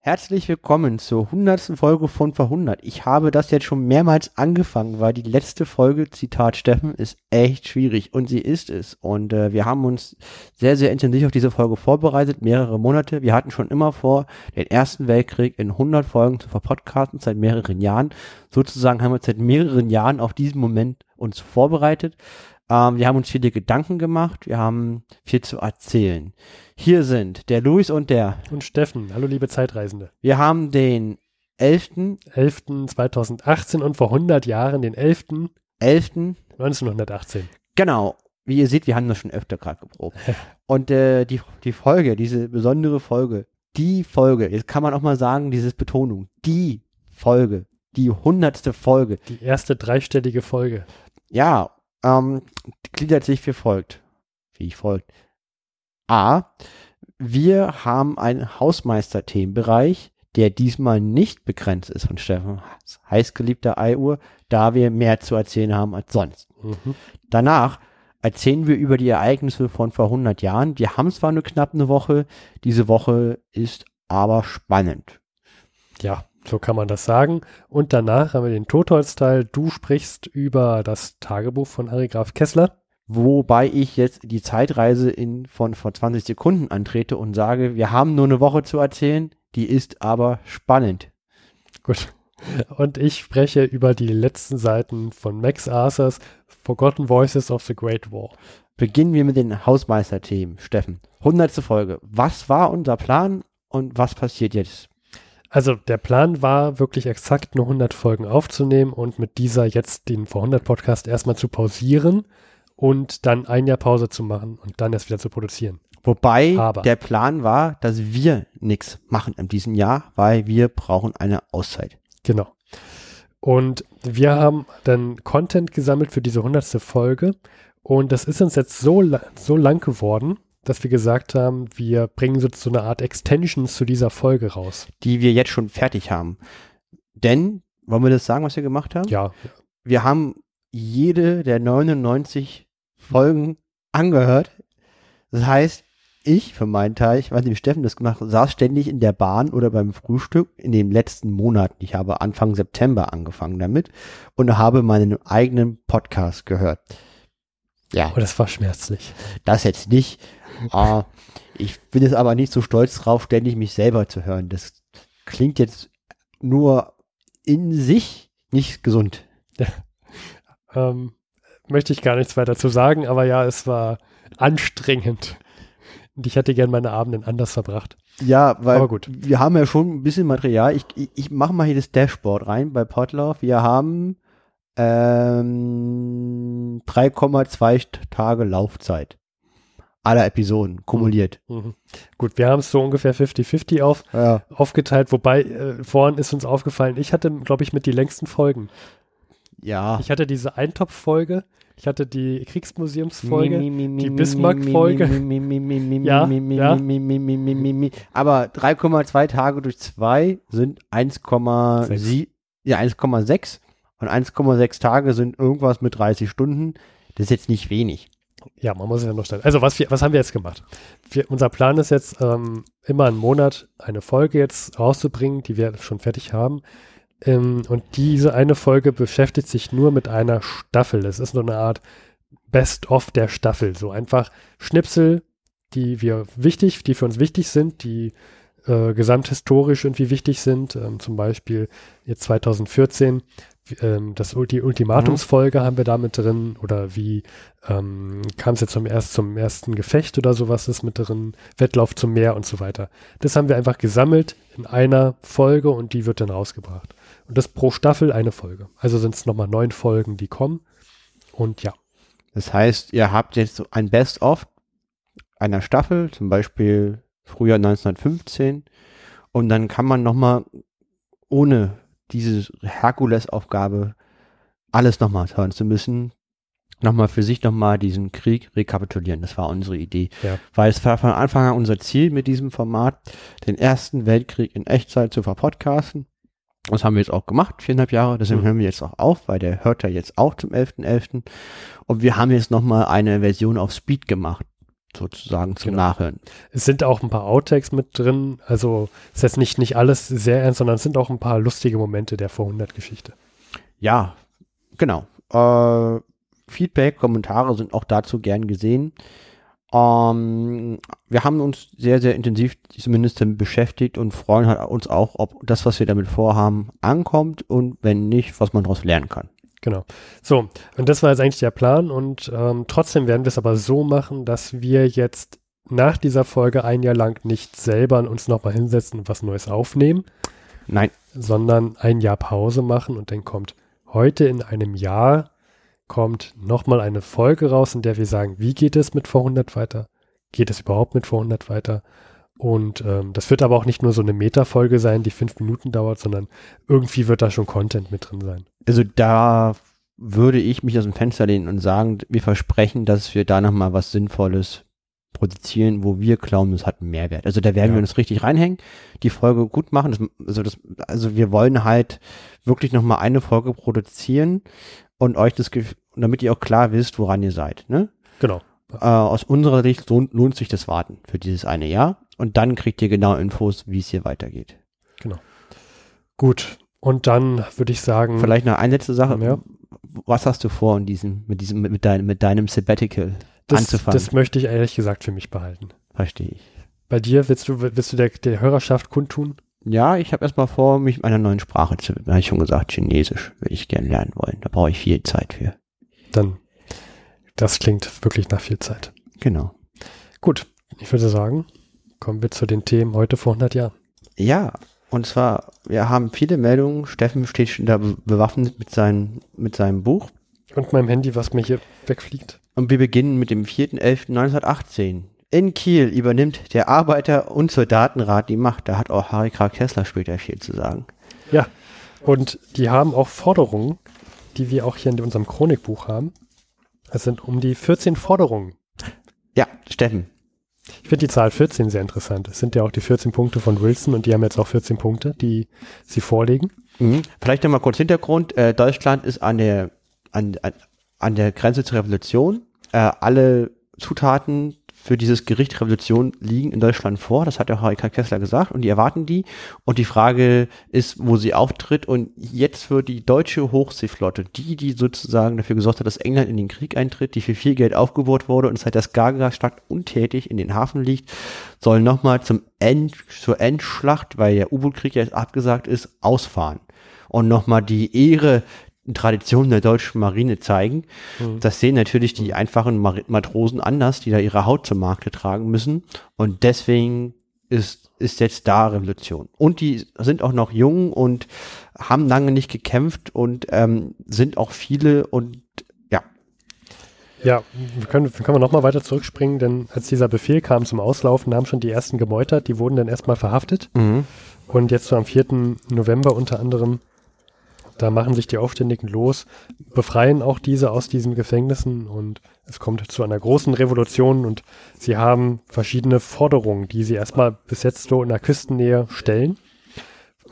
Herzlich willkommen zur hundertsten Folge von Verhundert. Ich habe das jetzt schon mehrmals angefangen, weil die letzte Folge, Zitat Steffen, ist echt schwierig und sie ist es. Und äh, wir haben uns sehr, sehr intensiv auf diese Folge vorbereitet, mehrere Monate. Wir hatten schon immer vor, den Ersten Weltkrieg in 100 Folgen zu verpodcasten, seit mehreren Jahren. Sozusagen haben wir uns seit mehreren Jahren auf diesen Moment uns vorbereitet. Ähm, wir haben uns viele Gedanken gemacht, wir haben viel zu erzählen. Hier sind der Luis und der. Und Steffen. Hallo, liebe Zeitreisende. Wir haben den 11. 11. 2018 und vor 100 Jahren den 11. 11. 1918. Genau. Wie ihr seht, wir haben das schon öfter gerade geprobt. und äh, die, die Folge, diese besondere Folge, die Folge, jetzt kann man auch mal sagen, dieses Betonung, die Folge, die hundertste Folge. Die erste dreistellige Folge. Ja, ähm, gliedert sich wie folgt. Wie folgt. A. Wir haben einen Hausmeister-Themenbereich, der diesmal nicht begrenzt ist von Steffen heißgeliebter Eiuhr, da wir mehr zu erzählen haben als sonst. Mhm. Danach erzählen wir über die Ereignisse von vor 100 Jahren. Wir haben zwar nur knapp eine Woche, diese Woche ist aber spannend. Ja, so kann man das sagen. Und danach haben wir den Totholz-Teil. Du sprichst über das Tagebuch von Harry Graf Kessler. Wobei ich jetzt die Zeitreise in, von vor 20 Sekunden antrete und sage, wir haben nur eine Woche zu erzählen, die ist aber spannend. Gut. Und ich spreche über die letzten Seiten von Max Arthurs Forgotten Voices of the Great War. Beginnen wir mit den Hausmeisterthemen, Steffen. Hundertste Folge. Was war unser Plan und was passiert jetzt? Also der Plan war wirklich exakt nur 100 Folgen aufzunehmen und mit dieser jetzt den Vor 100 Podcast erstmal zu pausieren und dann ein Jahr Pause zu machen und dann erst wieder zu produzieren. Wobei Aber. der Plan war, dass wir nichts machen in diesem Jahr, weil wir brauchen eine Auszeit. Genau. Und wir haben dann Content gesammelt für diese hundertste Folge und das ist uns jetzt so, so lang geworden, dass wir gesagt haben, wir bringen so, so eine Art Extensions zu dieser Folge raus. Die wir jetzt schon fertig haben. Denn, wollen wir das sagen, was wir gemacht haben? Ja. Wir haben jede der 99 Folgen angehört. Das heißt, ich für meinen Teil, ich weiß nicht, wie Steffen das gemacht hat, saß ständig in der Bahn oder beim Frühstück in den letzten Monaten. Ich habe Anfang September angefangen damit und habe meinen eigenen Podcast gehört. Ja. Oh, das war schmerzlich. Das jetzt nicht. uh, ich bin jetzt aber nicht so stolz drauf, ständig mich selber zu hören. Das klingt jetzt nur in sich nicht gesund. Ja. Ähm, möchte ich gar nichts weiter zu sagen, aber ja, es war anstrengend. Und ich hätte gern meine Abenden anders verbracht. Ja, weil wir haben ja schon ein bisschen Material. Ich, ich, ich mache mal hier das Dashboard rein bei Potlauf. Wir haben ähm, 3,2 Tage Laufzeit aller Episoden kumuliert. Mhm. mhm. Gut, wir haben es so ungefähr 50-50 auf, ja. aufgeteilt, wobei äh, vorhin ist uns aufgefallen, ich hatte, glaube ich, mit die längsten Folgen. Ja. Ich hatte diese Eintopf-Folge, ich hatte die Kriegsmuseumsfolge, die Bismarck-Folge. Ja, ja. Aber 3,2 Tage durch 2 sind 1,7, ja 1,6 und 1,6 Tage sind irgendwas mit 30 Stunden. Das ist jetzt nicht wenig. Ja, man muss es ja noch stellen. Also was, wir, was haben wir jetzt gemacht? Wir, unser Plan ist jetzt, ähm, immer einen Monat eine Folge jetzt rauszubringen, die wir schon fertig haben. Ähm, und diese eine Folge beschäftigt sich nur mit einer Staffel. Es ist so eine Art Best-of der Staffel. So einfach Schnipsel, die wir wichtig, die für uns wichtig sind, die äh, gesamthistorisch irgendwie wichtig sind. Ähm, zum Beispiel jetzt 2014 ähm, das, die Ultimatumsfolge mhm. haben wir damit drin oder wie ähm, kam es jetzt zum, erst, zum ersten Gefecht oder sowas ist mit drin, Wettlauf zum Meer und so weiter. Das haben wir einfach gesammelt in einer Folge und die wird dann rausgebracht. Und das pro Staffel eine Folge. Also sind es nochmal neun Folgen, die kommen. Und ja. Das heißt, ihr habt jetzt ein Best-of einer Staffel, zum Beispiel Frühjahr 1915. Und dann kann man nochmal ohne diese Herkulesaufgabe alles nochmal hören zu müssen, nochmal für sich nochmal diesen Krieg rekapitulieren. Das war unsere Idee. Ja. Weil es war von Anfang an unser Ziel mit diesem Format, den Ersten Weltkrieg in Echtzeit zu verpodcasten. Das haben wir jetzt auch gemacht, viereinhalb Jahre. Deswegen mhm. hören wir jetzt auch auf, weil der hört ja jetzt auch zum 11.11. .11. Und wir haben jetzt nochmal eine Version auf Speed gemacht. Sozusagen zum Genau. Nachhören. Es sind auch ein paar Outtakes mit drin. Also es ist jetzt nicht, nicht alles sehr ernst, sondern es sind auch ein paar lustige Momente der Vor-100-Geschichte. Ja, genau. Äh, Feedback, Kommentare sind auch dazu gern gesehen. Ähm, wir haben uns sehr, sehr intensiv zumindest damit beschäftigt und freuen halt uns auch, ob das, was wir damit vorhaben, ankommt und wenn nicht, was man daraus lernen kann. Genau. So, und das war jetzt eigentlich der Plan und ähm, trotzdem werden wir es aber so machen, dass wir jetzt nach dieser Folge ein Jahr lang nicht selber uns nochmal hinsetzen und was Neues aufnehmen, Nein, sondern ein Jahr Pause machen und dann kommt heute in einem Jahr kommt nochmal eine Folge raus, in der wir sagen, wie geht es mit vor 100 weiter? Geht es überhaupt mit vor 100 weiter? Und ähm, das wird aber auch nicht nur so eine Meta-Folge sein, die fünf Minuten dauert, sondern irgendwie wird da schon Content mit drin sein. also da würde ich mich aus dem Fenster lehnen und sagen, wir versprechen, dass wir da nochmal was Sinnvolles produzieren, wo wir glauben, es hat einen Mehrwert. Also da werden Ja. wir uns richtig reinhängen, die Folge gut machen. Das, also, das, also wir wollen halt wirklich nochmal eine Folge produzieren und euch das, damit ihr auch klar wisst, woran ihr seid. Ne? Genau. Äh, aus unserer Sicht lohnt, sich das Warten für dieses eine Jahr und dann kriegt ihr genau Infos, wie es hier weitergeht. Gut. Und dann würde ich sagen, Vielleicht noch eine letzte Sache. Ja. Was hast du vor in diesem, mit diesem, mit, dein, mit deinem Sabbatical das, anzufangen? das möchte ich ehrlich gesagt für mich behalten. Verstehe ich. Bei dir willst du, willst du der, der Hörerschaft kundtun? Ja, ich habe erstmal vor, mich einer neuen Sprache zu widmen. Habe ich schon gesagt, Chinesisch würde ich gerne lernen wollen. Da brauche ich viel Zeit für. Dann, das klingt wirklich nach viel Zeit. Genau. Gut, ich würde sagen, kommen wir zu den Themen heute vor 100 Jahren. Ja, und zwar, wir haben viele Meldungen. Steffen steht schon da be- bewaffnet mit, seinem mit seinem Buch. Und meinem Handy, was mir hier wegfliegt. Und wir beginnen mit dem 4.11.1918. In Kiel übernimmt der Arbeiter- und Soldatenrat die Macht. Da hat auch Harry Krag Kessler später viel zu sagen. Ja, und die haben auch Forderungen, die wir auch hier in unserem Chronikbuch haben. Es sind um die 14 Forderungen. Ja, Steffen. Ich finde die Zahl 14 sehr interessant. Es sind ja auch die 14 Punkte von Wilson und die haben jetzt auch 14 Punkte, die sie vorlegen. Mhm. Vielleicht nochmal kurz Hintergrund. Äh, Deutschland ist an der, an, an, an der Grenze zur Revolution. Äh, alle Zutaten für dieses Gericht Revolution liegen in Deutschland vor. Das hat der Harry K. Kessler gesagt und die erwarten die. Und die Frage ist, wo sie auftritt. Und jetzt wird die deutsche Hochseeflotte, die, die sozusagen dafür gesorgt hat, dass England in den Krieg eintritt, die für viel Geld aufgebaut wurde und seit der Skagerrak untätig in den Hafen liegt, soll nochmal zum End, zur Endschlacht, weil der U-Boot-Krieg jetzt abgesagt ist, ausfahren und nochmal die Ehre, und Tradition der deutschen Marine zeigen. Das sehen natürlich die einfachen Matrosen anders, die da ihre Haut zum Markte tragen müssen. Und deswegen ist, ist jetzt da Revolution. Und die sind auch noch jung und haben lange nicht gekämpft und ähm, sind auch viele und ja, Ja, wir können, wir können wir nochmal weiter zurückspringen, denn als dieser Befehl kam zum Auslaufen, haben schon die ersten gemeutert, die wurden dann erstmal verhaftet. Und jetzt so am 4. November unter anderem, da machen sich die Aufständigen los, befreien auch diese aus diesen Gefängnissen und es kommt zu einer großen Revolution und sie haben verschiedene Forderungen, die sie erstmal bis jetzt so in der Küstennähe stellen.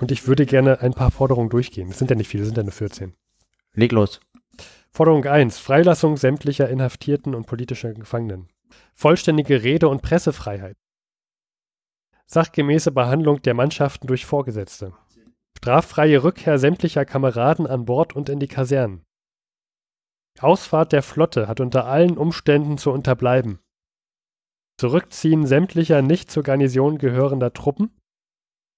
Und ich würde gerne ein paar Forderungen durchgehen. Es sind ja nicht viele, es sind ja nur 14. leg los. Forderung 1. Freilassung sämtlicher Inhaftierten und politischer Gefangenen. Vollständige Rede- und Pressefreiheit. Sachgemäße Behandlung der Mannschaften durch Vorgesetzte. Straffreie Rückkehr sämtlicher Kameraden an Bord und in die Kasernen. Ausfahrt der Flotte hat unter allen Umständen zu unterbleiben. Zurückziehen sämtlicher nicht zur Garnison gehörender Truppen.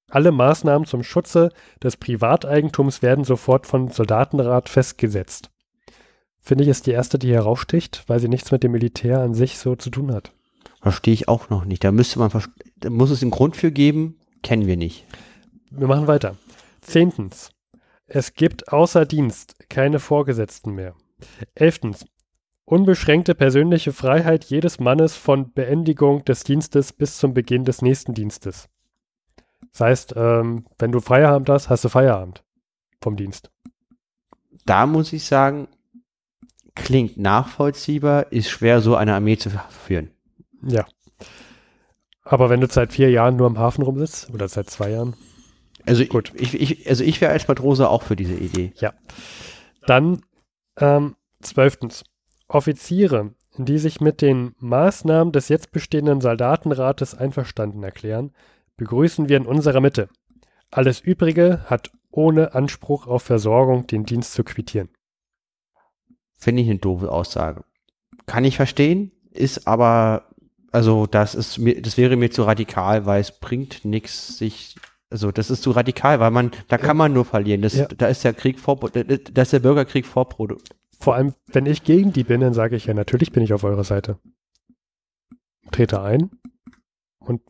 Alle Maßnahmen zum Schutze des Privateigentums werden sofort vom Soldatenrat festgesetzt. Finde ich, ist die erste, die heraussticht, weil sie nichts mit dem Militär an sich so zu tun hat. Verstehe ich auch noch nicht. Da müsste man, da muss es einen Grund für geben, kennen wir nicht. Wir machen weiter. Zehntens. Es gibt außer Dienst keine Vorgesetzten mehr. Elftens. Unbeschränkte persönliche Freiheit jedes Mannes von Beendigung des Dienstes bis zum Beginn des nächsten Dienstes. Das heißt, ähm, wenn du Feierabend hast, hast du Feierabend vom Dienst. Da muss ich sagen, klingt nachvollziehbar, ist schwer, so eine Armee zu führen. Ja. Aber wenn du seit vier Jahren nur am Hafen rumsitzt, oder seit zwei Jahren, Also Gut. ich, ich, also ich wäre als Matrose auch für diese Idee. Dann ähm, zwölftens. Offiziere, die sich mit den Maßnahmen des jetzt bestehenden Soldatenrates einverstanden erklären, begrüßen wir in unserer Mitte. Alles Übrige hat ohne Anspruch auf Versorgung den Dienst zu quittieren. Finde ich eine doofe Aussage. Kann ich verstehen, ist aber, also das ist mir, das wäre mir zu radikal, weil es bringt nichts, sich, also das ist zu radikal, weil man, da kann man nur verlieren. Das, Ja. Da ist der Krieg vor, da ist der Bürgerkrieg vorprodu. Vor allem, wenn ich gegen die bin, dann sage ich ja, natürlich bin ich auf eurer Seite. Trete ein und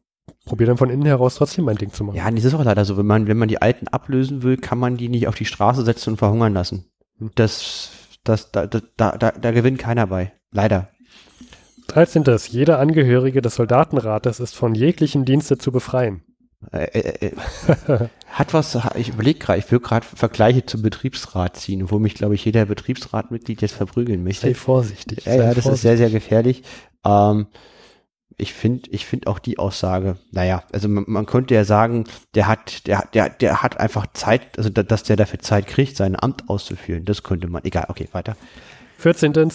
probiere dann von innen heraus trotzdem mein Ding zu machen. Ja, das ist auch leider so. Wenn man, wenn man die Alten ablösen will, kann man die nicht auf die Straße setzen und verhungern lassen. Hm. Das, das, da, da, da, da, da gewinnt keiner bei. Leider. 13. Jeder Angehörige des Soldatenrates ist von jeglichen Dienste zu befreien. Äh, äh, äh, hat was, ich überlege gerade, ich will gerade Vergleiche zum Betriebsrat ziehen, wo mich, glaube ich, jeder Betriebsratmitglied jetzt verprügeln möchte. Sei vorsichtig. Ja, sei ja, das ist vorsichtig. sehr, sehr gefährlich. Ähm, ich finde, ich finde auch die Aussage, naja, also man, man könnte ja sagen, der hat, der, der, der hat einfach Zeit, also da, dass der dafür Zeit kriegt, sein Amt auszuführen. Das könnte man, egal, okay, weiter. 14.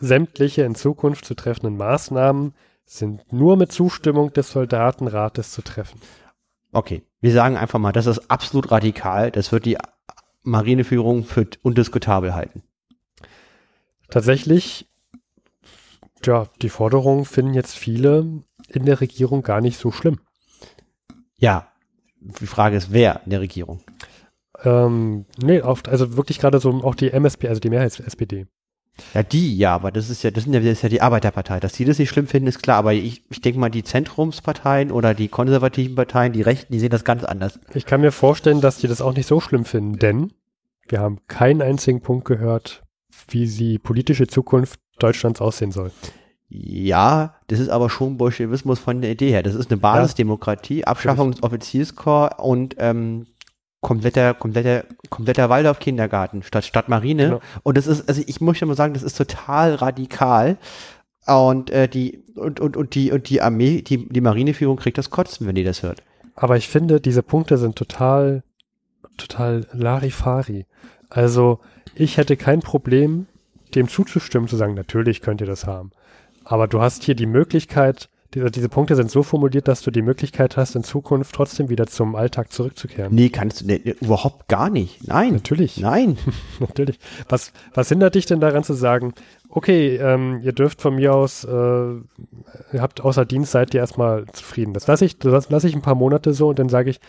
Sämtliche in Zukunft zu treffenden Maßnahmen sind nur mit Zustimmung des Soldatenrates zu treffen. Okay, wir sagen einfach mal, das ist absolut radikal, das wird die Marineführung für undiskutabel halten. Tatsächlich, ja, die Forderungen finden jetzt viele in der Regierung gar nicht so schlimm. Ja, die Frage ist, wer in der Regierung? Ähm, nee, oft, also wirklich gerade so auch die MSP, also die Mehrheits-SPD. Ja, die, ja, aber das ist ja, das, sind ja, das ist ja die Arbeiterpartei. Dass die das nicht schlimm finden, ist klar. Aber ich, ich denke mal, die Zentrumsparteien oder die konservativen Parteien, die Rechten, die sehen das ganz anders. Ich kann mir vorstellen, dass die das auch nicht so schlimm finden, denn wir haben keinen einzigen Punkt gehört, wie die politische Zukunft Deutschlands aussehen soll. Ja, das ist aber schon Bolschewismus von der Idee her. Das ist eine Basisdemokratie, Abschaffung des Offizierskorps und ähm, kompletter, kompletter, kompletter Waldorf-Kindergarten statt Stadtmarine. Genau. Und das ist, also ich möchte mal sagen, das ist total radikal. Und äh, die und, und, und die und die Armee, die, die Marineführung kriegt das Kotzen, wenn die das hört. Aber ich finde, diese Punkte sind total, total Larifari. Also, ich hätte kein Problem, dem zuzustimmen, zu sagen, natürlich könnt ihr das haben. Aber du hast hier die Möglichkeit, diese, diese Punkte sind so formuliert, dass du die Möglichkeit hast, in Zukunft trotzdem wieder zum Alltag zurückzukehren. Nee, kannst du nee, überhaupt gar nicht. Nein. Natürlich. Nein. Natürlich. Was, was hindert dich denn daran zu sagen, okay, ähm, ihr dürft von mir aus, äh, ihr habt außer Dienst, seid ihr erstmal zufrieden. Das lasse ich, das lasse ich ein paar Monate so und dann sage ich,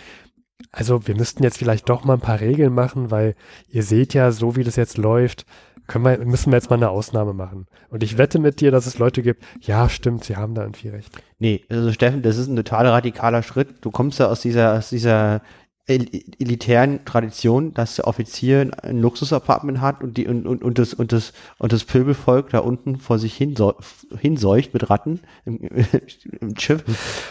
also wir müssten jetzt vielleicht doch mal ein paar Regeln machen, weil ihr seht ja, so wie das jetzt läuft, können wir, müssen wir jetzt mal eine Ausnahme machen. Und ich wette mit dir, dass es Leute gibt, ja, stimmt, sie haben da irgendwie recht. Nee, also Steffen, das ist ein total radikaler Schritt. Du kommst ja aus dieser, aus dieser elitären Tradition, dass der Offizier ein, Luxusapartment hat und die und, und, und das und das und das Pöbelvolk da unten vor sich hinseu hinseucht mit Ratten im, im Schiff.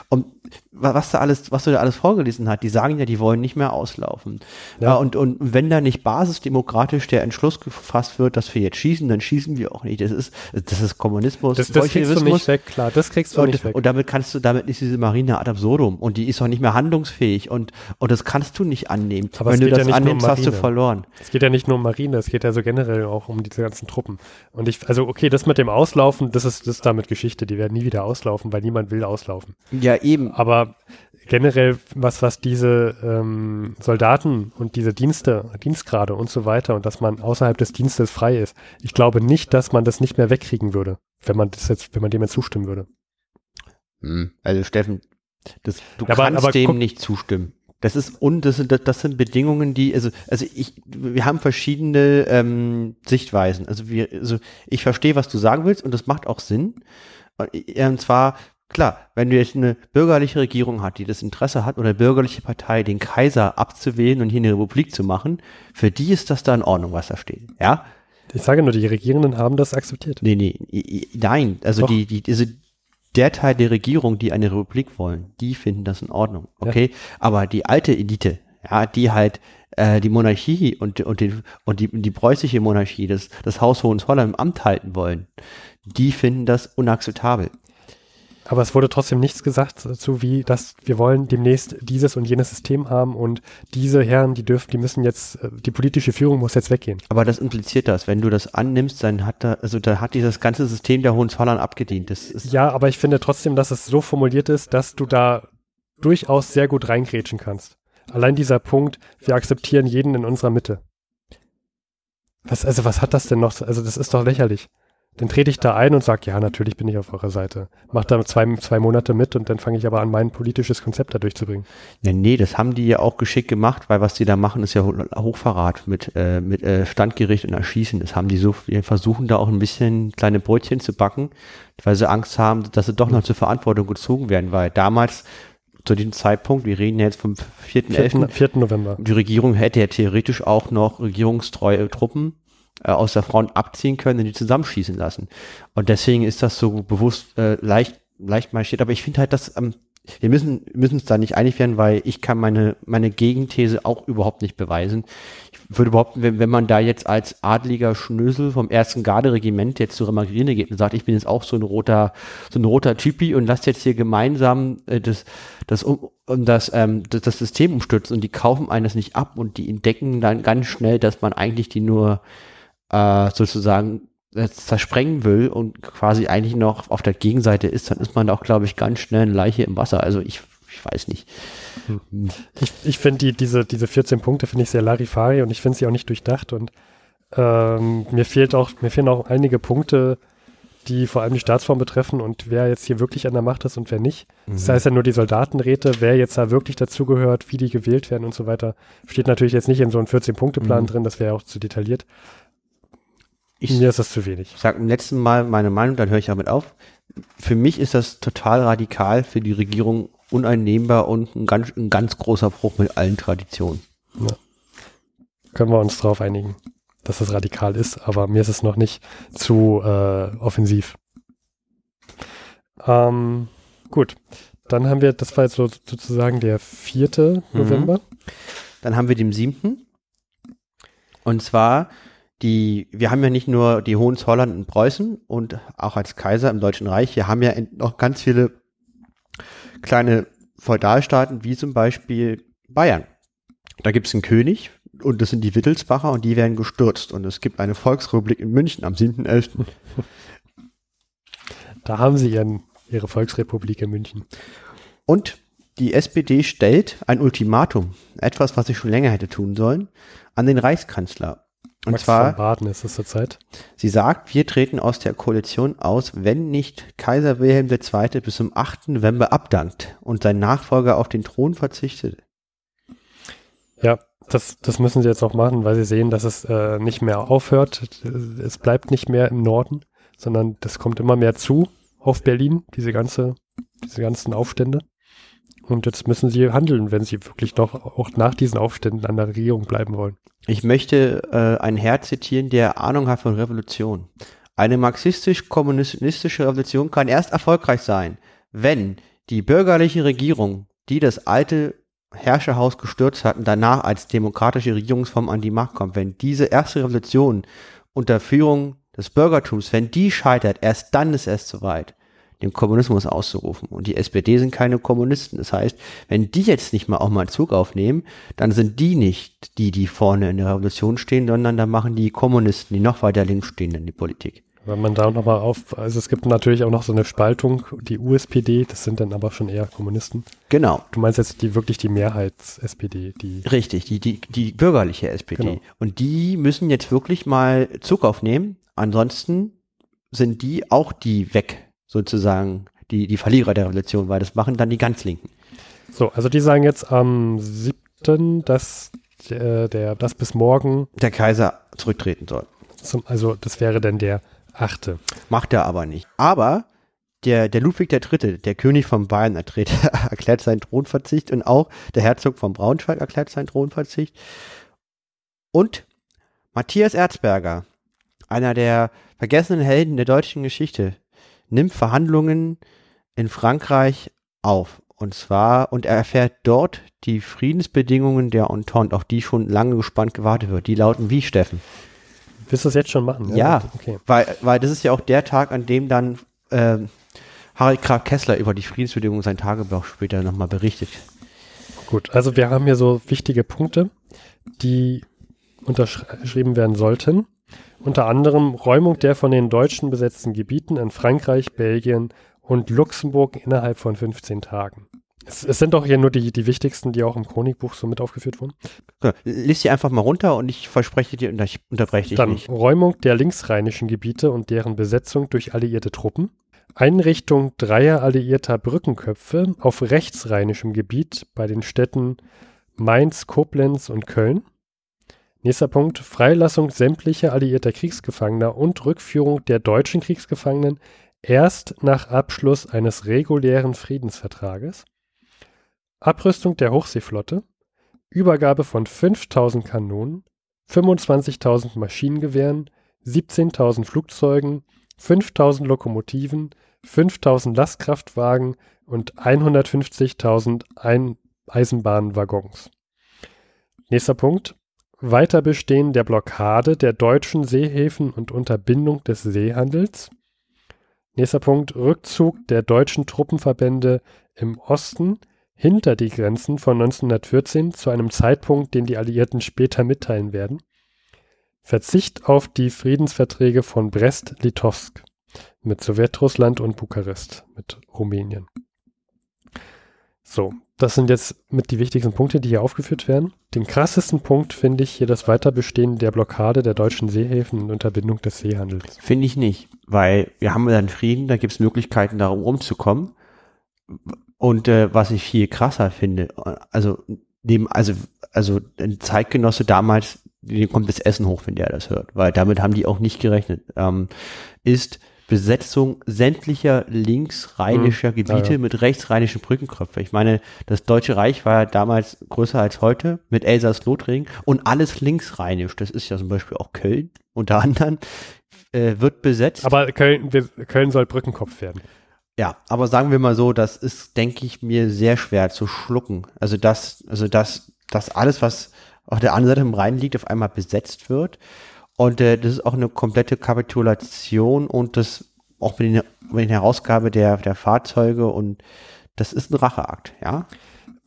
Und wa- was da alles, was du da alles vorgelesen hast, die sagen ja, die wollen nicht mehr auslaufen. Ja. Und, und wenn da nicht basisdemokratisch der Entschluss gefasst wird, dass wir jetzt schießen, dann schießen wir auch nicht. Das ist, das ist Kommunismus, Das, das kriegst du nicht weg, klar, das kriegst du nicht Und, weg. und damit kannst du, damit ist diese Marine ad absurdum und die ist auch nicht mehr handlungsfähig und, und das kannst du nicht annehmen. Aber Wenn du ja das nicht nur um annimmst, hast du verloren. Es geht ja nicht nur um Marine, es geht ja so generell auch um diese ganzen Truppen. Und ich, also okay, das mit dem Auslaufen, das ist, das ist damit Geschichte. Die werden nie wieder auslaufen, weil niemand will auslaufen. Ja, eben. Aber generell, was, was diese ähm, Soldaten und diese Dienste, Dienstgrade und so weiter und dass man außerhalb des Dienstes frei ist, ich glaube nicht, dass man das nicht mehr wegkriegen würde, wenn man das jetzt, wenn man dem jetzt zustimmen würde. Hm. Also Steffen, das, du Ja, aber- kannst aber dem guck- nicht zustimmen. Das ist und das sind das sind Bedingungen, die also also ich wir haben verschiedene ähm, Sichtweisen. Also wir also ich verstehe, was du sagen willst und das macht auch Sinn. Und, äh, zwar klar, wenn du jetzt eine bürgerliche Regierung hat, die das Interesse hat oder eine bürgerliche Partei, den Kaiser abzuwählen und hier eine Republik zu machen, für die ist das da in Ordnung, was da steht. Ja? Ich sage nur, die Regierenden haben das akzeptiert. Nee, nee, nein, also Doch. die, die, diese, der Teil der Regierung, die eine Republik wollen, die finden das in Ordnung, okay? Aber die alte Elite, ja, die halt äh, die Monarchie und, und, die, und die, die preußische Monarchie, das, das Haus Hohenzollern im Amt halten wollen, die finden das unakzeptabel. Aber es wurde trotzdem nichts gesagt dazu, wie, dass wir wollen demnächst dieses und jenes System haben und diese Herren, die dürfen, die müssen jetzt, äh, die politische Führung muss jetzt weggehen. Aber das impliziert das. Wenn du das annimmst, dann hat da, also da hat dieses ganze System der Hohenzollern abgedient. Das ist Ja, aber ich finde trotzdem, dass es so formuliert ist, dass du da durchaus sehr gut reingrätschen kannst. Allein dieser Punkt, wir akzeptieren jeden in unserer Mitte. Was, also was hat das denn noch? Also das ist doch lächerlich. Dann trete ich da ein und sage, ja, natürlich bin ich auf eurer Seite. Mach da zwei, zwei Monate mit und dann fange ich aber an, mein politisches Konzept da durchzubringen. Ja, nee, das haben die ja auch geschickt gemacht, weil was die da machen, ist ja Ho- Hochverrat mit, äh, mit äh, Standgericht und Erschießen. Das haben die so, wir versuchen da auch ein bisschen kleine Brötchen zu backen, weil sie Angst haben, dass sie doch noch zur Verantwortung gezogen werden, weil damals zu diesem Zeitpunkt, wir reden ja jetzt vom 4.11., 4. 4. November. die Regierung hätte ja theoretisch auch noch regierungstreue Truppen äh, aus der Front abziehen können und die zusammenschießen lassen. Und deswegen ist das so bewusst äh, leicht, leicht marschiert. Aber ich finde halt, dass ähm, wir müssen müssen uns da nicht einig werden, weil ich kann meine meine Gegenthese auch überhaupt nicht beweisen. Ich würde behaupten, wenn, wenn man da jetzt als adliger Schnösel vom ersten Garde-Regiment jetzt zu Remagrine geht und sagt, ich bin jetzt auch so ein roter so ein roter Typi und lasst jetzt hier gemeinsam äh, das das um, um das, ähm, das das System umstürzen und die kaufen einen das nicht ab und die entdecken dann ganz schnell, dass man eigentlich die nur äh, sozusagen äh, zersprengen will und quasi eigentlich noch auf der Gegenseite ist, dann ist man auch, glaube ich, ganz schnell eine Leiche im Wasser. Also ich, ich weiß nicht. Ich, ich finde die, diese, diese 14 Punkte finde ich sehr Larifari und ich finde sie auch nicht durchdacht und ähm, mir fehlt auch, mir fehlen auch einige Punkte, die vor allem die Staatsform betreffen und wer jetzt hier wirklich an der Macht ist und wer nicht. Das heißt ja nur die Soldatenräte, wer jetzt da wirklich dazugehört, wie die gewählt werden und so weiter, steht natürlich jetzt nicht in so einem 14-Punkte-Plan Mhm. drin, das wäre auch zu detailliert. Ich Mir ist das zu wenig. sage im letzten Mal meine Meinung, dann höre ich damit auf. Für mich ist das total radikal, für die Regierung uneinnehmbar und ein ganz, ein ganz großer Bruch mit allen Traditionen. Können wir uns darauf einigen, dass das radikal ist, aber mir ist es noch nicht zu äh, offensiv. Ähm, gut, dann haben wir, das war jetzt so, sozusagen der 4. Mhm. November. Dann haben wir den siebten. Und zwar die, wir haben ja nicht nur die Hohenzollern in Preußen und auch als Kaiser im Deutschen Reich, wir haben ja noch ganz viele kleine Feudalstaaten, wie zum Beispiel Bayern. Da gibt es einen König und das sind die Wittelsbacher und die werden gestürzt. Und es gibt eine Volksrepublik in München am 7.11. Da haben sie ihren, ihre Volksrepublik in München. Und die SPD stellt ein Ultimatum, etwas, was sie schon länger hätte tun sollen, an den Reichskanzler. Und Max zwar von Baden ist es zurzeit. Sie sagt, wir treten aus der Koalition aus, wenn nicht Kaiser Wilhelm II. bis zum 8. November abdankt und sein Nachfolger auf den Thron verzichtet. Ja, das, das müssen sie jetzt auch machen, weil sie sehen, dass es äh, nicht mehr aufhört. Es bleibt nicht mehr im Norden, sondern das kommt immer mehr zu auf Berlin, diese ganze, diese ganzen Aufstände. Und jetzt müssen sie handeln, wenn sie wirklich noch auch nach diesen Aufständen an der Regierung bleiben wollen. Ich möchte äh, einen Herr zitieren, der Ahnung hat von Revolution. Eine marxistisch-kommunistische Revolution kann erst erfolgreich sein, wenn die bürgerliche Regierung, die das alte Herrscherhaus gestürzt hat und danach als demokratische Regierungsform an die Macht kommt, wenn diese erste Revolution unter Führung des Bürgertums, wenn die scheitert, erst dann ist es soweit, den Kommunismus auszurufen. Und die SPD sind keine Kommunisten. Das heißt, wenn die jetzt nicht mal auch mal Zug aufnehmen, dann sind die nicht die, die vorne in der Revolution stehen, sondern dann machen die Kommunisten, die noch weiter links stehen in die Politik. Wenn man da nochmal auf, also es gibt natürlich auch noch so eine Spaltung, die USPD, das sind dann aber schon eher Kommunisten. Genau. Du meinst jetzt die wirklich die Mehrheits-SPD, die Richtig, die, die, die bürgerliche SPD. Genau. Und die müssen jetzt wirklich mal Zug aufnehmen. Ansonsten sind die auch die weg, sozusagen, die, die Verlierer der Revolution, weil das machen dann die ganz Linken. So, also die sagen jetzt am 7., dass äh, der, das bis morgen, Der Kaiser zurücktreten soll. zum, also das wäre dann der 8. Macht er aber nicht. Aber der, der Ludwig III., der König von Bayern, erklärt seinen Thronverzicht und auch der Herzog von Braunschweig erklärt seinen Thronverzicht. Und Matthias Erzberger, einer der vergessenen Helden der deutschen Geschichte, nimmt Verhandlungen in Frankreich auf. Und zwar, und er erfährt dort die Friedensbedingungen der Entente, auf die schon lange gespannt gewartet wird. Die lauten wie, Steffen? Willst du das jetzt schon machen? Ja. Okay. Weil, weil das ist ja auch der Tag, an dem dann ähm, Harry Graf Kessler über die Friedensbedingungen sein Tagebuch später nochmal berichtet. Gut, also wir haben hier so wichtige Punkte, die unterschrieben werden sollten. Unter anderem Räumung der von den Deutschen besetzten Gebieten in Frankreich, Belgien und Luxemburg innerhalb von 15 Tagen. Es, es, sind doch hier nur die, die wichtigsten, die auch im Chronikbuch so mit aufgeführt wurden. Ja, lies sie einfach mal runter und ich verspreche dir, und ich unterbreche dich Dann nicht. Räumung der linksrheinischen Gebiete und deren Besetzung durch alliierte Truppen. Einrichtung dreier alliierter Brückenköpfe auf rechtsrheinischem Gebiet bei den Städten Mainz, Koblenz und Köln. Nächster Punkt, Freilassung sämtlicher alliierter Kriegsgefangener und Rückführung der deutschen Kriegsgefangenen erst nach Abschluss eines regulären Friedensvertrages. Abrüstung der Hochseeflotte, Übergabe von 5000 Kanonen, 25.000 Maschinengewehren, 17.000 Flugzeugen, 5000 Lokomotiven, 5000 Lastkraftwagen und 150.000 Ein Eisenbahnwaggons. Nächster Punkt. Weiterbestehen der Blockade der deutschen Seehäfen und Unterbindung des Seehandels. Nächster Punkt. Rückzug der deutschen Truppenverbände im Osten hinter die Grenzen von 1914 zu einem Zeitpunkt, den die Alliierten später mitteilen werden. Verzicht auf die Friedensverträge von Brest-Litovsk mit Sowjetrussland und Bukarest mit Rumänien. So, das sind jetzt mit die wichtigsten Punkte, die hier aufgeführt werden. Den krassesten Punkt finde ich hier das Weiterbestehen der Blockade der deutschen Seehäfen und Unterbindung des Seehandels. Finde ich nicht, weil wir haben dann Frieden, da gibt es Möglichkeiten, darum rumzukommen. Und äh, was ich viel krasser finde, also neben, also, also ein Zeitgenosse damals, dem kommt das Essen hoch, wenn der das hört, weil damit haben die auch nicht gerechnet, ähm, ist Besetzung sämtlicher linksrheinischer Hm, Gebiete ja, ja. mit rechtsrheinischen Brückenköpfen. Ich meine, das Deutsche Reich war ja damals größer als heute mit Elsass-Lothringen und alles linksrheinisch. Das ist ja zum Beispiel auch Köln unter anderem, äh, wird besetzt. Aber Köln, wir- Köln soll Brückenkopf werden. Ja, aber sagen wir mal so, das ist, denke ich, mir sehr schwer zu schlucken. Also das, also das, das alles, was auf der anderen Seite im Rhein liegt, auf einmal besetzt wird. Und äh, das ist auch eine komplette Kapitulation und das auch mit, den, mit der Herausgabe der, der Fahrzeuge und das ist ein Racheakt, ja.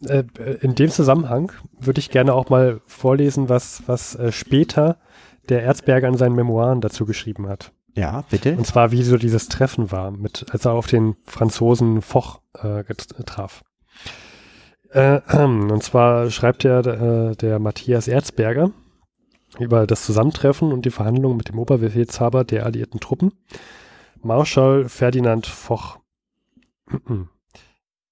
Äh, in dem Zusammenhang würde ich gerne auch mal vorlesen, was, was äh, später der Erzberger in seinen Memoiren dazu geschrieben hat. Ja, bitte. Und zwar, wie so dieses Treffen war, mit, als er auf den Franzosen Foch äh, traf. Äh, und zwar schreibt er äh, der Matthias Erzberger über das Zusammentreffen und die Verhandlungen mit dem Oberbefehlshaber der alliierten Truppen, Marschall Ferdinand Foch.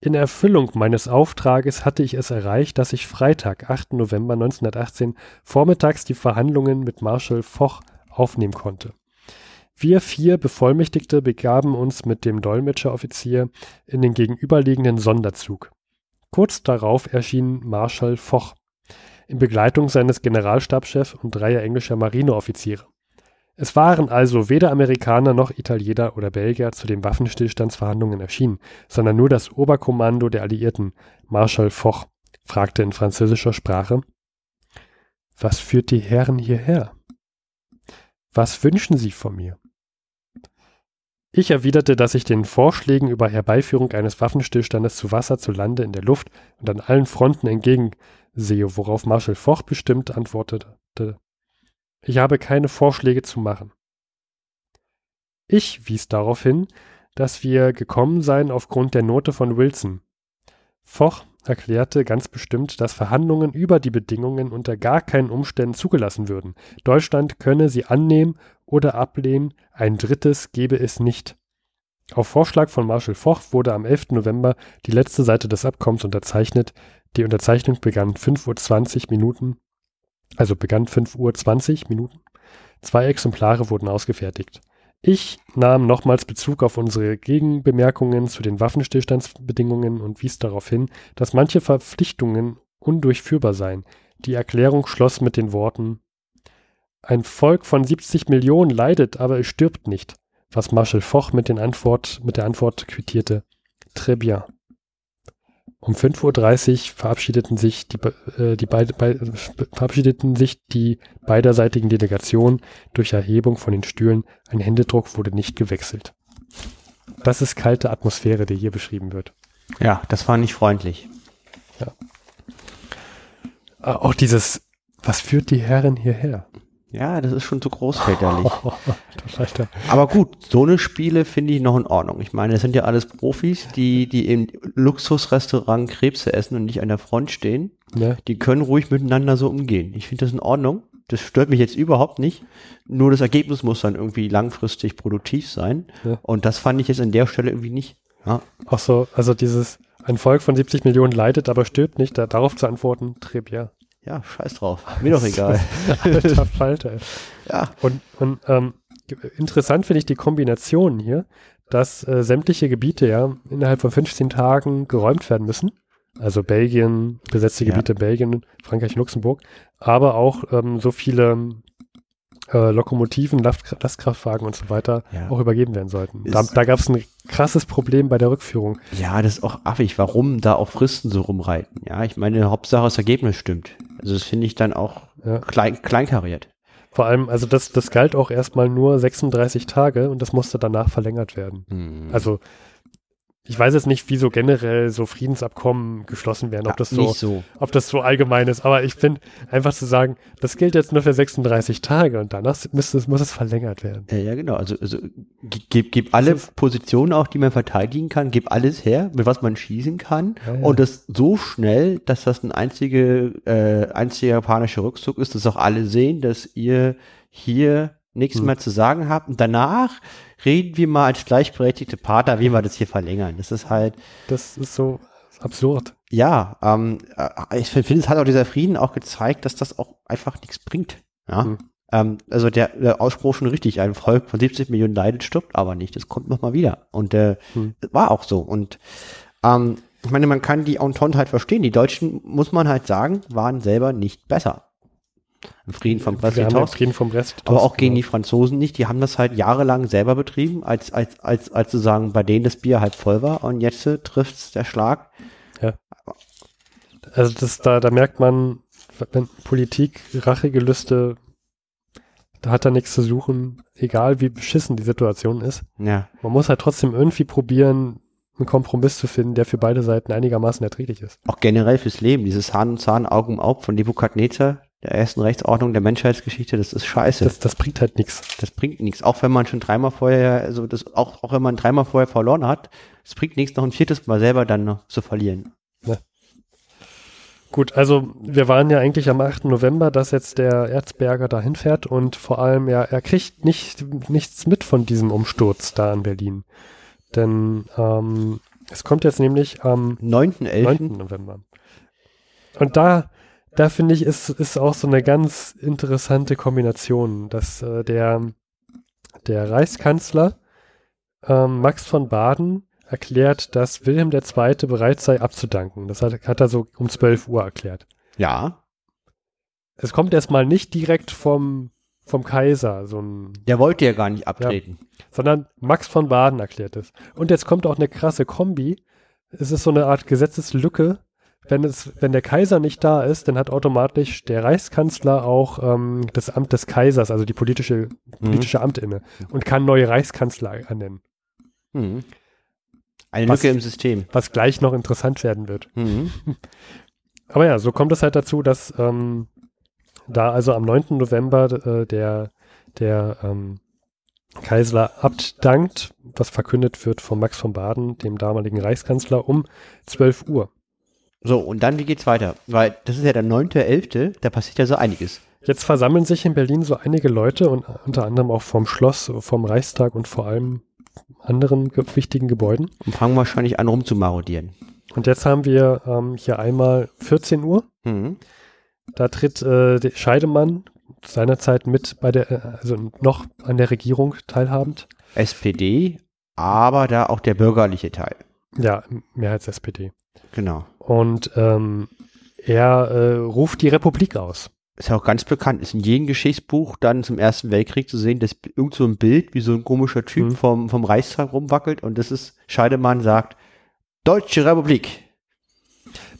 In Erfüllung meines Auftrages hatte ich es erreicht, dass ich Freitag, 8. November 1918, vormittags die Verhandlungen mit Marschall Foch aufnehmen konnte. Wir vier Bevollmächtigte begaben uns mit dem Dolmetscheroffizier in den gegenüberliegenden Sonderzug. Kurz darauf erschien Marschall Foch in Begleitung seines Generalstabschefs und dreier englischer Marineoffiziere. Es waren also weder Amerikaner noch Italiener oder Belgier zu den Waffenstillstandsverhandlungen erschienen, sondern nur das Oberkommando der Alliierten, Marschall Foch, fragte in französischer Sprache, Was führt die Herren hierher? Was wünschen Sie von mir? Ich erwiderte, dass ich den Vorschlägen über Herbeiführung eines Waffenstillstandes zu Wasser, zu Lande, in der Luft und an allen Fronten entgegensehe, worauf Marschall Foch bestimmt antwortete. Ich habe keine Vorschläge zu machen. Ich wies darauf hin, dass wir gekommen seien aufgrund der Note von Wilson. Foch erklärte ganz bestimmt, dass Verhandlungen über die Bedingungen unter gar keinen Umständen zugelassen würden. Deutschland könne sie annehmen oder ablehnen, ein drittes gebe es nicht. Auf Vorschlag von Marshal Foch wurde am 11. November die letzte Seite des Abkommens unterzeichnet. Die Unterzeichnung begann 5.20 Uhr Minuten, also begann 5 Uhr 20 Minuten. Zwei Exemplare wurden ausgefertigt. Ich nahm nochmals Bezug auf unsere Gegenbemerkungen zu den Waffenstillstandsbedingungen und wies darauf hin, dass manche Verpflichtungen undurchführbar seien. Die Erklärung schloss mit den Worten Ein Volk von 70 Millionen leidet, aber es stirbt nicht, was Marshal Foch mit, den Antwort, mit der Antwort quittierte Très bien. Um 5.30 Uhr verabschiedeten sich die, äh, die beide, bei, verabschiedeten sich die beiderseitigen Delegationen durch Erhebung von den Stühlen. Ein Händedruck wurde nicht gewechselt. Das ist kalte Atmosphäre, die hier beschrieben wird. Ja, das war nicht freundlich. Ah, Auch dieses, was führt die Herren hierher? Ja, das ist schon zu großväterlich. Ja. Aber gut, so eine Spiele finde ich noch in Ordnung. Ich meine, das sind ja alles Profis, die, die im Luxusrestaurant Krebse essen und nicht an der Front stehen. Ne? Die können ruhig miteinander so umgehen. Ich finde das in Ordnung. Das stört mich jetzt überhaupt nicht. Nur das Ergebnis muss dann irgendwie langfristig produktiv sein. Ja. Und das fand ich jetzt an der Stelle irgendwie nicht. Ja, Auch so, also dieses, ein Volk von 70 Millionen leidet, aber stirbt nicht, da, darauf zu antworten, trip, ja. scheiß drauf. Mir doch egal. Alter Falter. ja, Und, und ähm, interessant finde ich die Kombination hier, dass äh, sämtliche Gebiete ja innerhalb von 15 Tagen geräumt werden müssen. Also Belgien, besetzte Ja. Gebiete Belgien, Frankreich, Luxemburg, aber auch ähm, so viele äh, Lokomotiven, Last Lastkraftwagen und so weiter Ja. auch übergeben werden sollten. Da, Ist- da gab es ein krasses Problem bei der Rückführung. Ja, das ist auch affig, warum da auch Fristen so rumreiten. Ja, ich meine, Hauptsache das Ergebnis stimmt. Also das finde ich dann auch Ja. klein, kleinkariert. Vor allem, also das, das galt auch erstmal nur 36 Tage und das musste danach verlängert werden. Hm. Also ich weiß jetzt nicht, wieso generell so Friedensabkommen geschlossen werden, ob das so, so. ob das so allgemein ist, aber ich finde einfach zu sagen, das gilt jetzt nur für 36 Tage und danach müsste muss es verlängert werden. Ja, ja, genau. Also, also gi- gib, gib alle Positionen auch, die man verteidigen kann, gib alles her, mit was man schießen kann. Ja, ja. Und das so schnell, dass das ein einzige, äh, einziger japanischer Rückzug ist, dass auch alle sehen, dass ihr hier nichts Hm. mehr zu sagen habt. Und danach reden wir mal als gleichberechtigte Partner, wie wir das hier verlängern. Das ist halt, Das ist so absurd. ja, ähm, äh, ich finde, es hat auch dieser Frieden auch gezeigt, dass das auch einfach nichts bringt. Ja. Hm. Ähm, also der, der Ausspruch schon richtig, ein Volk von 70 Millionen leidet, stirbt aber nicht. Das kommt nochmal wieder. Und äh, Hm. war auch so. Und ähm, ich meine, man kann die Entente halt verstehen. Die Deutschen, muss man halt sagen, waren selber nicht besser. Im Frieden von Brest-Litovsk. den Frieden vom Rest. Aber auch gegen die Franzosen nicht. Die haben das halt jahrelang selber betrieben, als, als, als, als sozusagen bei denen das Bier halt voll war. Und jetzt äh, trifft's der Schlag. Also das, da, da merkt man, wenn Politik, Rachegelüste, da hat er nichts zu suchen, egal wie beschissen die Situation ist. Ja. Man muss halt trotzdem irgendwie probieren, einen Kompromiss zu finden, der für beide Seiten einigermaßen erträglich ist. Auch generell fürs Leben. Dieses Hahn und Zahn, Auge um Auge von Nebukadnezar, der ersten Rechtsordnung der Menschheitsgeschichte, das ist scheiße. Das, das bringt halt nichts. Das bringt nichts. Auch wenn man schon dreimal vorher, also das, auch, auch wenn man dreimal vorher verloren hat, es bringt nichts, noch ein viertes Mal selber dann noch zu verlieren. Gut, also wir waren ja eigentlich am 8. November, dass jetzt der Erzberger da hinfährt und vor allem, ja, er kriegt nicht, nichts mit von diesem Umsturz da in Berlin. Denn ähm, es kommt jetzt nämlich am 9.11. 9. November. Und da, da finde ich, ist, ist auch so eine ganz interessante Kombination, dass äh, der, der Reichskanzler ähm, Max von Baden erklärt, dass Wilhelm II. bereit sei abzudanken. Das hat, hat er so um 12 Uhr erklärt. Ja, Es kommt erstmal nicht direkt vom, vom Kaiser, so ein, der wollte ja gar nicht abtreten. sondern Max von Baden erklärt es. Und jetzt kommt auch eine krasse Kombi. Es ist so eine Art Gesetzeslücke. Wenn, es, wenn der Kaiser nicht da ist, dann hat automatisch der Reichskanzler auch ähm, das Amt des Kaisers, also die politische, politische Amt inne und kann neue Reichskanzler ernennen. Mhm. Eine Was- Lücke im System. Was gleich noch interessant werden wird. Mhm. Aber ja, so kommt es halt dazu, dass ähm, da also am 9. November äh, der, der ähm, Kaiser abdankt, was verkündet wird von Max von Baden, dem damaligen Reichskanzler, um 12 Uhr. So, und dann, wie geht's weiter? Weil das ist ja der 9.11., da passiert ja so einiges. Jetzt versammeln sich in Berlin so einige Leute und unter anderem auch vom Schloss, vom Reichstag und vor allem anderen ge wichtigen Gebäuden. Und fangen wahrscheinlich an rumzumarodieren. Und jetzt haben wir ähm, hier einmal 14 Uhr. Mhm. Da tritt äh, der Scheidemann seinerzeit mit bei der, äh, also noch an der Regierung teilhabend. SPD, aber da auch der bürgerliche Teil. Ja, Mehrheits-SPD. Genau. Und ähm, er äh, ruft die Republik aus. Ist ja auch ganz bekannt, ist in jedem Geschichtsbuch dann zum Ersten Weltkrieg zu sehen, dass irgend so ein Bild, wie so ein komischer Typ Mhm. vom, vom Reichstag rumwackelt und das ist, Scheidemann sagt, Deutsche Republik.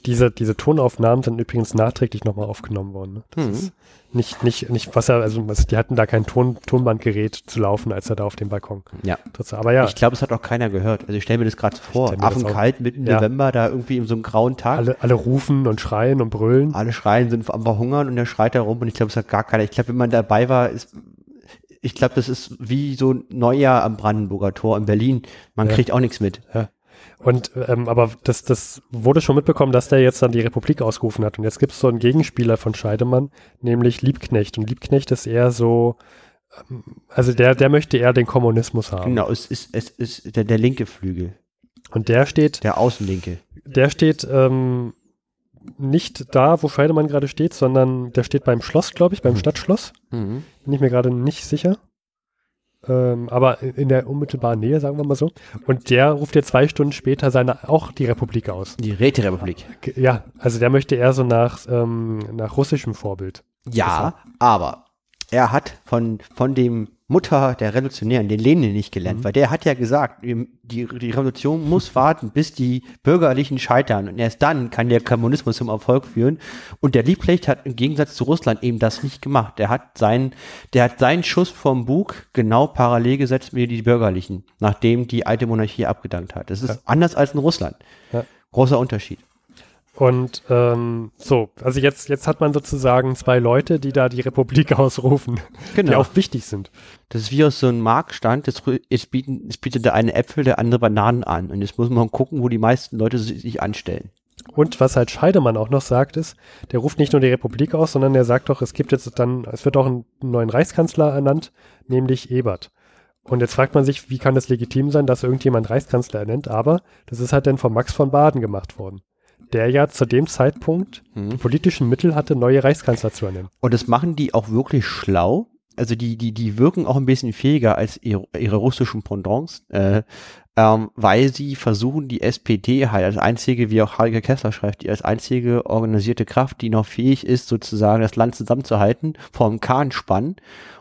Diese, diese Tonaufnahmen sind übrigens nachträglich nochmal aufgenommen worden. Ne? Das Mhm. ist nicht, nicht, nicht, was er, also was, die hatten da kein Ton, Tonbandgerät zu laufen, als er da auf dem Balkon. Ja. saß. Aber ja, Ich glaube, es hat auch keiner gehört. Also ich stelle mir das gerade vor. Affenkalt mitten Ja. November, da irgendwie in so einem grauen Tag. alle, alle rufen und schreien und brüllen. Alle schreien, sind am Verhungern und er schreit da rum und ich glaube, es hat gar keiner. Ich glaube, wenn man dabei war, ist, ich glaube, das ist wie so ein Neujahr am Brandenburger Tor in Berlin. Man Ja. kriegt auch nichts mit. Und ähm, aber das, das wurde schon mitbekommen, dass der jetzt dann die Republik ausgerufen hat. Und jetzt gibt es so einen Gegenspieler von Scheidemann, nämlich Liebknecht. Und Liebknecht ist eher so, ähm, also der, der möchte eher den Kommunismus haben. Genau, es ist, es ist der, der linke Flügel, Und der steht, der Außenlinke. der steht ähm, nicht da, wo Scheidemann gerade steht, sondern der steht beim Schloss, glaube ich, beim Mhm. Stadtschloss. Mhm. Bin ich mir gerade nicht sicher. Ähm, aber in der unmittelbaren Nähe, sagen wir mal so. Und der ruft jetzt zwei Stunden später seine auch die Republik aus. Die Räterepublik. Ge- Ja, also der möchte eher so nach, ähm, nach russischem Vorbild. Ja, aber er hat von, von dem Mutter der Revolutionären, den Lenin, nicht gelernt, Mhm. weil der hat ja gesagt, die, die Revolution muss warten, bis die Bürgerlichen scheitern und erst dann kann der Kommunismus zum Erfolg führen. Und der Liebknecht hat im Gegensatz zu Russland eben das nicht gemacht. Der hat seinen, der hat seinen Schuss vom Bug genau parallel gesetzt mit die Bürgerlichen, nachdem die alte Monarchie abgedankt hat. Das ist Ja. anders als in Russland. Ja. Großer Unterschied. Und ähm, so, also jetzt, jetzt hat man sozusagen zwei Leute, die da die Republik ausrufen, die Genau. auch wichtig sind. Das ist wie aus so einem Marktstand, jetzt, rü- jetzt, bieten, jetzt bietet der eine Äpfel, der andere Bananen an. Und jetzt muss man gucken, wo die meisten Leute si- sich anstellen. Und was halt Scheidemann auch noch sagt, ist, der ruft nicht nur die Republik aus, sondern er sagt doch, es gibt jetzt dann, es wird auch einen neuen Reichskanzler ernannt, nämlich Ebert. Und jetzt fragt man sich, wie kann es legitim sein, dass irgendjemand Reichskanzler ernennt, aber das ist halt dann von Max von Baden gemacht worden. Der ja zu dem Zeitpunkt die politischen Mittel hatte, neue Reichskanzler zu ernennen. Und das machen die auch wirklich schlau. Also die, die, die wirken auch ein bisschen fähiger als ihre, ihre russischen Pendants, äh, ähm, weil sie versuchen, die SPD halt als einzige, wie auch Harike Kessler schreibt, die als einzige organisierte Kraft, die noch fähig ist, sozusagen das Land zusammenzuhalten, vom Kahn spannen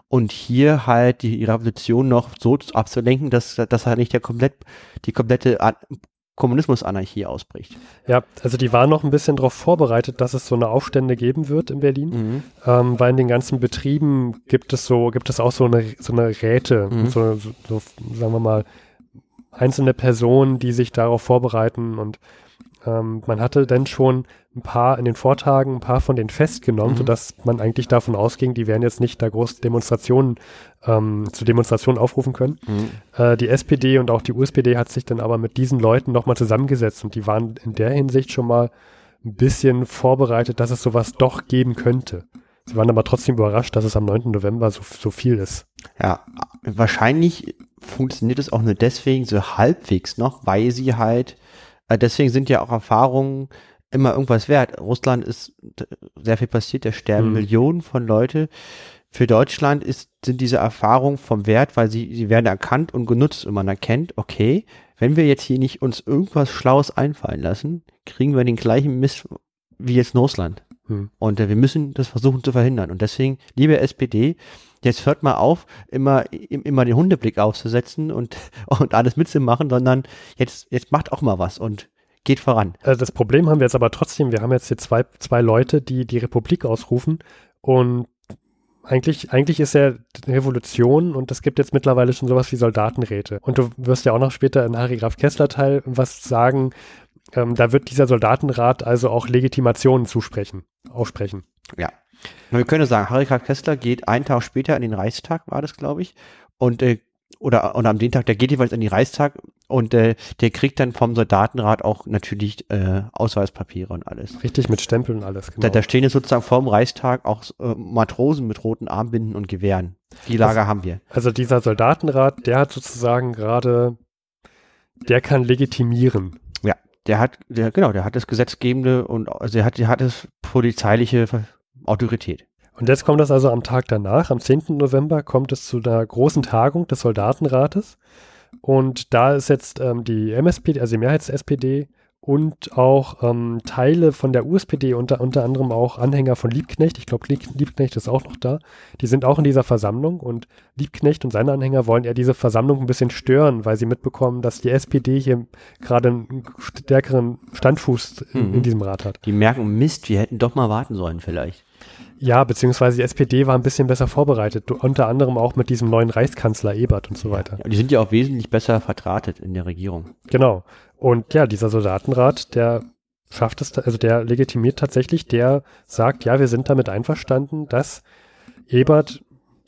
und hier halt die Revolution noch so abzulenken, dass, dass halt nicht der komplett, die komplette Kommunismusanarchie ausbricht. Ja, also die waren noch ein bisschen darauf vorbereitet, dass es so eine Aufstände geben wird in Berlin. Ähm, weil in den ganzen Betrieben gibt es so, gibt es auch so eine, so eine Räte, Mhm. so, so, so, sagen wir mal, einzelne Personen, die sich darauf vorbereiten und ähm, man hatte dann schon ein paar in den Vortagen, ein paar von denen festgenommen, Mhm. sodass man eigentlich davon ausging, die werden jetzt nicht da groß Demonstrationen, ähm, zu Demonstrationen aufrufen können. Mhm. Äh, die SPD und auch die USPD hat sich dann aber mit diesen Leuten nochmal zusammengesetzt und die waren in der Hinsicht schon mal ein bisschen vorbereitet, dass es sowas doch geben könnte. Sie waren aber trotzdem überrascht, dass es am 9. November so, so viel ist. Ja, wahrscheinlich funktioniert es auch nur deswegen so halbwegs noch, weil sie halt, deswegen sind ja auch Erfahrungen immer irgendwas wert. Russland ist sehr viel passiert, da sterben Hm. Millionen von Leute. Für Deutschland ist, sind diese Erfahrungen vom Wert, weil sie, sie werden erkannt und genutzt und man erkennt, okay, wenn wir jetzt hier nicht uns irgendwas Schlaues einfallen lassen, kriegen wir den gleichen Mist wie jetzt in Russland. Hm. Und äh, wir müssen das versuchen zu verhindern. Und deswegen, liebe SPD, jetzt hört mal auf, immer, im- immer den Hundeblick aufzusetzen und, und alles mitzumachen, sondern jetzt, jetzt macht auch mal was und geht voran. Also das Problem haben wir jetzt aber trotzdem, wir haben jetzt hier zwei, zwei Leute, die die Republik ausrufen und eigentlich, eigentlich ist ja Revolution und es gibt jetzt mittlerweile schon sowas wie Soldatenräte. Und du wirst ja auch noch später in Harry Graf Kessler Teil was sagen, ähm, da wird dieser Soldatenrat also auch Legitimationen zusprechen, aussprechen. Ja. Und wir können sagen, Harry Graf Kessler geht einen Tag später in den Reichstag, war das, glaube ich, und äh, oder, oder am den Tag, der geht jeweils in den Reichstag und äh, der kriegt dann vom Soldatenrat auch natürlich äh, Ausweispapiere und alles. Richtig mit Stempeln und alles. Genau. Da, da stehen jetzt sozusagen vorm Reichstag auch äh, Matrosen mit roten Armbinden und Gewehren. Die Lager haben wir. Also dieser Soldatenrat, der hat sozusagen gerade, der kann legitimieren. Der hat, der, genau, der hat das Gesetzgebende und also der hat, der hat das polizeiliche Autorität. Und jetzt kommt das also am Tag danach, am 10. November, kommt es zu einer großen Tagung des Soldatenrates. Und da ist jetzt ähm, die MSPD, also die Mehrheits-SPD und auch ähm, Teile von der USPD, unter, unter anderem auch Anhänger von Liebknecht. Ich glaube, Liebknecht ist auch noch da. Die sind auch in dieser Versammlung und Liebknecht und seine Anhänger wollen ja diese Versammlung ein bisschen stören, weil sie mitbekommen, dass die SPD hier gerade einen stärkeren Standfuß in, mhm. in diesem Rat hat. Die merken, Mist, wir hätten doch mal warten sollen vielleicht. Ja, beziehungsweise die SPD war ein bisschen besser vorbereitet, unter anderem auch mit diesem neuen Reichskanzler Ebert und so weiter. Ja, die sind ja auch wesentlich besser vertratet in der Regierung. Genau. Und ja, dieser Soldatenrat, der schafft es, also der legitimiert tatsächlich, der sagt, ja, wir sind damit einverstanden, dass Ebert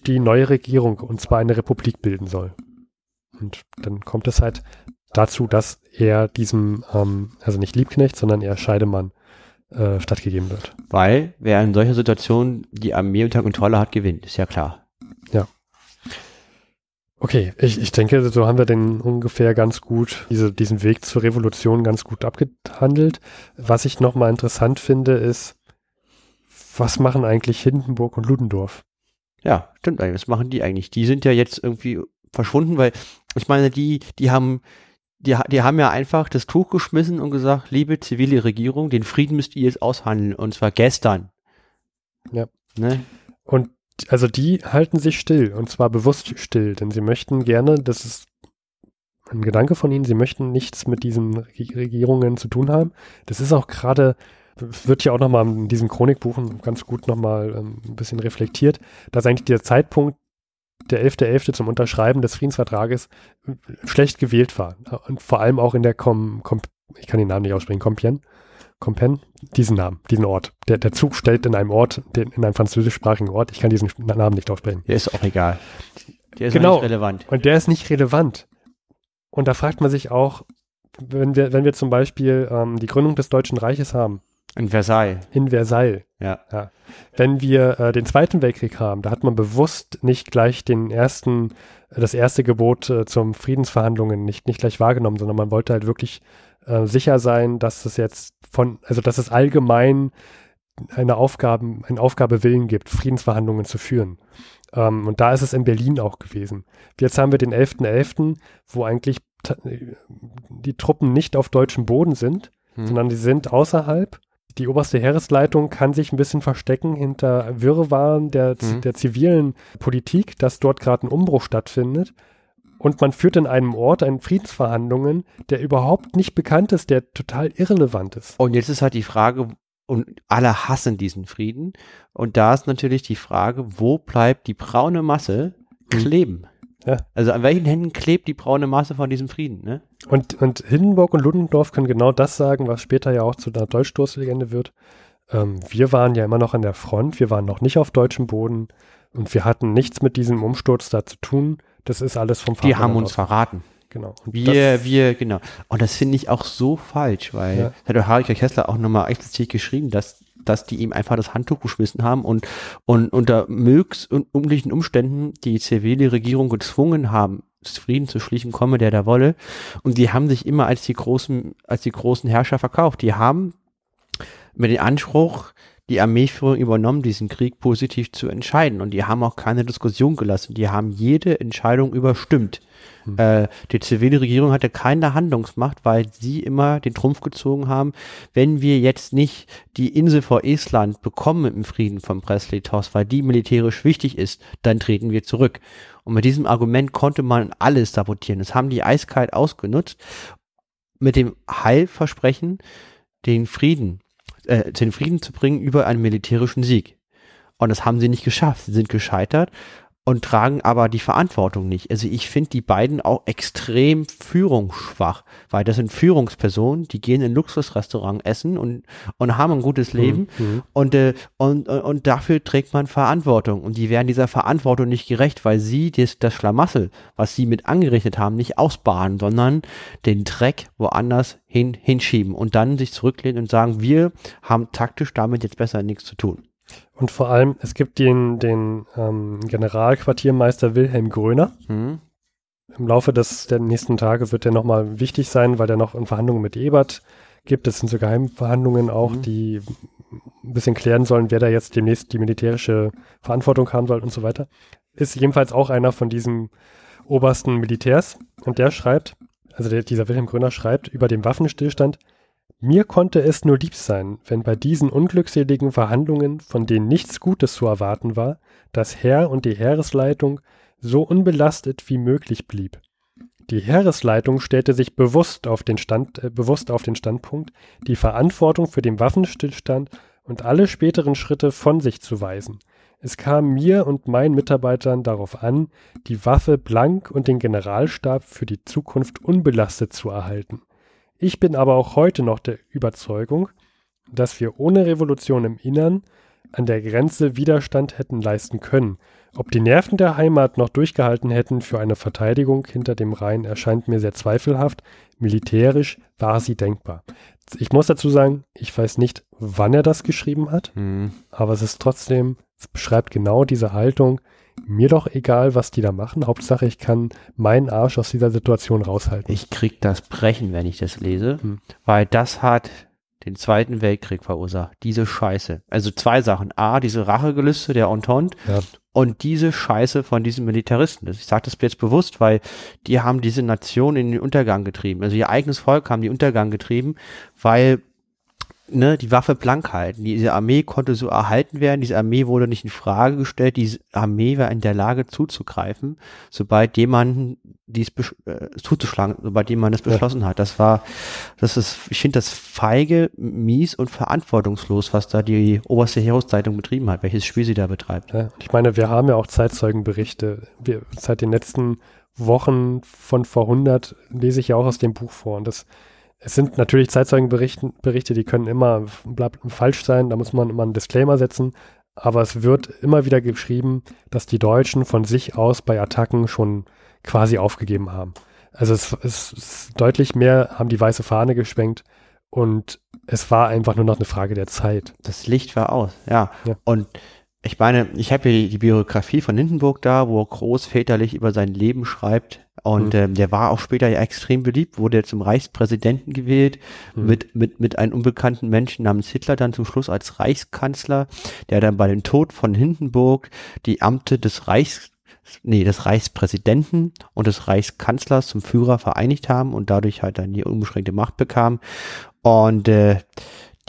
die neue Regierung, und zwar eine Republik bilden soll. Und dann kommt es halt dazu, dass er diesem, ähm, also nicht Liebknecht, sondern eher Scheidemann äh, stattgegeben wird. Weil wer in solcher Situation die Armee unter Kontrolle hat, gewinnt, ist ja klar. Ja. Okay, ich, ich denke, so haben wir den ungefähr ganz gut, diese, diesen Weg zur Revolution ganz gut abgehandelt. Was ich nochmal interessant finde, ist, was machen eigentlich Hindenburg und Ludendorff? Ja, stimmt eigentlich. Was machen die eigentlich? Die sind ja jetzt irgendwie verschwunden, weil ich meine, die, die haben die, die haben ja einfach das Tuch geschmissen und gesagt, liebe zivile Regierung, den Frieden müsst ihr jetzt aushandeln und zwar gestern. Ja. Ne? Und also die halten sich still und zwar bewusst still, denn sie möchten gerne, das ist ein Gedanke von ihnen, sie möchten nichts mit diesen Regierungen zu tun haben. Das ist auch gerade, wird ja auch nochmal in diesem Chronikbuch ganz gut nochmal ähm, ein bisschen reflektiert, dass eigentlich der Zeitpunkt der 11.11. .11. zum Unterschreiben des Friedensvertrages schlecht gewählt war. Und vor allem auch in der Com, Com ich kann den Namen nicht aussprechen, Compiègne, Compiègne, diesen Namen, diesen Ort. Der, der Zug stellt in einem Ort, den, in einem französischsprachigen Ort, ich kann diesen Namen nicht aussprechen. Der ist auch egal. Der ist genau. nicht relevant. Und der ist nicht relevant. Und da fragt man sich auch, wenn wir, wenn wir zum Beispiel ähm, die Gründung des Deutschen Reiches haben, in Versailles. In Versailles. Ja. ja. Wenn wir äh, den Zweiten Weltkrieg haben, da hat man bewusst nicht gleich den ersten, äh, das erste Gebot äh, zum Friedensverhandlungen nicht, nicht gleich wahrgenommen, sondern man wollte halt wirklich äh, sicher sein, dass es jetzt von, also dass es allgemein eine Aufgabe, eine Aufgabe Willen gibt, Friedensverhandlungen zu führen. Ähm, und da ist es in Berlin auch gewesen. Jetzt haben wir den 11.11., .11., wo eigentlich die Truppen nicht auf deutschem Boden sind, hm. sondern die sind außerhalb die oberste Heeresleitung kann sich ein bisschen verstecken hinter Wirrwarren der, mhm. der zivilen Politik, dass dort gerade ein Umbruch stattfindet. Und man führt in einem Ort einen Friedensverhandlungen, der überhaupt nicht bekannt ist, der total irrelevant ist. Und jetzt ist halt die Frage, und alle hassen diesen Frieden. Und da ist natürlich die Frage, wo bleibt die braune Masse mhm. kleben? Ja. Also an welchen Händen klebt die braune Masse von diesem Frieden, ne? Und, und Hindenburg und Ludendorff können genau das sagen, was später ja auch zu einer Deutschstoßlegende wird. Ähm, wir waren ja immer noch an der Front, wir waren noch nicht auf deutschem Boden und wir hatten nichts mit diesem Umsturz da zu tun. Das ist alles vom Vaterland Die haben uns aus. verraten. Genau. Und wir, wir, genau. Und das finde ich auch so falsch, weil ja. hat der Harry Kessler auch nochmal explizit geschrieben, dass dass die ihm einfach das Handtuch geschmissen haben und, und unter möglichst unglücklichen Umständen die zivile Regierung gezwungen haben, Frieden zu schließen, komme der da wolle. Und die haben sich immer als die großen, als die großen Herrscher verkauft. Die haben mit dem Anspruch, die Armeeführung übernommen, diesen Krieg positiv zu entscheiden. Und die haben auch keine Diskussion gelassen. Die haben jede Entscheidung überstimmt. Hm. Äh, die zivile Regierung hatte keine Handlungsmacht, weil sie immer den Trumpf gezogen haben, wenn wir jetzt nicht die Insel vor Estland bekommen im Frieden von Presley-Toss, weil die militärisch wichtig ist, dann treten wir zurück. Und mit diesem Argument konnte man alles sabotieren. Das haben die eiskalt ausgenutzt mit dem Heilversprechen, den Frieden äh, den Frieden zu bringen über einen militärischen Sieg. Und das haben sie nicht geschafft. Sie sind gescheitert und tragen aber die Verantwortung nicht. Also ich finde die beiden auch extrem führungsschwach, weil das sind Führungspersonen, die gehen in Luxusrestaurant essen und, und haben ein gutes mhm, Leben mhm. und, äh, und, und dafür trägt man Verantwortung und die werden dieser Verantwortung nicht gerecht, weil sie das, das Schlamassel, was sie mit angerichtet haben, nicht ausbaden, sondern den Dreck woanders hin, hinschieben und dann sich zurücklehnen und sagen, wir haben taktisch damit jetzt besser nichts zu tun. Und vor allem, es gibt den, den ähm, Generalquartiermeister Wilhelm Gröner. Mhm. Im Laufe des, der nächsten Tage wird der nochmal wichtig sein, weil der noch in Verhandlungen mit Ebert gibt. Es sind so Geheimverhandlungen auch, mhm. die ein bisschen klären sollen, wer da jetzt demnächst die militärische Verantwortung haben soll und so weiter. Ist jedenfalls auch einer von diesen obersten Militärs. Und der schreibt, also der, dieser Wilhelm Gröner schreibt über den Waffenstillstand, Mir konnte es nur lieb sein, wenn bei diesen unglückseligen Verhandlungen, von denen nichts Gutes zu erwarten war, das Heer und die Heeresleitung so unbelastet wie möglich blieb. Die Heeresleitung stellte sich bewusst auf den, Stand, äh, bewusst auf den Standpunkt, die Verantwortung für den Waffenstillstand und alle späteren Schritte von sich zu weisen. Es kam mir und meinen Mitarbeitern darauf an, die Waffe blank und den Generalstab für die Zukunft unbelastet zu erhalten. Ich bin aber auch heute noch der Überzeugung, dass wir ohne Revolution im Innern an der Grenze Widerstand hätten leisten können. Ob die Nerven der Heimat noch durchgehalten hätten für eine Verteidigung hinter dem Rhein, erscheint mir sehr zweifelhaft. Militärisch war sie denkbar. Ich muss dazu sagen, ich weiß nicht, wann er das geschrieben hat, Mhm. aber es ist trotzdem, es beschreibt genau diese Haltung. Mir doch egal, was die da machen. Hauptsache, ich kann meinen Arsch aus dieser Situation raushalten. Ich krieg das Brechen, wenn ich das lese, Hm. weil das hat den Zweiten Weltkrieg verursacht. Diese Scheiße. Also zwei Sachen. A, diese Rachegelüste der Entente Ja. und diese Scheiße von diesen Militaristen. Ich sage das jetzt bewusst, weil die haben diese Nation in den Untergang getrieben. Also ihr eigenes Volk haben die Untergang getrieben, weil ne, die Waffe blank halten. Diese Armee konnte so erhalten werden. Diese Armee wurde nicht in Frage gestellt. Diese Armee war in der Lage zuzugreifen, sobald jemand dies äh, zuzuschlagen, sobald jemand Ja. beschlossen hat. Das war, das ist, ich finde das feige, mies und verantwortungslos, was da die oberste Heereszeitung betrieben hat, welches Spiel sie da betreibt. Ja, ich meine, wir haben ja auch Zeitzeugenberichte. Wir, seit den letzten Wochen von vor 100 lese ich ja auch aus dem Buch vor. Und das, es sind natürlich Zeitzeugenberichte, Berichte, die können immer falsch sein. Da muss man immer einen Disclaimer setzen. Aber es wird immer wieder geschrieben, dass die Deutschen von sich aus bei Attacken schon quasi aufgegeben haben. Also es, es ist deutlich mehr, haben die weiße Fahne geschwenkt und es war einfach nur noch eine Frage der Zeit. Das Licht war aus, ja. Ja. Und ich meine, ich habe hier die, Biografie von Hindenburg da, wo er großväterlich über sein Leben schreibt. Und Mhm. ähm, der war auch später ja extrem beliebt, wurde zum Reichspräsidenten gewählt, Mhm. mit, mit, mit einem unbekannten Menschen namens Hitler dann zum Schluss als Reichskanzler, der dann bei dem Tod von Hindenburg die Amte des Reichs, nee, des Reichspräsidenten und des Reichskanzlers zum Führer vereinigt haben und dadurch halt dann die unbeschränkte Macht bekam. Und äh,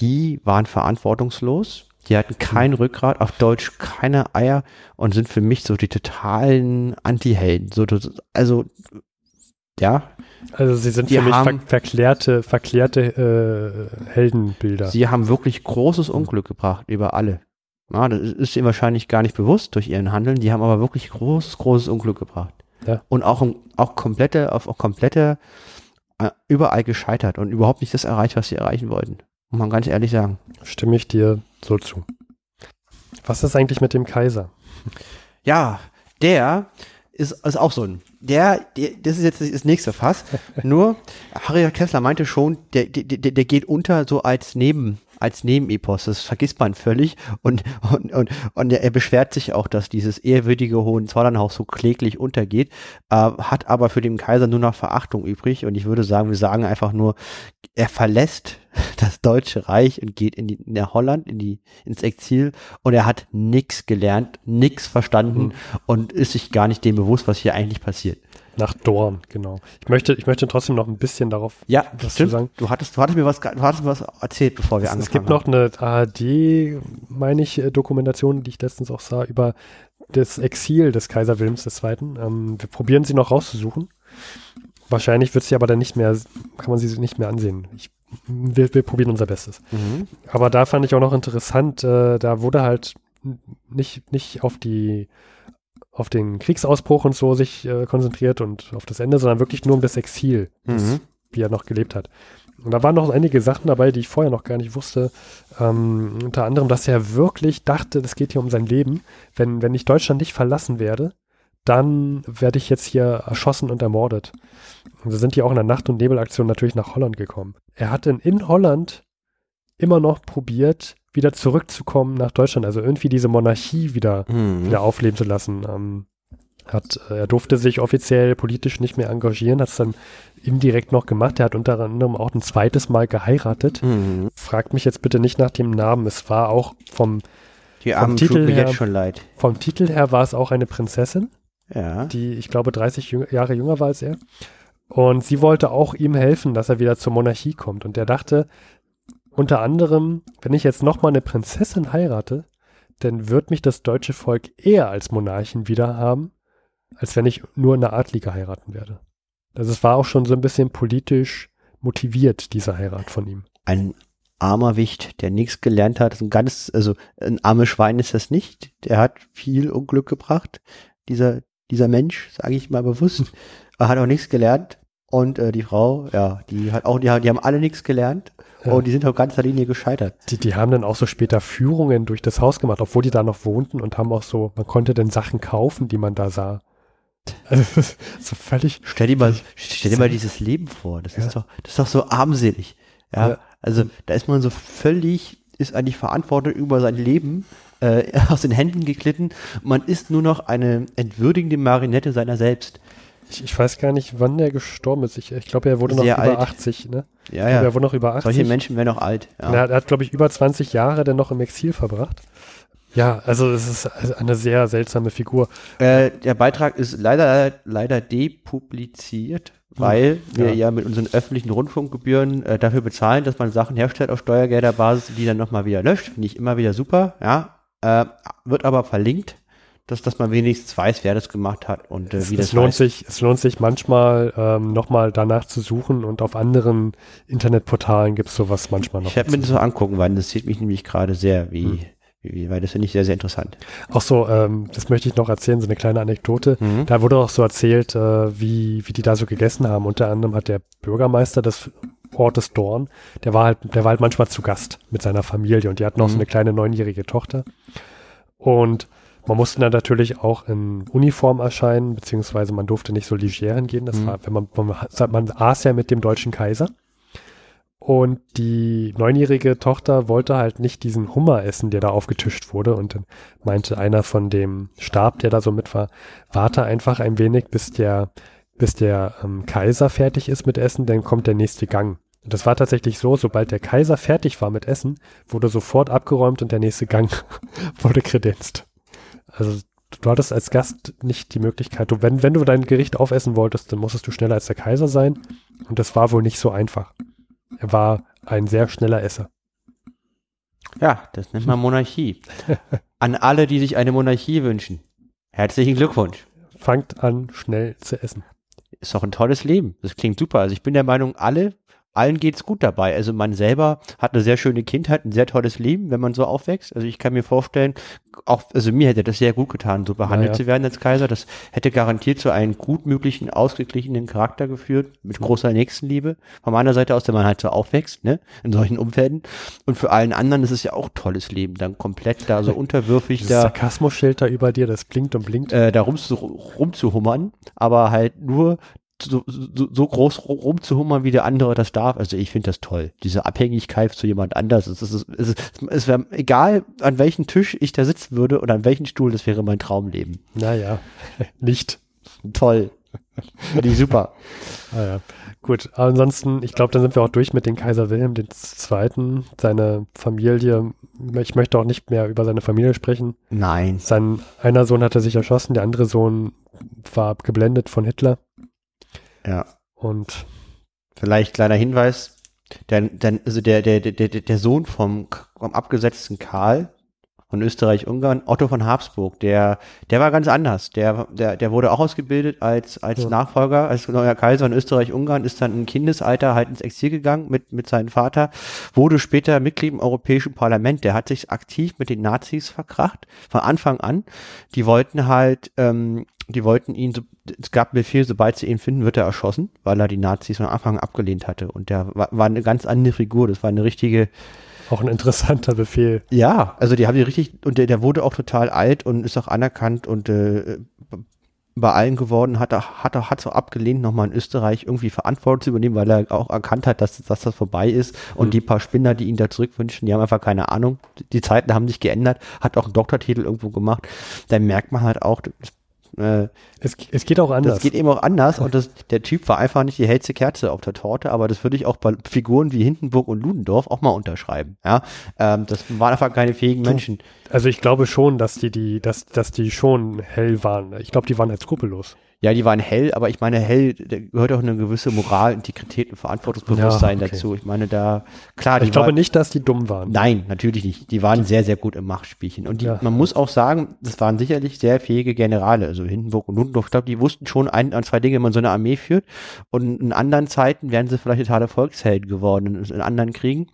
die waren verantwortungslos. Die hatten kein Rückgrat, auf Deutsch keine Eier und sind für mich so die totalen Anti-Helden. So, also, ja, Also sie sind Die für mich ver haben- verklärte, verklärte äh, Heldenbilder. sie haben wirklich großes Unglück gebracht über alle. Ja, das ist ihnen wahrscheinlich gar nicht bewusst durch ihren Handeln. Die haben aber wirklich großes, großes Unglück gebracht. Ja. Und auch, auch komplette, auf auch komplette, äh, überall gescheitert und überhaupt nicht das erreicht, was sie erreichen wollten. Muss man ganz ehrlich sagen. Stimme ich dir so zu. Was ist eigentlich mit dem Kaiser? Ja, der ist, ist auch so ein. Der, der, das ist jetzt das nächste Fass. Nur, Harry Kessler meinte schon, der, der, der der geht unter so als Neben, als Nebenepos. Das vergisst man völlig. Und, und, und, und er, er beschwert sich auch, dass dieses ehrwürdige Hohenzollernhaus so kläglich untergeht, äh, hat aber für den Kaiser nur noch Verachtung übrig. Und ich würde sagen, wir sagen einfach nur, er verlässt das Deutsche Reich und geht in, die, in der Holland, in die, ins Exil und er hat nix gelernt, nix verstanden Mhm. und ist sich gar nicht dem bewusst, was hier eigentlich passiert. Nach Dorn, genau. Ich möchte, ich möchte trotzdem noch ein bisschen darauf. Ja, Was zu sagen? Du hattest, du hattest mir was, du hattest mir was erzählt, bevor wir Es, es angefangen gibt noch eine ARD, meine ich, äh, Dokumentation, die ich letztens auch sah, über das Exil des Kaiser Wilhelms II. Ähm, wir probieren sie noch rauszusuchen. Wahrscheinlich wird sie aber dann nicht mehr, kann man sie nicht mehr ansehen. Ich, wir, wir probieren unser Bestes. haben. Mhm. Aber da fand ich auch noch interessant, äh, da wurde halt nicht, nicht auf die auf den Kriegsausbruch und so sich äh, konzentriert und auf das Ende, sondern wirklich nur um das Exil, das, Mhm. wie er noch gelebt hat. Und da waren noch einige Sachen dabei, die ich vorher noch gar nicht wusste. Ähm, unter anderem, dass er wirklich dachte, das geht hier um sein Leben. Wenn, wenn ich Deutschland nicht verlassen werde, dann werde ich jetzt hier erschossen und ermordet. Und wir sind ja auch in der Nacht- und Nebelaktion natürlich nach Holland gekommen. Er hat in, in Holland immer noch probiert, wieder zurückzukommen nach Deutschland, also irgendwie diese Monarchie wieder, Mhm. wieder aufleben zu lassen. Ähm, hat, äh, er durfte sich offiziell politisch nicht mehr engagieren, hat es dann indirekt noch gemacht. Er hat unter anderem auch ein zweites Mal geheiratet. Mhm. Fragt mich jetzt bitte nicht nach dem Namen. Es war auch vom, Armen Titel her- jetzt schon leid. vom Titel her war es auch eine Prinzessin. Ja. die, ich glaube, 30 jüng Jahre jünger war als er. Und sie wollte auch ihm helfen, dass er wieder zur Monarchie kommt. Und er dachte, unter anderem, wenn ich jetzt nochmal eine Prinzessin heirate, dann wird mich das deutsche Volk eher als Monarchen wieder haben, als wenn ich nur eine Adlige heiraten werde. Also es war auch schon so ein bisschen politisch motiviert, diese Heirat von ihm. Ein armer Wicht, der nichts gelernt hat, ein ganz, also ein armes Schwein ist das nicht. Der hat viel Unglück gebracht, dieser, dieser Mensch, sage ich mal bewusst. Er hat auch nichts gelernt. Und äh, die Frau, ja, die hat auch, die, die haben alle nichts gelernt. Ja. Und die sind auf ganzer Linie gescheitert. Die, die haben dann auch so später Führungen durch das Haus gemacht, obwohl die da noch wohnten und haben auch so, man konnte dann Sachen kaufen, die man da sah. Also, so völlig. Stell dir mal, stell dir mal dieses Leben vor. Das ja. ist doch, das ist doch so armselig. Ja, ja. also da ist man so völlig, ist eigentlich verantwortlich über sein Leben äh, aus den Händen geglitten. Man ist nur noch eine entwürdigende Marinette seiner selbst. Ich, ich weiß gar nicht, wann der gestorben ist. Ich, ich glaube, er wurde Sehr noch über alt. 80, ne? Ja, ja. er wurde noch über 80. Solche Menschen werden noch alt. Ja. Er, er hat, glaube ich, über 20 Jahre dann noch im Exil verbracht. Ja, also es ist also eine sehr seltsame Figur. Äh, der Beitrag ist leider, leider depubliziert, weil hm, wir ja. mit unseren öffentlichen Rundfunkgebühren äh, dafür bezahlen, dass man Sachen herstellt auf Steuergelderbasis, die dann nochmal wieder löscht. Finde ich immer wieder super, ja. Äh, wird aber verlinkt dass, dass man wenigstens weiß, wer das gemacht hat und äh, wie es, das es lohnt sich Es lohnt sich manchmal ähm, nochmal danach zu suchen und auf anderen Internetportalen gibt es sowas manchmal noch. Ich werde mir das so angucken, weil das sieht mich nämlich gerade sehr, wie, hm. wie, weil das finde ich sehr, sehr interessant. Auch so, ähm, das möchte ich noch erzählen, so eine kleine Anekdote. Mhm. Da wurde auch so erzählt, äh, wie, wie die da so gegessen haben. Unter anderem hat der Bürgermeister des Ortes Dorn, der war halt, der war halt manchmal zu Gast mit seiner Familie und die hatten auch mhm. so eine kleine neunjährige Tochter. Und man musste dann natürlich auch in Uniform erscheinen, beziehungsweise man durfte nicht so leger hingehen. Das mhm. war, wenn man, man, man aß ja mit dem deutschen Kaiser. Und die neunjährige Tochter wollte halt nicht diesen Hummer essen, der da aufgetischt wurde. Und dann meinte einer von dem Stab, der da so mit war, warte einfach ein wenig, bis der, bis der ähm, Kaiser fertig ist mit Essen, dann kommt der nächste Gang. Und das war tatsächlich so, sobald der Kaiser fertig war mit Essen, wurde sofort abgeräumt und der nächste Gang wurde kredenzt. Also du hattest als Gast nicht die Möglichkeit, du, wenn, wenn du dein Gericht aufessen wolltest, dann musstest du schneller als der Kaiser sein. Und das war wohl nicht so einfach. Er war ein sehr schneller Esser. Ja, das nennt man Monarchie. An alle, die sich eine Monarchie wünschen. Herzlichen Glückwunsch. Fangt an, schnell zu essen. Ist doch ein tolles Leben. Das klingt super. Also ich bin der Meinung, alle allen geht's gut dabei. Also man selber hat eine sehr schöne Kindheit, ein sehr tolles Leben, wenn man so aufwächst. Also ich kann mir vorstellen, auch, also mir hätte das sehr gut getan, so behandelt ja, zu werden als Kaiser. Das hätte garantiert zu einem gut möglichen, ausgeglichenen Charakter geführt, mit großer Nächstenliebe. Von meiner Seite aus, wenn man halt so aufwächst, ne, in solchen Umfelden. Und für allen anderen ist es ja auch tolles Leben, dann komplett da so unterwürfig da. Sarkasmus-Schild da über dir, das blinkt und blinkt. Äh, da rumzu, rumzuhummern, aber halt nur so, so, so groß rumzuhummern, wie der andere das darf. Also ich finde das toll. Diese Abhängigkeit zu jemand anders. Es, ist, es, ist, es wäre egal, an welchem Tisch ich da sitzen würde oder an welchem Stuhl, das wäre mein Traumleben. Naja, nicht. Toll. Finde ich super. ah, ja. Gut, ansonsten, ich glaube, dann sind wir auch durch mit dem Kaiser Wilhelm II., seine Familie. Ich möchte auch nicht mehr über seine Familie sprechen. Nein. Sein einer Sohn hatte sich erschossen, der andere Sohn war geblendet von Hitler. Ja. Und vielleicht kleiner Hinweis, der, der, also der, der, der, der Sohn vom, vom abgesetzten Karl von Österreich-Ungarn, Otto von Habsburg, der, der war ganz anders. Der, der, der wurde auch ausgebildet als, als ja. Nachfolger, als neuer Kaiser in Österreich-Ungarn, ist dann im Kindesalter halt ins Exil gegangen mit, mit seinem Vater, wurde später Mitglied im Europäischen Parlament. Der hat sich aktiv mit den Nazis verkracht, von Anfang an. Die wollten halt ähm, die wollten ihn, es gab Befehl, sobald sie ihn finden, wird er erschossen, weil er die Nazis von Anfang an abgelehnt hatte. Und der war, war eine ganz andere Figur, das war eine richtige. Auch ein interessanter Befehl. Ja, also die haben die richtig, und der, der wurde auch total alt und ist auch anerkannt und äh, bei allen geworden, hat er, hat er, hat so abgelehnt, nochmal in Österreich irgendwie Verantwortung zu übernehmen, weil er auch erkannt hat, dass, dass das vorbei ist. Und mhm. die paar Spinner, die ihn da zurückwünschen, die haben einfach keine Ahnung. Die Zeiten haben sich geändert, hat auch einen Doktortitel irgendwo gemacht. Dann merkt man halt auch, äh, es, es geht auch anders. Das geht eben auch anders und das, der Typ war einfach nicht die hellste Kerze auf der Torte, aber das würde ich auch bei Figuren wie Hindenburg und Ludendorff auch mal unterschreiben. Ja, ähm, das waren einfach keine fähigen Menschen. Also ich glaube schon, dass die, die, dass, dass die schon hell waren. Ich glaube, die waren halt skrupellos. Ja, die waren hell, aber ich meine, hell, da gehört auch eine gewisse Moral, Integrität und Verantwortungsbewusstsein Ja, okay. dazu. Ich meine, da, klar, die Ich glaube waren- nicht, dass die dumm waren. Nein, natürlich nicht. Die waren sehr, sehr gut im Machtspielchen. Und die, Ja. man muss auch sagen, das waren sicherlich sehr fähige Generale. Also Hindenburg und Ludendorff, ich glaube, die wussten schon ein, an zwei Dinge, wenn man so eine Armee führt. Und in anderen Zeiten wären sie vielleicht totale Volkshelden geworden in, in anderen Kriegen.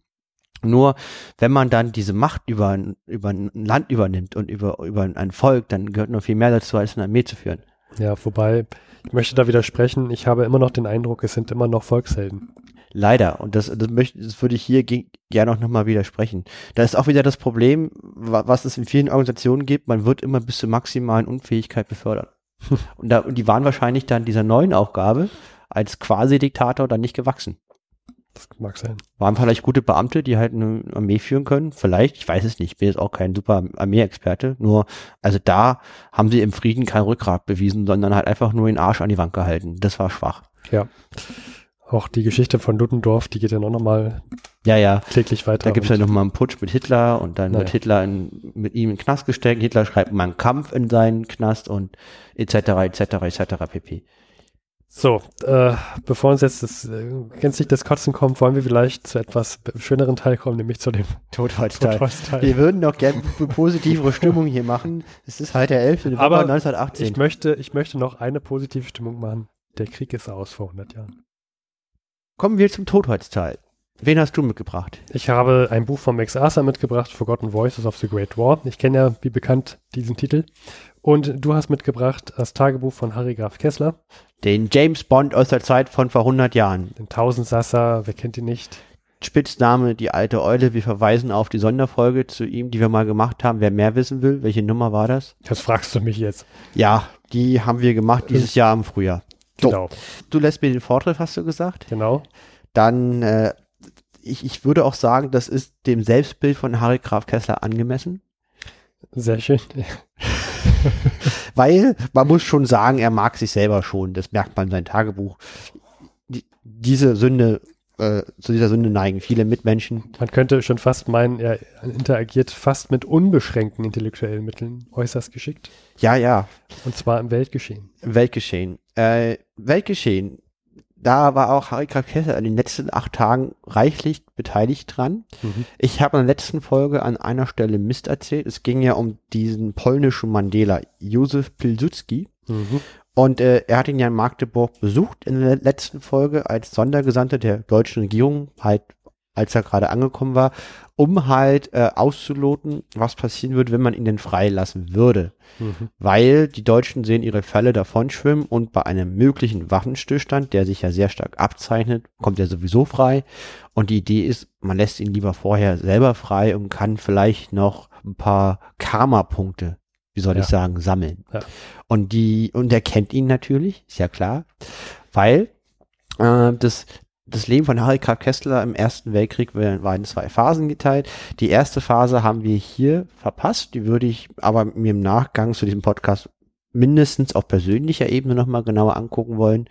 Nur wenn man dann diese Macht über, ein- über ein Land übernimmt und über, über ein Volk, dann gehört noch viel mehr dazu, als eine Armee zu führen. Ja, wobei, ich möchte da widersprechen, ich habe immer noch den Eindruck, es sind immer noch Volkshelden. Leider. Und das, das, möchte, das würde ich hier ge- gerne auch nochmal widersprechen. Da ist auch wieder das Problem, wa- was es in vielen Organisationen gibt, man wird immer bis zur maximalen Unfähigkeit befördert. und, da, und die waren wahrscheinlich dann dieser neuen Aufgabe als Quasi-Diktator dann nicht gewachsen. Das mag sein. Waren vielleicht gute Beamte, die halt eine Armee führen können. Vielleicht, ich weiß es nicht, ich bin jetzt auch kein super Armeeexperte. Nur, also da haben sie im Frieden kein Rückgrat bewiesen, sondern halt einfach nur den Arsch an die Wand gehalten. Das war schwach. Ja. Auch die Geschichte von Ludendorff, die geht ja noch mal Ja, ja. kläglich weiter. Da gibt es ja Und- nochmal einen Putsch mit Hitler und dann Naja. wird Hitler in, mit ihm in den Knast gesteckt. Hitler schreibt mal einen Kampf in seinen Knast und etc. etc. etc. pp. So, äh, bevor uns jetzt das äh, gänzlich das Kotzen kommt, wollen wir vielleicht zu etwas schöneren Teil kommen, nämlich zu dem Totholzteil. Totholzteil. Wir würden doch gerne positivere Stimmung hier machen. Es ist halt der 11. November Aber 1918. Ich möchte, ich möchte noch eine positive Stimmung machen. Der Krieg ist aus vor 100 Jahren. Kommen wir zum Totholzteil. Wen hast du mitgebracht? Ich habe ein Buch von Max Arthur mitgebracht, Forgotten Voices of the Great War. Ich kenne ja, wie bekannt, diesen Titel. Und du hast mitgebracht das Tagebuch von Harry Graf Kessler, Den James Bond aus der Zeit von vor 100 Jahren. den Tausendsasser, wer kennt ihn nicht? Spitzname die alte Eule. Wir verweisen auf die Sonderfolge zu ihm, die wir mal gemacht haben. Wer mehr wissen will, welche Nummer war das? Das fragst du mich jetzt. Ja, die haben wir gemacht dieses Jahr im Frühjahr. So. Genau, Du lässt mir den Vortritt, hast du gesagt? genau. Dann, äh, ich, ich würde auch sagen, das ist dem Selbstbild von Harry Graf Kessler angemessen. Sehr schön. Weil man muss schon sagen, er mag sich selber schon. Das merkt man in seinem Tagebuch. Die, diese Sünde, äh, zu dieser Sünde neigen viele Mitmenschen. Man könnte schon fast meinen, er interagiert fast mit unbeschränkten intellektuellen Mitteln äußerst geschickt. Ja, ja, Und zwar im Weltgeschehen. im Weltgeschehen. Äh, Weltgeschehen. Da war auch Harry Kessler in den letzten acht Tagen reichlich beteiligt dran. Mhm. Ich habe in der letzten Folge an einer Stelle Mist erzählt. Es ging ja um diesen polnischen Mandela, Józef Pilsudski. Mhm. Und äh, er hat ihn ja in Magdeburg besucht in der letzten Folge als Sondergesandter der deutschen Regierung, halt als er gerade angekommen war, um halt äh, auszuloten, was passieren würde, wenn man ihn denn freilassen würde. Mhm. Weil die Deutschen sehen ihre Fälle davonschwimmen und bei einem möglichen Waffenstillstand, der sich ja sehr stark abzeichnet, kommt er sowieso frei. Und die Idee ist, man lässt ihn lieber vorher selber frei und kann vielleicht noch ein paar Karma-Punkte, wie soll Ja. ich sagen, sammeln. Ja. Und die, und er kennt ihn natürlich, ist ja klar, weil äh, das, das Leben von Harry Graf Kessler im Ersten Weltkrieg war in zwei Phasen geteilt. Die erste Phase haben wir hier verpasst, die würde ich aber mir im Nachgang zu diesem Podcast mindestens auf persönlicher Ebene nochmal genauer angucken wollen,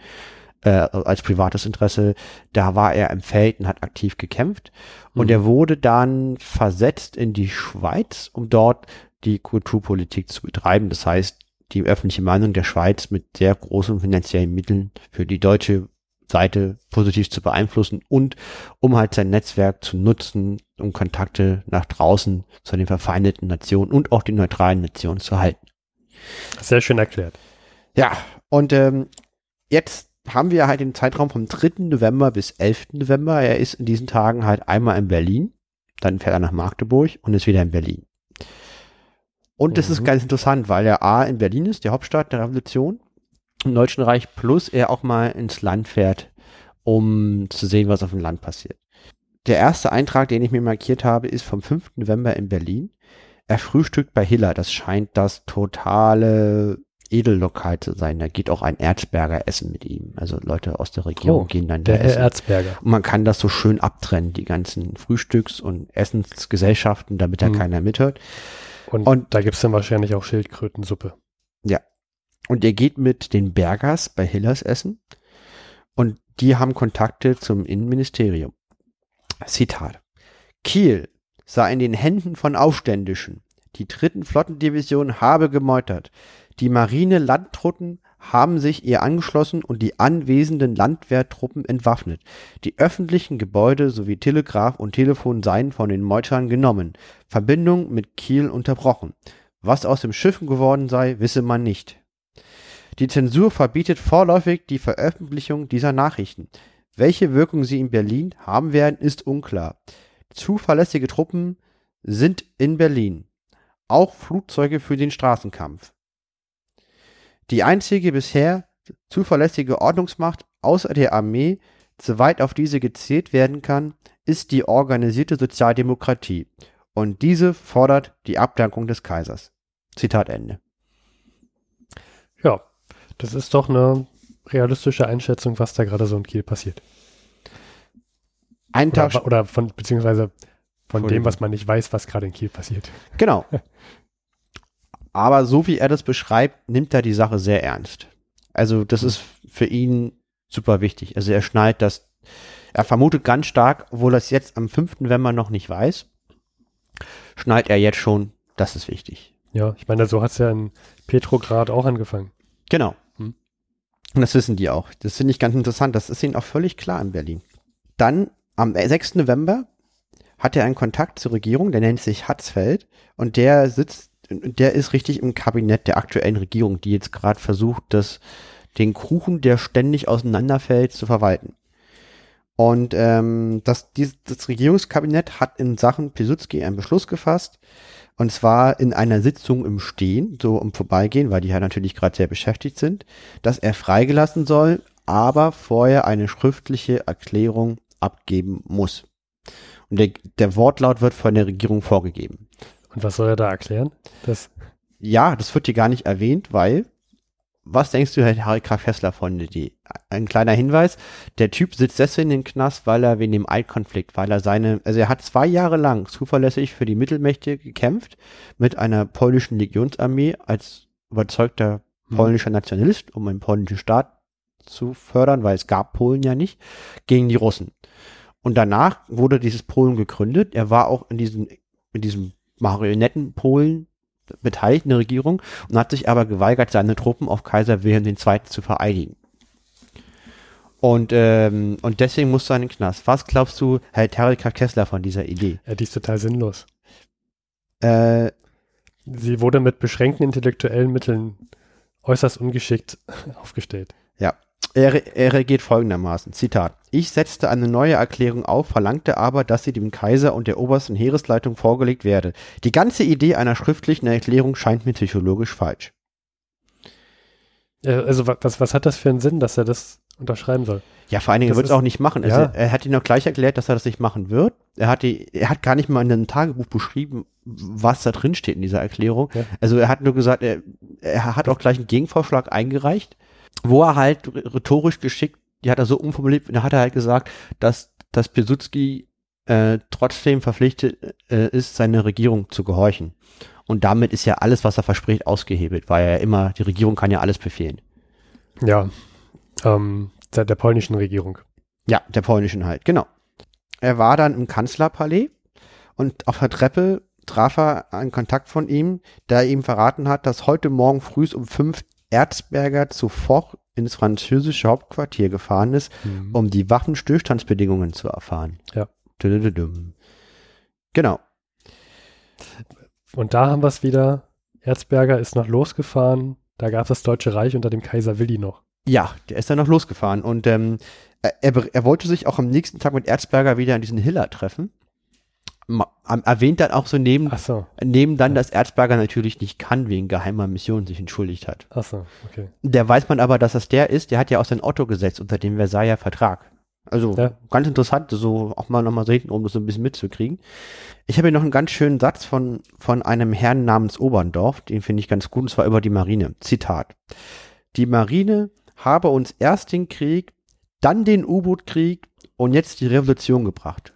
äh, als privates Interesse. Da war er im Feld und hat aktiv gekämpft. Und Mhm. er wurde dann versetzt in die Schweiz, um dort die Kulturpolitik zu betreiben. Das heißt, die öffentliche Meinung der Schweiz mit sehr großen finanziellen Mitteln für die deutsche Seite positiv zu beeinflussen und um halt sein Netzwerk zu nutzen, um Kontakte nach draußen zu den verfeindeten Nationen und auch den neutralen Nationen zu halten. Sehr schön erklärt. Ja, und ähm, jetzt haben wir halt den Zeitraum vom 3. November bis 11. November. Er ist in diesen Tagen halt einmal in Berlin, dann fährt er nach Magdeburg und ist wieder in Berlin. Und das ist Mhm. ganz interessant, weil er A in Berlin ist, der Hauptstadt der Revolution im Deutschen Reich, plus er auch mal ins Land fährt, um zu sehen, was auf dem Land passiert. Der erste Eintrag, den ich mir markiert habe, ist vom 5. November in Berlin. Er frühstückt bei Hiller. Das scheint das totale Edellokal zu sein. Da geht auch ein Erzberger essen mit ihm. Also Leute aus der Regierung Oh, gehen dann da Der Herr essen. Erzberger. Und man kann das so schön abtrennen, die ganzen Frühstücks- und Essensgesellschaften, damit da Mhm. keiner mithört. Und, Und- da gibt es dann wahrscheinlich auch Schildkrötensuppe. Und er geht mit den Bergers bei Hillers essen. Und die haben Kontakte zum Innenministerium. Zitat. Kiel sei in den Händen von Aufständischen. Die dritten Flottendivision habe gemeutert. Die Marine Landtruppen haben sich ihr angeschlossen und die anwesenden Landwehrtruppen entwaffnet. Die öffentlichen Gebäude sowie Telegraph und Telefon seien von den Meutern genommen, Verbindung mit Kiel unterbrochen. Was aus den Schiffen geworden sei, wisse man nicht. Die Zensur verbietet vorläufig die Veröffentlichung dieser Nachrichten. Welche Wirkung sie in Berlin haben werden, ist unklar. Zuverlässige Truppen sind in Berlin. Auch Flugzeuge für den Straßenkampf. Die einzige bisher zuverlässige Ordnungsmacht außer der Armee, soweit auf diese gezählt werden kann, ist die organisierte Sozialdemokratie. Und diese fordert die Abdankung des Kaisers. Zitat Ende. Das ist doch eine realistische Einschätzung, was da gerade so in Kiel passiert. Ein Tag, Oder, oder von, beziehungsweise von dem, was man nicht weiß, was gerade in Kiel passiert. Genau. Aber so wie er das beschreibt, nimmt er die Sache sehr ernst. Also das ist für ihn super wichtig. Also er schnallt das, er vermutet ganz stark, obwohl er es jetzt am 5. November noch nicht weiß, schnallt er jetzt schon, das ist wichtig. Ja, ich meine, so hat es ja in Petrograd auch angefangen. Genau. Und das wissen die auch. Das finde ich ganz interessant. Das ist ihnen auch völlig klar in Berlin. Dann am 6. November hat er einen Kontakt zur Regierung, der nennt sich Hatzfeld und der sitzt, der ist richtig im Kabinett der aktuellen Regierung, die jetzt gerade versucht, das, den Kuchen, der ständig auseinanderfällt, zu verwalten. Und ähm, das, dieses, das Regierungskabinett hat in Sachen Piłsudski einen Beschluss gefasst, und zwar in einer Sitzung im Stehen, so im Vorbeigehen, weil die ja natürlich gerade sehr beschäftigt sind, dass er freigelassen soll, aber vorher eine schriftliche Erklärung abgeben muss. Und der, der Wortlaut wird von der Regierung vorgegeben. Und was soll er da erklären? Das, Ja, das wird hier gar nicht erwähnt, weil, was denkst du, Herr Harry Graf Hessler von der Idee? Ein kleiner Hinweis, der Typ sitzt deswegen im Knast, weil er wegen dem Eidkonflikt, weil er seine, also er hat zwei Jahre lang zuverlässig für die Mittelmächte gekämpft, mit einer polnischen Legionsarmee als überzeugter Hm. polnischer Nationalist, um einen polnischen Staat zu fördern, weil es gab Polen ja nicht, gegen die Russen. Und danach wurde dieses Polen gegründet. Er war auch in diesem, in diesem Marionettenpolen beteiligt in der Regierung und hat sich aber geweigert, seine Truppen auf Kaiser Wilhelm II. zu vereidigen. Und, ähm, und deswegen musste er in den Knast. Was glaubst du, hält Harry K. Kessler von dieser Idee? ja, die ist total sinnlos. Äh, Sie wurde mit beschränkten intellektuellen Mitteln äußerst ungeschickt aufgestellt. Er, er reagiert folgendermaßen, Zitat, ich setzte eine neue Erklärung auf, verlangte aber, dass sie dem Kaiser und der obersten Heeresleitung vorgelegt werde. Die ganze Idee einer schriftlichen Erklärung scheint mir psychologisch falsch. Äh, Also wa- was, was hat das für einen Sinn, dass er das unterschreiben soll? Ja, vor allen Dingen, er wird es auch nicht machen. Also, ja. Er hat ihn auch gleich erklärt, dass er das nicht machen wird. Er hat, die, er hat gar nicht mal in einem Tagebuch beschrieben, was da drin steht in dieser Erklärung. Ja. Also er hat nur gesagt, er, er hat auch gleich einen Gegenvorschlag eingereicht, wo er halt rhetorisch geschickt, die hat er so umformuliert, da hat er halt gesagt, dass, dass Pilsudski äh, trotzdem verpflichtet äh, ist, seine Regierung zu gehorchen. Und damit ist ja alles, was er verspricht, ausgehebelt, weil er immer, die Regierung kann ja alles befehlen. Ja, ähm, der, der polnischen Regierung. Ja, der polnischen halt, genau. Er war dann im Kanzlerpalais und auf der Treppe traf er einen Kontakt von ihm, der ihm verraten hat, dass heute Morgen früh um fünf Erzberger zuvor ins französische Hauptquartier gefahren ist, um die Waffenstillstandsbedingungen zu erfahren. Ja. Genau. Und da haben wir es wieder. Erzberger ist noch losgefahren. Da gab es das Deutsche Reich unter dem Kaiser Willi noch. Ja, der ist dann noch losgefahren und ähm, er, er, er wollte sich auch am nächsten Tag mit Erzberger wieder an diesen Hiller treffen. Erwähnt dann auch so neben, so, neben dann, dass Erzberger natürlich nicht kann, wegen geheimer Mission sich entschuldigt hat. ach so, okay. Der weiß man aber, dass das der ist, der hat ja auch sein Otto gesetzt unter dem Versailler Vertrag. Also Ja. ganz interessant, so auch mal nochmal so hinten, um das so ein bisschen mitzukriegen. Ich habe hier noch einen ganz schönen Satz von, von einem Herrn namens Oberndorf, den finde ich ganz gut, und zwar über die Marine. Zitat. Die Marine habe uns erst den Krieg, dann den U-Boot-Krieg und jetzt die Revolution gebracht.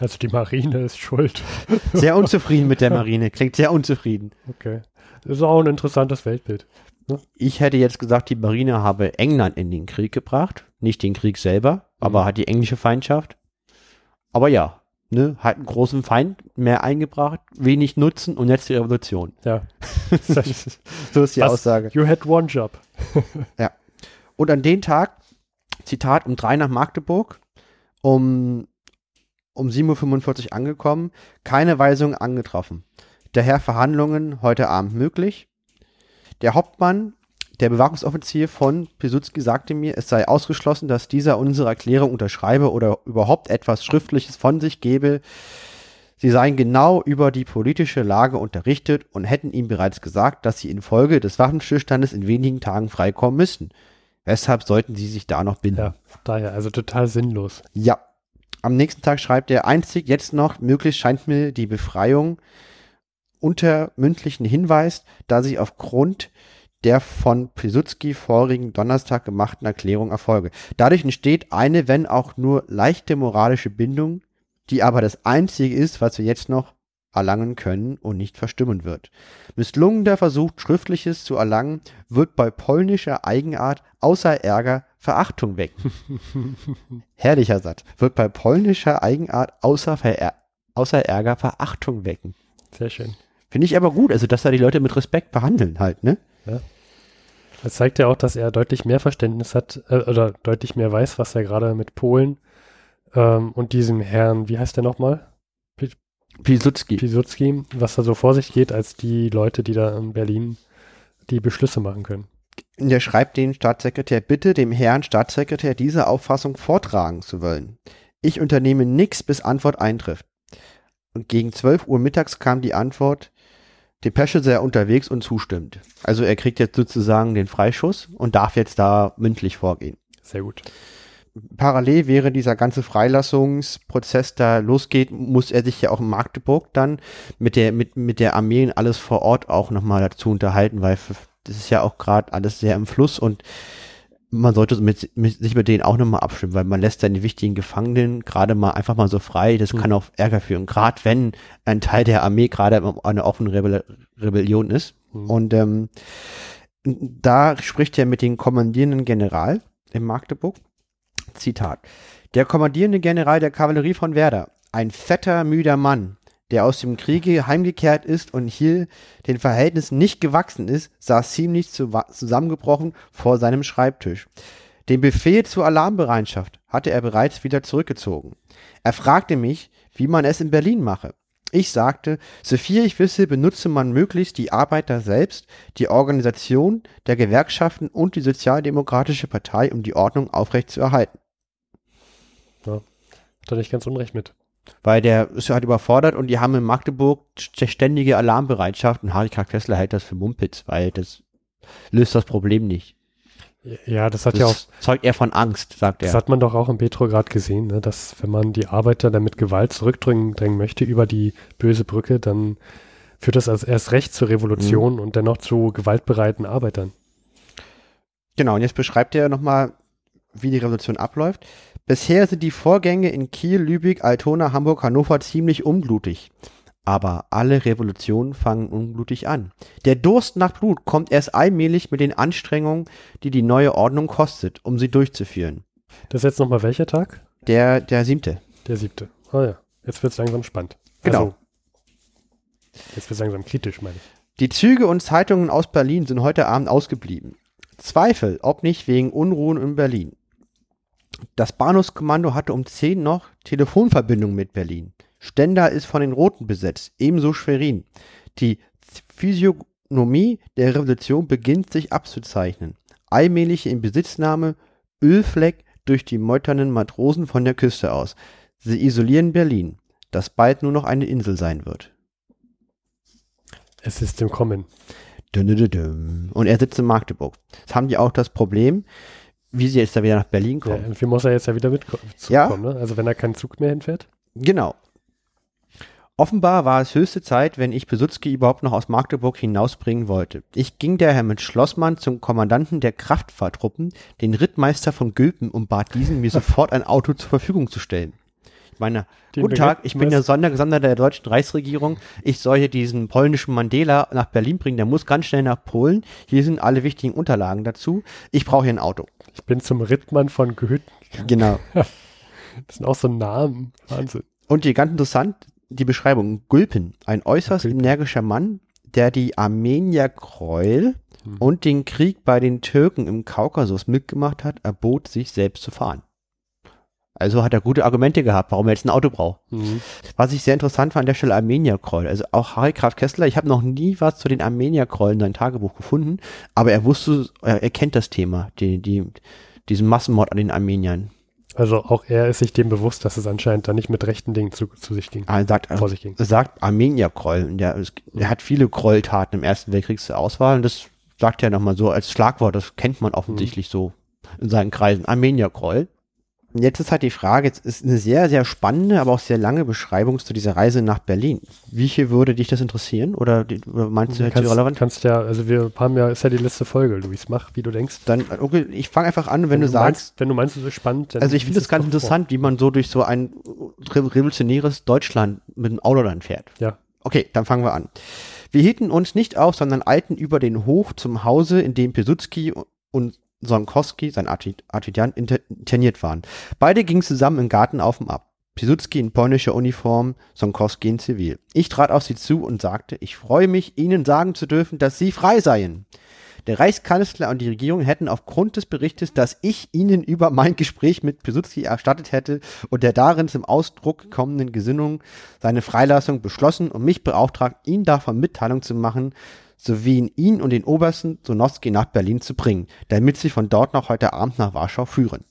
Also die Marine ist schuld. Sehr unzufrieden mit der Marine, klingt sehr unzufrieden. Okay. Das ist auch ein interessantes Weltbild. Ich hätte jetzt gesagt, die Marine habe England in den Krieg gebracht, nicht den Krieg selber, aber Mhm. hat die englische Feindschaft. Aber ja, ne, hat einen großen Feind mehr eingebracht, wenig Nutzen und jetzt die Revolution. Ja. so ist die Was? Aussage. You had one job. ja. Und an den Tag, Zitat, um drei nach Magdeburg, um, um 7.45 Uhr angekommen, keine Weisung angetroffen. Daher Verhandlungen heute Abend möglich. Der Hauptmann, der Bewachungsoffizier von Piłsudski sagte mir, es sei ausgeschlossen, dass dieser unsere Erklärung unterschreibe oder überhaupt etwas Schriftliches von sich gebe. Sie seien genau über die politische Lage unterrichtet und hätten ihm bereits gesagt, dass sie infolge des Waffenstillstandes in wenigen Tagen freikommen müssten. Weshalb sollten sie sich da noch binden? Ja, daher, also total sinnlos. Ja. Am nächsten Tag schreibt er, einzig jetzt noch möglich scheint mir die Befreiung unter mündlichen Hinweis, da sie aufgrund der von Piłsudski vorigen Donnerstag gemachten Erklärung erfolge. Dadurch entsteht eine, wenn auch nur leichte moralische Bindung, die aber das Einzige ist, was wir jetzt noch erlangen können und nicht verstimmen wird. Misslungen der Versuch, Schriftliches zu erlangen, wird bei polnischer Eigenart außer Ärger Verachtung wecken. Herrlicher Satz. Wird bei polnischer Eigenart außer, Ver außer Ärger Verachtung wecken. Sehr schön. Finde ich aber gut, also dass da die Leute mit Respekt behandeln halt, ne? Ja. Das zeigt ja auch, dass er deutlich mehr Verständnis hat äh, oder deutlich mehr weiß, was er gerade mit Polen ähm, und diesem Herrn, wie heißt der nochmal? Piłsudski. Piłsudski, was da so vor sich geht, als die Leute, die da in Berlin die Beschlüsse machen können. Und er schreibt den Staatssekretär, bitte dem Herrn Staatssekretär diese Auffassung vortragen zu wollen. Ich unternehme nichts, bis Antwort eintrifft. Und gegen 12 Uhr mittags kam die Antwort, Depesche sei unterwegs und zustimmt. Also er kriegt jetzt sozusagen den Freischuss und darf jetzt da mündlich vorgehen. Sehr gut. Parallel während dieser ganze Freilassungsprozess da losgeht, muss er sich ja auch in Magdeburg dann mit der, mit, mit der Armee und alles vor Ort auch nochmal dazu unterhalten, weil das ist ja auch gerade alles sehr im Fluss und man sollte mit, mit, sich mit denen auch nochmal abstimmen, weil man lässt seine wichtigen Gefangenen gerade mal einfach mal so frei. Das mhm. kann auch Ärger führen, gerade wenn ein Teil der Armee gerade eine offene Rebell Rebellion ist. Mhm. Und ähm, da spricht er mit dem kommandierenden General in Magdeburg. Zitat. Der kommandierende General der Kavallerie von Werder, ein fetter, müder Mann, der aus dem Kriege heimgekehrt ist und hier den Verhältnissen nicht gewachsen ist, saß ziemlich zusammengebrochen vor seinem Schreibtisch. Den Befehl zur Alarmbereitschaft hatte er bereits wieder zurückgezogen. Er fragte mich, wie man es in Berlin mache. Ich sagte, soviel ich wisse, benutze man möglichst die Arbeiter selbst, die Organisation der Gewerkschaften und die Sozialdemokratische Partei, um die Ordnung aufrechtzuerhalten. Ja, hat er nicht ganz unrecht mit. Weil der ist halt überfordert und die haben in Magdeburg ständige Alarmbereitschaft und Harry Kessler hält das für Mumpitz, weil das löst das Problem nicht. Ja, das hat das ja auch. Zeugt eher von Angst, sagt er. Das hat man doch auch in Petrograd gesehen, ne, dass wenn man die Arbeiter dann mit Gewalt zurückdrängen möchte über die böse Brücke, dann führt das als erst recht zur Revolution mhm. und dennoch zu gewaltbereiten Arbeitern. Genau, und jetzt beschreibt er nochmal, wie die Revolution abläuft. Bisher sind die Vorgänge in Kiel, Lübeck, Altona, Hamburg, Hannover ziemlich unblutig. Aber alle Revolutionen fangen unblutig an. Der Durst nach Blut kommt erst allmählich mit den Anstrengungen, die die neue Ordnung kostet, um sie durchzuführen. Das ist jetzt nochmal welcher Tag? Der, der siebte. Der siebte. Ah ja, jetzt wird es langsam spannend. Genau. Also, jetzt wird es langsam kritisch, meine ich. Die Züge und Zeitungen aus Berlin sind heute Abend ausgeblieben. Zweifel, ob nicht wegen Unruhen in Berlin. Das Bahnhofskommando hatte um 10 noch Telefonverbindung mit Berlin. Stendal ist von den Roten besetzt, ebenso Schwerin. Die Physiognomie der Revolution beginnt sich abzuzeichnen. Allmähliche Inbesitznahme, Ölfleck durch die meuternden Matrosen von der Küste aus. Sie isolieren Berlin, das bald nur noch eine Insel sein wird. Es ist im Kommen. Und er sitzt in Magdeburg. Jetzt haben die auch das Problem, wie sie jetzt da wieder nach Berlin kommen. Ja, wie muss er jetzt ja wieder mitkommen? Ja. Ne? Also wenn er keinen Zug mehr hinfährt? Genau. Offenbar war es höchste Zeit, wenn ich Besutzki überhaupt noch aus Magdeburg hinausbringen wollte. Ich ging daher mit Schlossmann zum Kommandanten der Kraftfahrtruppen, den Rittmeister von Gülpen, und bat diesen, mir sofort ein Auto zur Verfügung zu stellen. Ich meine, den guten Tag, ich bin der Sondergesandter der deutschen Reichsregierung. Ich soll hier diesen polnischen Mandela nach Berlin bringen. Der muss ganz schnell nach Polen. Hier sind alle wichtigen Unterlagen dazu. Ich brauche hier ein Auto. Ich bin zum Rittmann von Gehütten. Genau. das sind auch so Namen. Wahnsinn. Und die ganz interessant, die Beschreibung. Gülpen, ein äußerst Gülpen. energischer Mann, der die Armenier Gräuel mhm. und den Krieg bei den Türken im Kaukasus mitgemacht hat, erbot sich selbst zu fahren. Also hat er gute Argumente gehabt, warum er jetzt ein Auto braucht. Mhm. Was ich sehr interessant fand an der Stelle Armenierkreuz. Also auch Harry Graf Kessler, ich habe noch nie was zu den Armenierkreuz in seinem Tagebuch gefunden, aber er wusste, er, kennt das Thema, die, die, diesen Massenmord an den Armeniern. Also auch er ist sich dem bewusst, dass es anscheinend da nicht mit rechten Dingen zu, zu sich ging. Er sagt, vor sich ging. Er sagt Armenierkreuz. Der, er hat viele Gräueltaten im Ersten Weltkrieg zur Auswahl und das sagt er nochmal so als Schlagwort, das kennt man offensichtlich mhm. so in seinen Kreisen. Armenierkreuz. Jetzt ist halt die Frage, jetzt ist eine sehr, sehr spannende, aber auch sehr lange Beschreibung zu dieser Reise nach Berlin. Wie viel würde dich das interessieren? Oder, oder meinst du, du kannst, relevant? Kannst ja, also wir haben ja, ist ja die letzte Folge, Luis, mach, wie du denkst. Dann, okay, ich fange einfach an, wenn, wenn du, du, sagst. Meinst, wenn du meinst, es ist spannend, Also ich finde es ganz interessant, vor. wie man so durch so ein revolutionäres Deutschland mit dem Auto dann fährt. Ja. Okay, dann fangen wir an. Wir hielten uns nicht auf, sondern eilten über den Hof zum Hause, in dem Piłsudski und Sonkowski, sein Adjutant, interniert waren. Beide gingen zusammen im Garten auf und ab. Piłsudski in polnischer Uniform, Sonkowski in Zivil. Ich trat auf sie zu und sagte, ich freue mich, Ihnen sagen zu dürfen, dass Sie frei seien. Der Reichskanzler und die Regierung hätten aufgrund des Berichtes, das ich Ihnen über mein Gespräch mit Piłsudski erstattet hätte und der darin zum Ausdruck kommenden Gesinnung seine Freilassung beschlossen und mich beauftragt, Ihnen davon Mitteilung zu machen, sowie ihn und den Obersten Sonowski nach Berlin zu bringen, damit sie von dort noch heute Abend nach Warschau führen.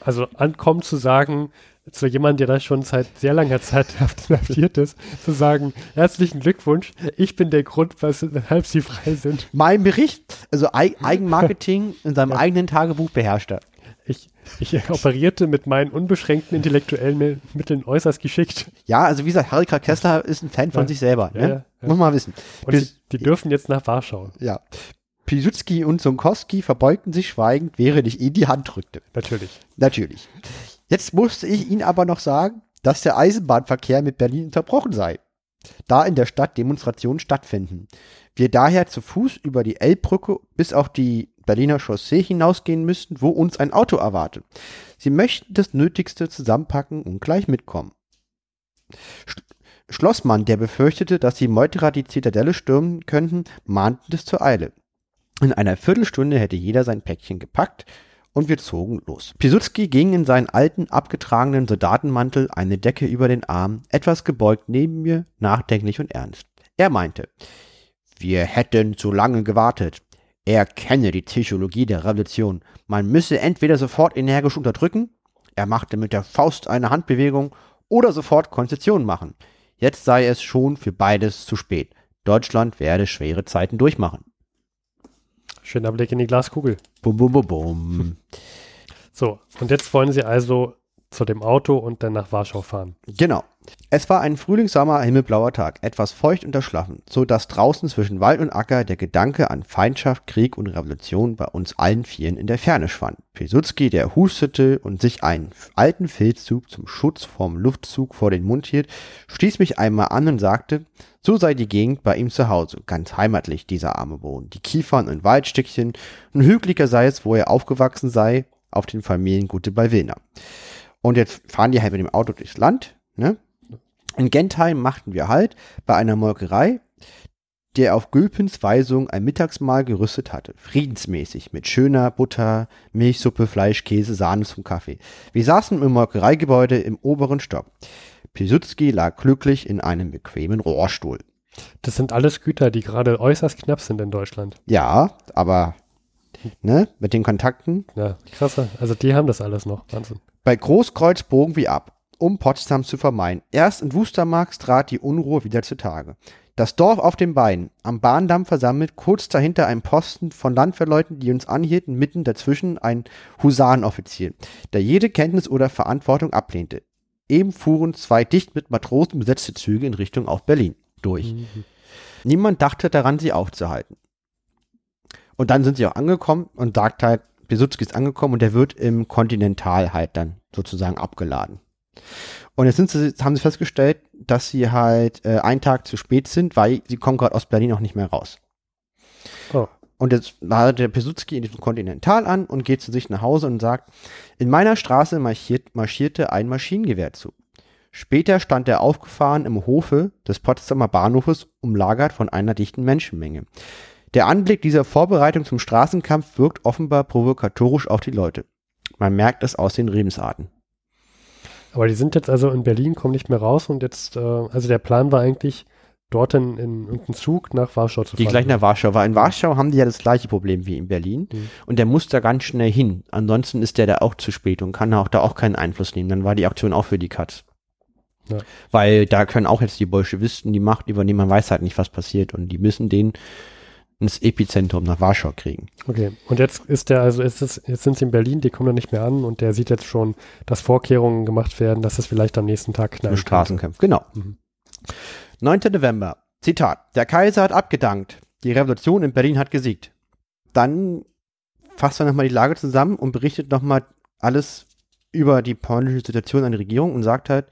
Also ankommen zu sagen, zu jemandem, der da schon seit sehr langer Zeit inhaftiert ist, zu sagen, herzlichen Glückwunsch, ich bin der Grund, weshalb Sie frei sind. Mein Bericht, also Eigenmarketing in seinem ja. eigenen Tagebuch beherrscht er. Ich, ich operierte mit meinen unbeschränkten intellektuellen Mitteln äußerst geschickt. Ja, also wie gesagt, Harry Kessler ist ein Fan von ja. sich selber. Ja, ne? ja, Muss man wissen. Und Bis, die, die, dürfen jetzt nach Warschau. Ja. Piłsudski und Sonkowski verbeugten sich schweigend, während ich ihnen die Hand drückte. Natürlich. Natürlich. Jetzt musste ich Ihnen aber noch sagen, dass der Eisenbahnverkehr mit Berlin unterbrochen sei, da in der Stadt Demonstrationen stattfinden. Wir daher zu Fuß über die Elbbrücke bis auf die Berliner Chaussee hinausgehen müssten, wo uns ein Auto erwartet. Sie möchten das Nötigste zusammenpacken und gleich mitkommen. Sch Schlossmann, der befürchtete, dass die Meuterer die Zitadelle stürmen könnten, mahnte es zur Eile. In einer Viertelstunde hätte jeder sein Päckchen gepackt und wir zogen los. Piłsudski ging in seinen alten, abgetragenen Soldatenmantel, eine Decke über den Arm, etwas gebeugt neben mir, nachdenklich und ernst. Er meinte, wir hätten zu lange gewartet. Er kenne die Psychologie der Revolution. Man müsse entweder sofort energisch unterdrücken, er machte mit der Faust eine Handbewegung, oder sofort Konzessionen machen. Jetzt sei es schon für beides zu spät. Deutschland werde schwere Zeiten durchmachen. Schöner Blick in die Glaskugel. Bum, bum, bum, bum. So, und jetzt wollen Sie also zu dem Auto und dann nach Warschau fahren. Genau. Es war ein frühlingssommer himmelblauer Tag, etwas feucht und erschlaffen, so dass draußen zwischen Wald und Acker der Gedanke an Feindschaft, Krieg und Revolution bei uns allen Vieren in der Ferne schwand. Pilsudski, der hustete und sich einen alten Filzzug zum Schutz vom Luftzug vor den Mund hielt, stieß mich einmal an und sagte, so sei die Gegend bei ihm zu Hause, ganz heimatlich, dieser arme Boden. Die Kiefern und Waldstückchen, ein hügeliger sei es, wo er aufgewachsen sei, auf den Familiengute bei Wilna. Und jetzt fahren die halt mit dem Auto durchs Land. Ne? In Gentheim machten wir halt bei einer Molkerei, der auf Gülpens Weisung ein Mittagsmahl gerüstet hatte. Friedensmäßig, mit schöner Butter, Milchsuppe, Fleisch, Käse, Sahne zum Kaffee. Wir saßen im Molkereigebäude im oberen Stock. Piłsudski lag glücklich in einem bequemen Rohrstuhl. Das sind alles Güter, die gerade äußerst knapp sind in Deutschland. Ja, aber ne, mit den Kontakten. Ja, krasser. Also die haben das alles noch. Wahnsinn. Bei Großkreuz bogen wir ab, um Potsdam zu vermeiden. Erst in Wustermark trat die Unruhe wieder zutage. Das Dorf auf den Beinen, am Bahndamm versammelt, kurz dahinter ein Posten von Landwehrleuten, die uns anhielten, mitten dazwischen ein Husarenoffizier, der jede Kenntnis oder Verantwortung ablehnte. Eben fuhren zwei dicht mit Matrosen besetzte Züge in Richtung auf Berlin durch. Mhm. Niemand dachte daran, sie aufzuhalten. Und dann sind sie auch angekommen und sagt halt, Besutzki ist angekommen und der wird im Continental halt dann sozusagen abgeladen. Und jetzt sie, haben sie festgestellt, dass sie halt äh, einen Tag zu spät sind, weil sie kommen gerade aus Berlin auch nicht mehr raus. Oh. Und jetzt war der Pesutski in diesem Continental an und geht zu sich nach Hause und sagt, in meiner Straße marschiert, marschierte ein Maschinengewehr zu. Später stand er aufgefahren im Hofe des Potsdamer Bahnhofes, umlagert von einer dichten Menschenmenge. Der Anblick dieser Vorbereitung zum Straßenkampf wirkt offenbar provokatorisch auf die Leute. Man merkt es aus den Redensarten. Aber die sind jetzt also in Berlin, kommen nicht mehr raus und jetzt, äh, also der Plan war eigentlich, dort in, in irgendeinen Zug nach Warschau zu Die fahren. gleich nach Warschau. Weil in Warschau haben die ja das gleiche Problem wie in Berlin. Mhm. Und der muss da ganz schnell hin. Ansonsten ist der da auch zu spät und kann auch da auch keinen Einfluss nehmen. Dann war die Aktion auch für die Katz. Ja. Weil da können auch jetzt die Bolschewisten die Macht übernehmen. Man weiß halt nicht, was passiert. Und die müssen den ins Epizentrum nach Warschau kriegen. Okay, und jetzt ist der, also ist es, jetzt sind sie in Berlin, die kommen da nicht mehr an und der sieht jetzt schon, dass Vorkehrungen gemacht werden, dass es vielleicht am nächsten Tag Im knallen Straßenkampf. Genau. Mhm. 9. November. Zitat. Der Kaiser hat abgedankt. Die Revolution in Berlin hat gesiegt. Dann fasst er nochmal die Lage zusammen und berichtet nochmal alles über die polnische Situation an die Regierung und sagt halt,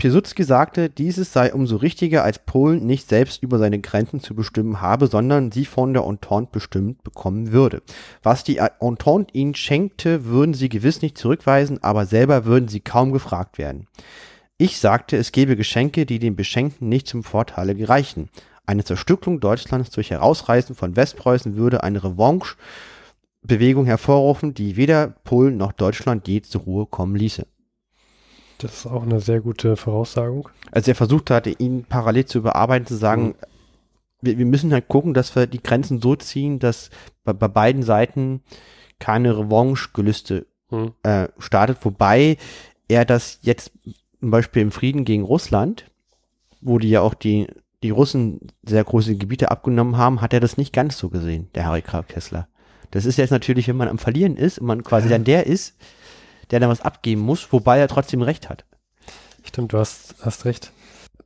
Piłsudski sagte, dieses sei umso richtiger, als Polen nicht selbst über seine Grenzen zu bestimmen habe, sondern sie von der Entente bestimmt bekommen würde. Was die Entente ihnen schenkte, würden sie gewiss nicht zurückweisen, aber selber würden sie kaum gefragt werden. Ich sagte, es gebe Geschenke, die den Beschenkten nicht zum Vorteile gereichen. Eine Zerstückelung Deutschlands durch Herausreißen von Westpreußen würde eine Revanche-Bewegung hervorrufen, die weder Polen noch Deutschland je zur Ruhe kommen ließe. Das ist auch eine sehr gute Voraussagung. Also er versucht hatte, ihn parallel zu überarbeiten, zu sagen, Mhm. wir, wir müssen halt gucken, dass wir die Grenzen so ziehen, dass bei, bei beiden Seiten keine Revanche-Gelüste Mhm. äh, startet, wobei er das jetzt zum Beispiel im Frieden gegen Russland, wo die ja auch die, die Russen sehr große Gebiete abgenommen haben, hat er das nicht ganz so gesehen, der Harry Kessler. Das ist jetzt natürlich, wenn man am Verlieren ist und man quasi dann der ist, der dann was abgeben muss, wobei er trotzdem recht hat. Stimmt, du hast, hast recht.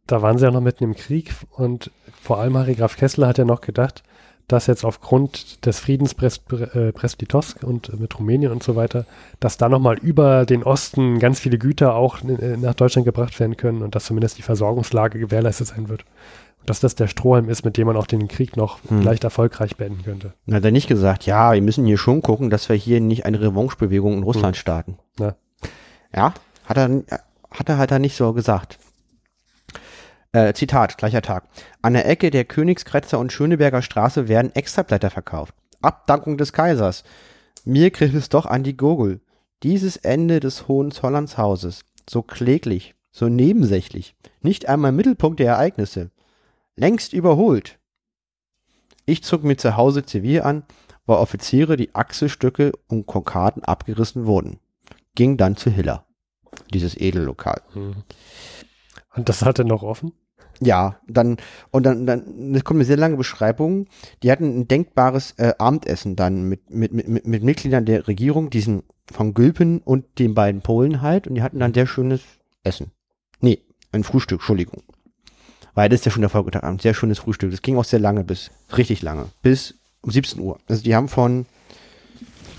Da waren sie ja noch mitten im Krieg und vor allem Harry Graf Kessler hat ja noch gedacht, dass jetzt aufgrund des Friedens Brest, äh, Brest-Litovsk und äh, mit Rumänien und so weiter, dass da nochmal über den Osten ganz viele Güter auch äh, nach Deutschland gebracht werden können und dass zumindest die Versorgungslage gewährleistet sein wird. Dass das der Strohhalm ist, mit dem man auch den Krieg noch Hm. leicht erfolgreich beenden könnte. Dann hat er nicht gesagt, ja, wir müssen hier schon gucken, dass wir hier nicht eine Revanche-Bewegung in Russland starten. Ja. Ja, hat er, hat er halt da nicht so gesagt. Äh, Zitat, gleicher Tag. An der Ecke der Königskretzer und Schöneberger Straße werden Extrablätter verkauft. Abdankung des Kaisers. Mir griff es doch an die Gurgel. Dieses Ende des Hohenzollernshauses. So kläglich, so nebensächlich. Nicht einmal Mittelpunkt der Ereignisse. Längst überholt. Ich zog mir zu Hause Zivil an, wo Offiziere die Achselstücke und Kokarden abgerissen wurden. Ging dann zu Hiller. Dieses Edellokal. Und das hatte noch offen? Ja, dann, und dann, dann, es kommt eine sehr lange Beschreibung. Die hatten ein denkbares äh, Abendessen dann mit, mit, mit, mit, mit Mitgliedern der Regierung, diesen von Gülpen und den beiden Polen halt, und die hatten dann sehr schönes Essen. Nee, ein Frühstück, Entschuldigung. Weil das ist ja schon der Folgetag Abend, sehr schönes Frühstück. Das ging auch sehr lange bis, richtig lange, bis um 17 Uhr. Also die haben von,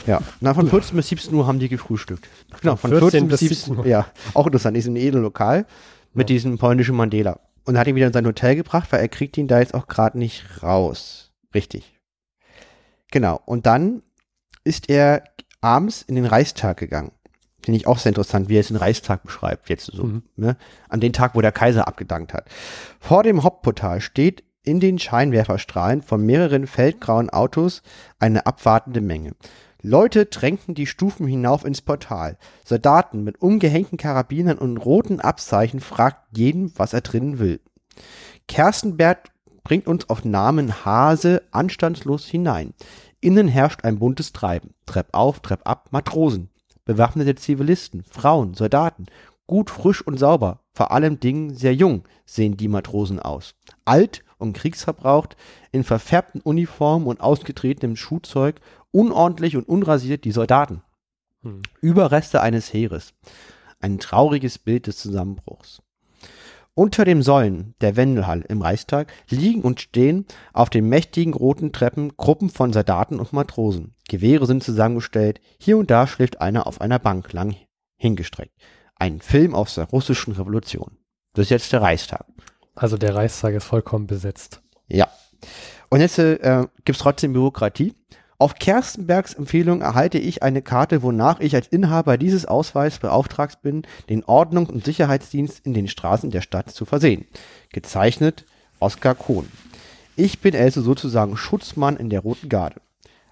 ja, na, von 14 bis 17 Uhr haben die gefrühstückt. Genau, von 14, bis 17 Uhr. Ja, auch interessant, sind ein Edellokal mit Ja. diesem polnischen Mandela. Und hat ihn wieder in sein Hotel gebracht, weil er kriegt ihn da jetzt auch gerade nicht raus. Richtig. Genau. Und dann ist er abends in den Reichstag gegangen. Finde ich auch sehr interessant, wie er jetzt den Reichstag beschreibt, jetzt so. Mhm. Ne? An den Tag, wo der Kaiser abgedankt hat. Vor dem Hauptportal steht in den Scheinwerferstrahlen von mehreren feldgrauen Autos eine abwartende Menge. Leute drängten die Stufen hinauf ins Portal. Soldaten mit umgehängten Karabinern und roten Abzeichen fragten jeden, was er drinnen will. Kerstenberg bringt uns auf Namen Hase anstandslos hinein. Innen herrscht ein buntes Treiben. Trepp auf, Trepp ab, Matrosen. Bewaffnete Zivilisten, Frauen, Soldaten. Gut, frisch und sauber. Vor allem Dingen sehr jung sehen die Matrosen aus. Alt und kriegsverbraucht, in verfärbten Uniformen und ausgetretenem Schuhzeug, unordentlich und unrasiert die Soldaten. Hm. Überreste eines Heeres. Ein trauriges Bild des Zusammenbruchs. Unter dem Säulen der Wendelhalle im Reichstag liegen und stehen auf den mächtigen roten Treppen Gruppen von Soldaten und Matrosen. Gewehre sind zusammengestellt, hier und da schläft einer auf einer Bank lang hingestreckt. Ein Film aus der russischen Revolution. Das ist jetzt der Reichstag. Also der Reichstag ist vollkommen besetzt. Ja. Und jetzt äh, gibt es trotzdem Bürokratie. Auf Kerstenbergs Empfehlung erhalte ich eine Karte, wonach ich als Inhaber dieses Ausweises beauftragt bin, den Ordnungs- und Sicherheitsdienst in den Straßen der Stadt zu versehen. Gezeichnet Oskar Kohn. Ich bin also sozusagen Schutzmann in der Roten Garde.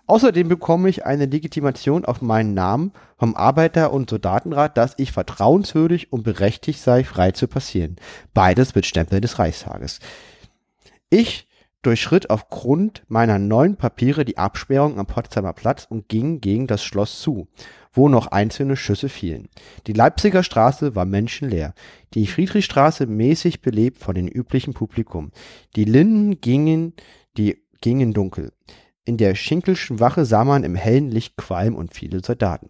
Außerdem bekomme ich eine Legitimation auf meinen Namen vom Arbeiter- und Soldatenrat, dass ich vertrauenswürdig und berechtigt sei, frei zu passieren. Beides mit Stempel des Reichstages. Ich durchschritt aufgrund meiner neuen Papiere die Absperrung am Potsdamer Platz und ging gegen das Schloss zu, wo noch einzelne Schüsse fielen. Die Leipziger Straße war menschenleer, die Friedrichstraße mäßig belebt von dem üblichen Publikum. Die Linden gingen, die gingen dunkel. In der Schinkelschen Wache sah man im hellen Licht Qualm und viele Soldaten.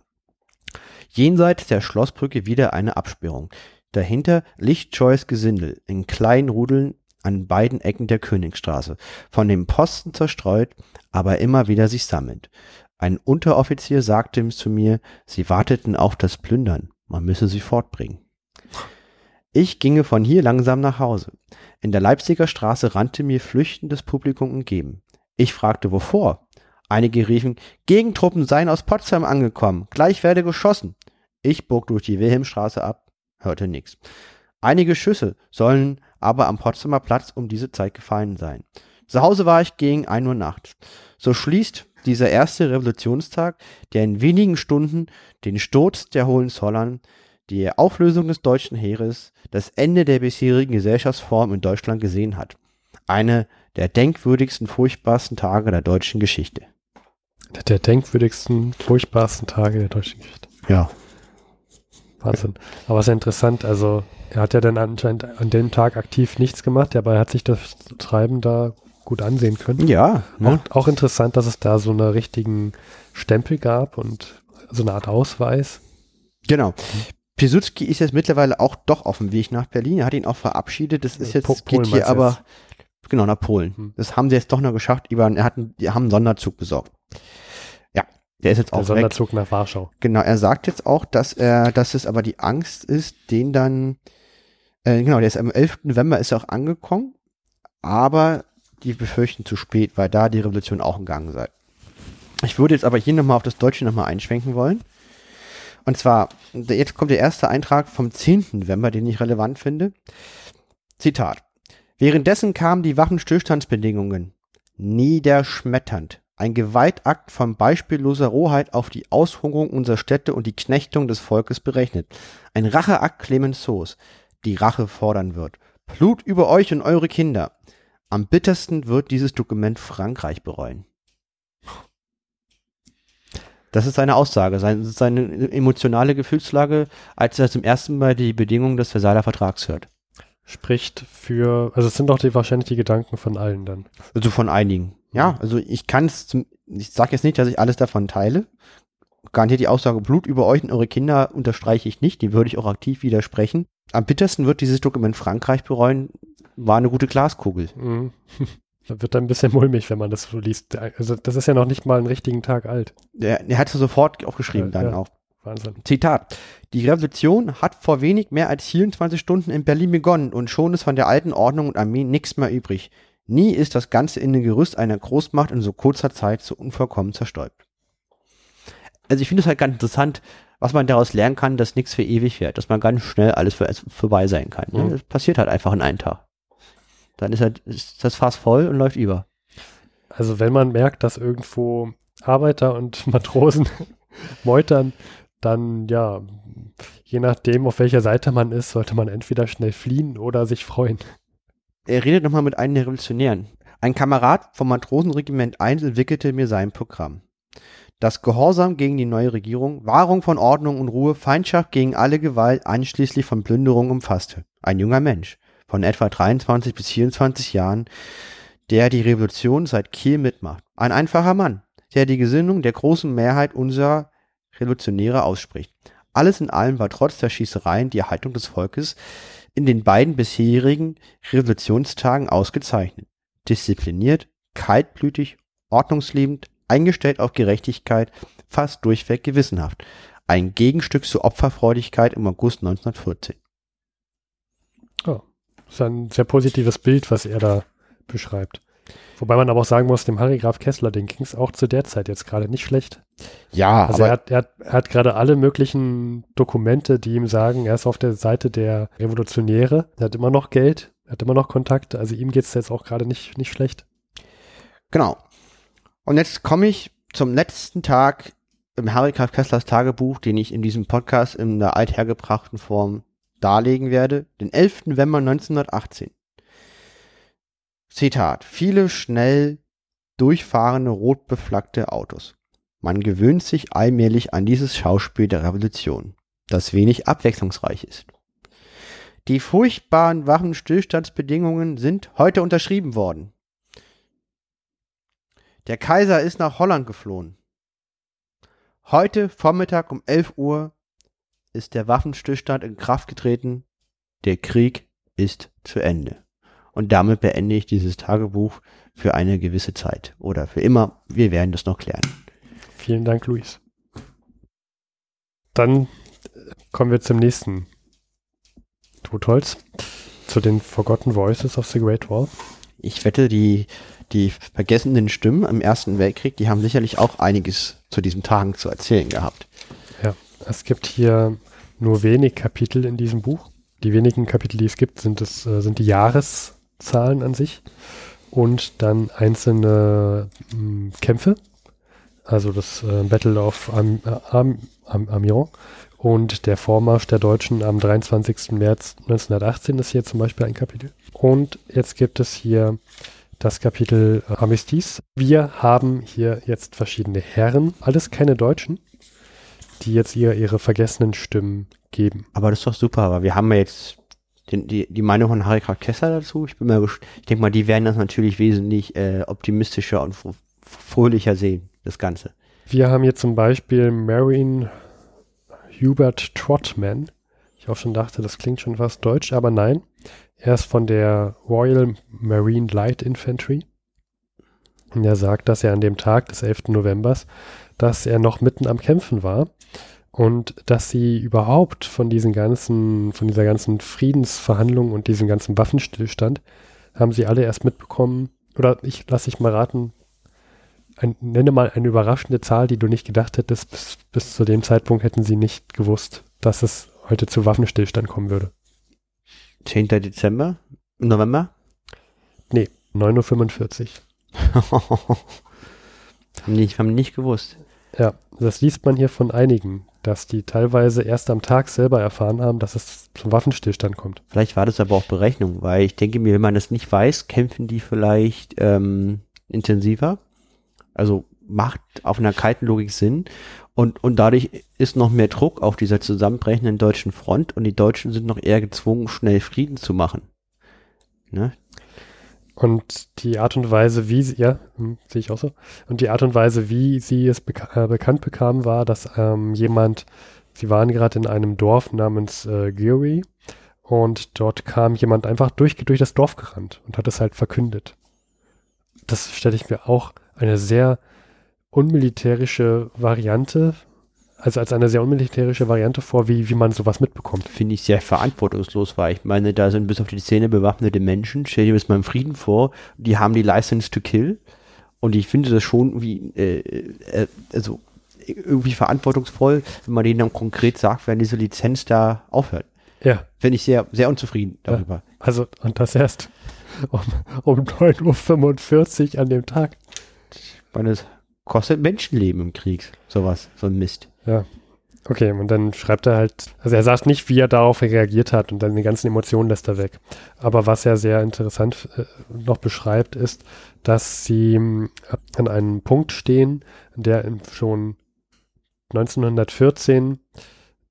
Jenseits der Schlossbrücke wieder eine Absperrung. Dahinter lichtscheues Gesindel in kleinen Rudeln an beiden Ecken der Königstraße, von den Posten zerstreut, aber immer wieder sich sammelnd. Ein Unteroffizier sagte zu mir, sie warteten auf das Plündern, man müsse sie fortbringen. Ich ginge von hier langsam nach Hause. In der Leipziger Straße rannte mir flüchtendes Publikum entgegen. Ich fragte, wovor? Einige riefen, Gegentruppen seien aus Potsdam angekommen, gleich werde geschossen. Ich bog durch die Wilhelmstraße ab, hörte nichts. Einige Schüsse sollen aber am Potsdamer Platz um diese Zeit gefallen sein. Zu Hause war ich gegen ein Uhr nachts. So schließt dieser erste Revolutionstag, der in wenigen Stunden den Sturz der Hohenzollern, die Auflösung des deutschen Heeres, das Ende der bisherigen Gesellschaftsform in Deutschland gesehen hat. Eine der denkwürdigsten, furchtbarsten Tage der deutschen Geschichte. Der denkwürdigsten, furchtbarsten Tage der deutschen Geschichte. Ja. Wahnsinn. Aber es ist ja interessant, also er hat ja dann anscheinend an dem Tag aktiv nichts gemacht, aber er hat sich das Treiben da gut ansehen können. Ja. Ne? Auch, auch interessant, dass es da so einen richtigen Stempel gab und so eine Art Ausweis. Genau. Piłsudski ist jetzt mittlerweile auch doch auf dem Weg nach Berlin. Er hat ihn auch verabschiedet. Das ist jetzt, Po- Polen geht hier aber, jetzt? genau, nach Polen. Hm. Das haben sie jetzt doch noch geschafft. Über, er hat, einen- die haben einen Sonderzug besorgt. Der ist jetzt Der auch weg. Sonderzug nach Warschau. Genau, er sagt jetzt auch, dass er, dass es aber die Angst ist, den dann, äh, genau, der ist am 11. November ist er auch angekommen, aber die befürchten zu spät, weil da die Revolution auch in Gang sei. Ich würde jetzt aber hier nochmal auf das Deutsche nochmal einschwenken wollen. Und zwar, jetzt kommt der erste Eintrag vom 10. November, den ich relevant finde. Zitat. Währenddessen kamen die Waffenstillstandsbedingungen niederschmetternd. Ein Gewaltakt von beispielloser Rohheit auf die Aushungerung unserer Städte und die Knechtung des Volkes berechnet. Ein Racheakt Clemenceaus, die Rache fordern wird. Blut über euch und eure Kinder. Am bittersten wird dieses Dokument Frankreich bereuen. Das ist seine Aussage, seine, seine emotionale Gefühlslage, als er zum ersten Mal die Bedingungen des Versailler Vertrags hört. Spricht für, also es sind doch die, wahrscheinlich die Gedanken von allen dann. Also von einigen. Ja, also ich kann es, ich sage jetzt nicht, dass ich alles davon teile. Garantiert die Aussage Blut über euch und eure Kinder unterstreiche ich nicht, die würde ich auch aktiv widersprechen. Am bittersten wird dieses Dokument Frankreich bereuen, war eine gute Glaskugel. Mhm. Da wird dann ein bisschen mulmig, wenn man das so liest. Also das ist ja noch nicht mal einen richtigen Tag alt. Er, er hat es sofort aufgeschrieben Ja, dann ja. auch. Wahnsinn. Zitat. Die Revolution hat vor wenig mehr als 24 Stunden in Berlin begonnen und schon ist von der alten Ordnung und Armee nichts mehr übrig. Nie ist das ganze innere Gerüst einer Großmacht in so kurzer Zeit so unvollkommen zerstäubt. Also ich finde es halt ganz interessant, was man daraus lernen kann, dass nichts für ewig wird, dass man ganz schnell alles für, vorbei sein kann. Ne? Mhm. Das passiert halt einfach in einem Tag. Dann ist halt ist das Fass voll und läuft über. Also wenn man merkt, dass irgendwo Arbeiter und Matrosen meutern, dann ja, je nachdem, auf welcher Seite man ist, sollte man entweder schnell fliehen oder sich freuen. Er redet nochmal mit einem der Revolutionären. Ein Kamerad vom Matrosenregiment 1 entwickelte mir sein Programm. Das Gehorsam gegen die neue Regierung, Wahrung von Ordnung und Ruhe, Feindschaft gegen alle Gewalt, einschließlich von Plünderung umfasste. Ein junger Mensch, von etwa 23 bis 24 Jahren, der die Revolution seit Kiel mitmacht. Ein einfacher Mann, der die Gesinnung der großen Mehrheit unserer Revolutionäre ausspricht. Alles in allem war trotz der Schießereien die Haltung des Volkes in den beiden bisherigen Revolutionstagen ausgezeichnet. Diszipliniert, kaltblütig, ordnungsliebend, eingestellt auf Gerechtigkeit, fast durchweg gewissenhaft. Ein Gegenstück zur Opferfreudigkeit im August 1914. Das ist ein sehr positives Bild, was er da beschreibt. Wobei man aber auch sagen muss, dem Harry Graf Kessler, den ging es auch zu der Zeit jetzt gerade nicht schlecht. Ja, Also er hat, er hat, er hat gerade alle möglichen Dokumente, die ihm sagen, er ist auf der Seite der Revolutionäre, er hat immer noch Geld, er hat immer noch Kontakte, also ihm geht es jetzt auch gerade nicht, nicht schlecht. Genau. Und jetzt komme ich zum letzten Tag im Harry K. Kesslers Tagebuch, den ich in diesem Podcast in der althergebrachten Form darlegen werde, den 11. November 1918. Zitat. Viele schnell durchfahrende rot beflaggte Autos. Man gewöhnt sich allmählich an dieses Schauspiel der Revolution, das wenig abwechslungsreich ist. Die furchtbaren Waffenstillstandsbedingungen sind heute unterschrieben worden. Der Kaiser ist nach Holland geflohen. Heute Vormittag um 11 Uhr ist der Waffenstillstand in Kraft getreten. Der Krieg ist zu Ende. Und damit beende ich dieses Tagebuch für eine gewisse Zeit oder für immer. Wir werden das noch klären. Vielen Dank, Luis. Dann kommen wir zum nächsten Totholz, zu den Forgotten Voices of the Great Wall. Ich wette, die, die vergessenen Stimmen im Ersten Weltkrieg, die haben sicherlich auch einiges zu diesen Tagen zu erzählen gehabt. Ja, es gibt hier nur wenig Kapitel in diesem Buch. Die wenigen Kapitel, die es gibt, sind, es, äh, sind die Jahreszahlen an sich und dann einzelne mh, hm, Kämpfe. Also das äh, Battle of Am, äh, Am, Am, Amiens und der Vormarsch der Deutschen am 23. März 1918 ist hier zum Beispiel ein Kapitel. Und jetzt gibt es hier das Kapitel äh, Armistice. Wir haben hier jetzt verschiedene Herren, alles keine Deutschen, die jetzt ihr ihre vergessenen Stimmen geben. Aber das ist doch super, aber wir haben ja jetzt den, die, die Meinung von Harry Kessler dazu. Ich bin mal, ich denke mal, die werden das natürlich wesentlich äh, optimistischer und fröhlicher sehen, das Ganze. Wir haben hier zum Beispiel Marion Hubert Trotman. Ich auch schon dachte, das klingt schon fast deutsch, aber nein. Er ist von der Royal Marine Light Infantry. Und er sagt, dass er an dem Tag des 11. Novembers, dass er noch mitten am Kämpfen war und dass sie überhaupt von diesen ganzen, von dieser ganzen Friedensverhandlung und diesem ganzen Waffenstillstand haben sie alle erst mitbekommen, oder ich lasse ich mal raten, ein, nenne mal eine überraschende Zahl, die du nicht gedacht hättest, bis, bis zu dem Zeitpunkt hätten sie nicht gewusst, dass es heute zu Waffenstillstand kommen würde. 10. Dezember? November? Nee, 9.45 Uhr. haben, die, haben die nicht gewusst. Ja, das liest man hier von einigen, dass die teilweise erst am Tag selber erfahren haben, dass es zum Waffenstillstand kommt. Vielleicht war das aber auch Berechnung, weil ich denke mir, wenn man das nicht weiß, kämpfen die vielleicht ähm, intensiver also macht auf einer kalten Logik Sinn. Und, und dadurch ist noch mehr Druck auf dieser zusammenbrechenden deutschen Front und die Deutschen sind noch eher gezwungen, schnell Frieden zu machen. Ne? Und die Art und Weise, wie sie, ja, hm, sehe ich auch so, und die Art und Weise, wie sie es beka äh, bekannt bekamen, war, dass ähm, jemand, sie waren gerade in einem Dorf namens äh, Geary und dort kam jemand einfach durch, durch das Dorf gerannt und hat es halt verkündet. Das stelle ich mir auch eine sehr unmilitärische Variante, also als eine sehr unmilitärische Variante vor, wie, wie man sowas mitbekommt. Finde ich sehr verantwortungslos, weil ich meine, da sind bis auf die Zähne bewaffnete Menschen. Stell dir das mal im Frieden vor, die haben die License to Kill. Und ich finde das schon wie, äh, äh, also irgendwie verantwortungsvoll, wenn man denen dann konkret sagt, wenn diese Lizenz da aufhört. Ja. Finde ich sehr, sehr unzufrieden darüber. Ja, also, und das erst um, um 9.45 Uhr an dem Tag. Weil es kostet Menschenleben im Krieg, sowas, so ein Mist. Ja. Okay, und dann schreibt er halt, also er sagt nicht, wie er darauf reagiert hat und dann die ganzen Emotionen lässt er weg. Aber was er sehr interessant äh, noch beschreibt, ist, dass sie äh, an einem Punkt stehen, der schon 1914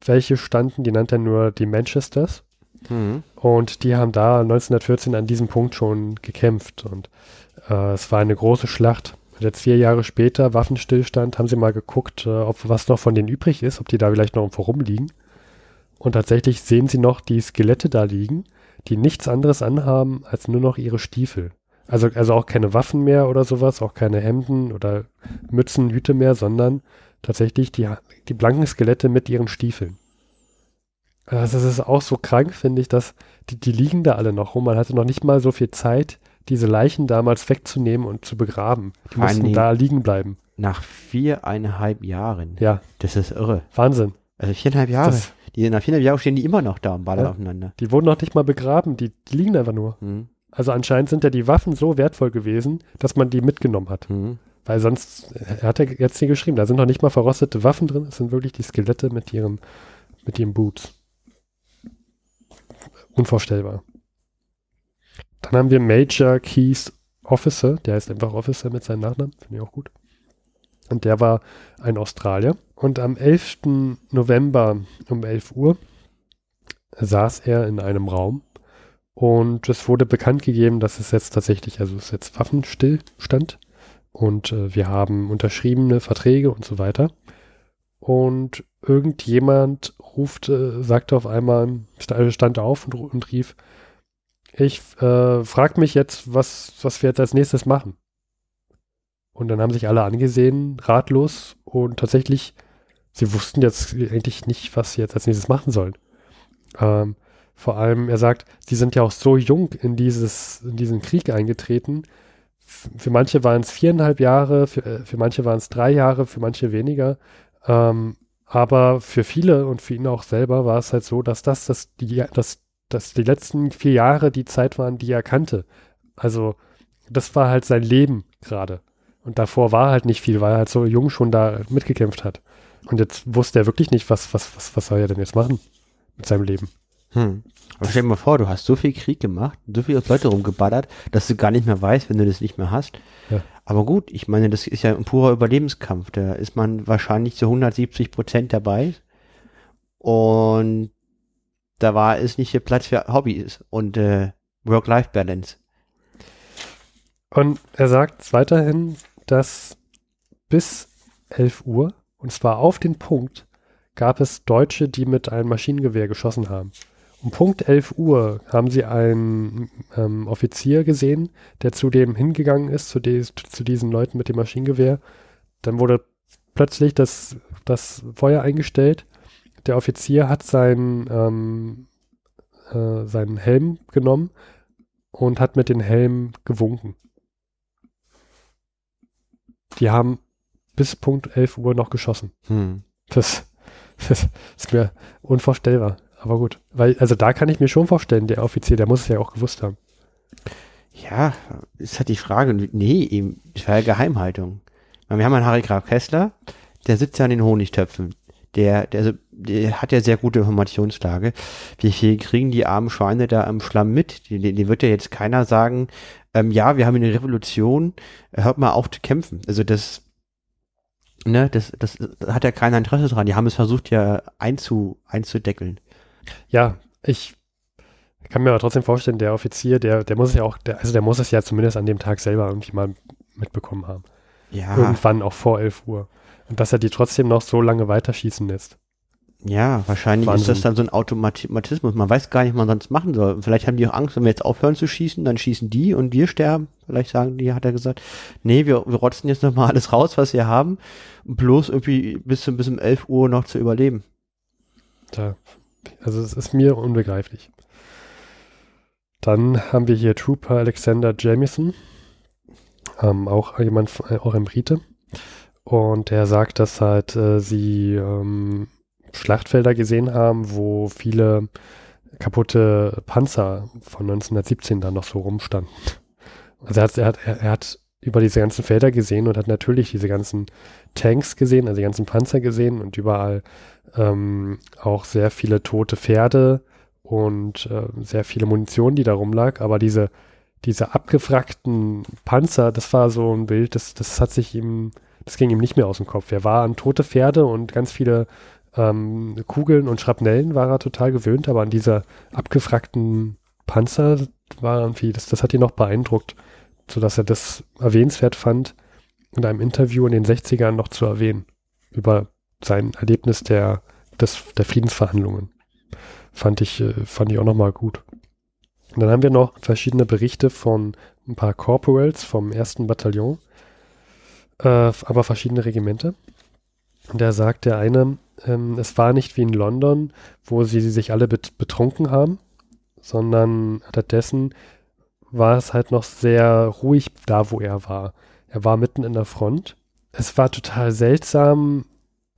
welche standen, die nannte er nur die Manchesters. Mhm. Und die haben da 1914 an diesem Punkt schon gekämpft. Und äh, es war eine große Schlacht. Jetzt vier Jahre später, Waffenstillstand, haben sie mal geguckt, äh, ob was noch von denen übrig ist, ob die da vielleicht noch irgendwo rumliegen. Und tatsächlich sehen sie noch die Skelette da liegen, die nichts anderes anhaben als nur noch ihre Stiefel. Also, also auch keine Waffen mehr oder sowas, auch keine Hemden oder Mützen, Hüte mehr, sondern tatsächlich die, die blanken Skelette mit ihren Stiefeln. Also das ist auch so krank, finde ich, dass die, die liegen da alle noch rum. Man hatte noch nicht mal so viel Zeit, diese Leichen damals wegzunehmen und zu begraben. Die Vor mussten da liegen bleiben. Nach viereinhalb Jahren. Ja. Das ist irre. Wahnsinn. Also viereinhalb Jahre. Die, nach viereinhalb Jahren stehen die immer noch da und ballern ja. aufeinander. Die wurden noch nicht mal begraben, die, die liegen einfach nur. Mhm. Also anscheinend sind ja die Waffen so wertvoll gewesen, dass man die mitgenommen hat. Mhm. Weil sonst, er hat ja jetzt hier geschrieben, da sind noch nicht mal verrostete Waffen drin, es sind wirklich die Skelette mit ihren, mit ihren Boots. Unvorstellbar. Dann haben wir Major Keys Officer, der heißt einfach Officer mit seinem Nachnamen, finde ich auch gut. Und der war ein Australier. Und am 11. November um 11 Uhr saß er in einem Raum und es wurde bekannt gegeben, dass es jetzt tatsächlich, also es ist jetzt Waffenstillstand und äh, wir haben unterschriebene Verträge und so weiter. Und irgendjemand ruft, äh, sagte auf einmal, stand auf und, und rief, ich äh, frage mich jetzt, was, was wir jetzt als nächstes machen. Und dann haben sich alle angesehen, ratlos und tatsächlich, sie wussten jetzt eigentlich nicht, was sie jetzt als nächstes machen sollen. Ähm, vor allem, er sagt, sie sind ja auch so jung in, dieses, in diesen Krieg eingetreten. Für manche waren es viereinhalb Jahre, für, äh, für manche waren es drei Jahre, für manche weniger. Ähm, aber für viele und für ihn auch selber war es halt so, dass das, dass die, dass, dass die letzten vier Jahre die Zeit waren, die er kannte. Also das war halt sein Leben gerade. Und davor war halt nicht viel, weil er halt so jung schon da mitgekämpft hat. Und jetzt wusste er wirklich nicht, was, was, was, was soll er denn jetzt machen mit seinem Leben. Hm. Aber stell dir mal vor, du hast so viel Krieg gemacht, so viele Leute rumgeballert, dass du gar nicht mehr weißt, wenn du das nicht mehr hast. Ja. Aber gut, ich meine, das ist ja ein purer Überlebenskampf. Da ist man wahrscheinlich zu 170 Prozent dabei. Und da war es nicht der Platz für Hobbys und äh, Work-Life-Balance. Und er sagt weiterhin, dass bis 11 Uhr, und zwar auf den Punkt, gab es Deutsche, die mit einem Maschinengewehr geschossen haben. Um Punkt 11 Uhr haben sie einen ähm, Offizier gesehen, der zu dem hingegangen ist, zu, des, zu diesen Leuten mit dem Maschinengewehr. Dann wurde plötzlich das, das Feuer eingestellt. Der Offizier hat seinen, ähm, äh, seinen Helm genommen und hat mit dem Helm gewunken. Die haben bis Punkt 11 Uhr noch geschossen. Hm. Das, das ist mir unvorstellbar. Aber gut. Weil, also da kann ich mir schon vorstellen, der Offizier, der muss es ja auch gewusst haben. Ja, ist halt die Frage. Nee, eben, das war ja Geheimhaltung. Wir haben einen Harry Graf Kessler, der sitzt ja an den Honigtöpfen. Der, der, der hat ja sehr gute Informationslage. Wie viel kriegen die armen Schweine da am Schlamm mit? Die, wird ja jetzt keiner sagen, ähm, ja, wir haben eine Revolution, hört mal auf zu kämpfen. Also das, ne, das, das hat ja keiner Interesse dran. Die haben es versucht ja einzu, einzudeckeln. Ja, ich kann mir aber trotzdem vorstellen, der Offizier, der, der muss es ja auch, der, also der muss es ja zumindest an dem Tag selber irgendwie mal mitbekommen haben. Ja. Irgendwann auch vor 11 Uhr. Und dass er die trotzdem noch so lange weiterschießen lässt. Ja, wahrscheinlich Wahnsinn. ist das dann so ein Automatismus. Man weiß gar nicht, was man sonst machen soll. Vielleicht haben die auch Angst, wenn wir jetzt aufhören zu schießen, dann schießen die und wir sterben. Vielleicht sagen die, hat er gesagt, nee, wir, wir rotzen jetzt nochmal alles raus, was wir haben, bloß irgendwie bis, zum- bis um 11 Uhr noch zu überleben. Da, also es ist mir unbegreiflich. Dann haben wir hier Trooper Alexander Jamieson, ähm, auch jemand, äh, auch ein Brite. Und der sagt, dass halt äh, sie ähm, Schlachtfelder gesehen haben, wo viele kaputte Panzer von 1917 da noch so rumstanden. Also er hat, er hat, er er hat über diese ganzen Felder gesehen und hat natürlich diese ganzen Tanks gesehen, also die ganzen Panzer gesehen und überall ähm, auch sehr viele tote Pferde und äh, sehr viele Munition, die da rumlag. Aber diese, diese abgewrackten Panzer, das war so ein Bild, das, das hat sich ihm, das ging ihm nicht mehr aus dem Kopf. Er war an tote Pferde und ganz viele ähm, Kugeln und Schrapnellen war er total gewöhnt, aber an diese abgewrackten Panzer war irgendwie, das, das hat ihn noch beeindruckt, sodass er das erwähnenswert fand, in einem Interview in den 60ern noch zu erwähnen, über sein Erlebnis der, des, der Friedensverhandlungen. Fand ich, äh, fand ich auch nochmal gut. Und dann haben wir noch verschiedene Berichte von ein paar Corporals vom ersten Bataillon, äh, aber verschiedene Regimente. Und da sagt der eine, ähm, es war nicht wie in London, wo sie sich alle bet betrunken haben, sondern stattdessen war es halt noch sehr ruhig da, wo er war. Er war mitten in der Front. Es war total seltsam.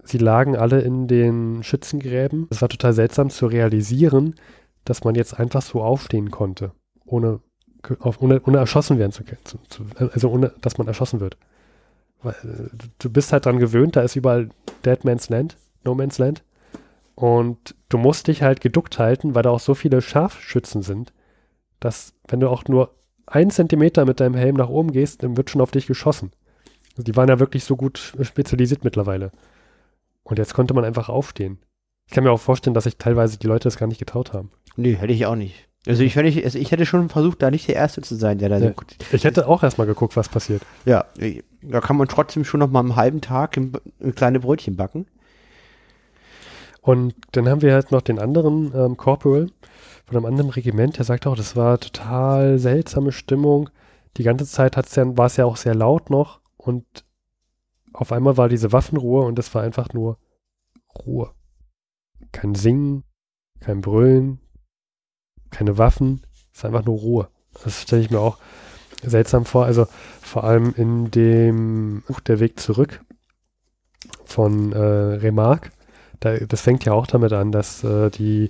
Sie lagen alle in den Schützengräben. Es war total seltsam zu realisieren, dass man jetzt einfach so aufstehen konnte, ohne auf, ohne, ohne erschossen werden zu können. Also ohne, dass man erschossen wird. Du bist halt dran gewöhnt, da ist überall Dead Man's Land, No Man's Land. Und du musst dich halt geduckt halten, weil da auch so viele Scharfschützen sind, dass wenn du auch nur einen Zentimeter mit deinem Helm nach oben gehst, dann wird schon auf dich geschossen. Also die waren ja wirklich so gut spezialisiert mittlerweile. Und jetzt konnte man einfach aufstehen. Ich kann mir auch vorstellen, dass sich teilweise die Leute das gar nicht getraut haben. Nee, hätte ich auch nicht. Also ich, ich, also ich hätte schon versucht, da nicht der Erste zu sein, der da ja. Ich hätte auch erstmal geguckt, was passiert. Ja, da kann man trotzdem schon noch mal einen halben Tag ein kleine Brötchen backen. Und dann haben wir halt noch den anderen ähm, Corporal von einem anderen Regiment, der sagt auch, das war total seltsame Stimmung. Die ganze Zeit ja, war es ja auch sehr laut noch und auf einmal war diese Waffenruhe und es war einfach nur Ruhe. Kein Singen, kein Brüllen, keine Waffen, es ist einfach nur Ruhe. Das stelle ich mir auch seltsam vor. Also vor allem in dem Buch Der Weg zurück von äh, Remarque. Da, das fängt ja auch damit an, dass äh, die,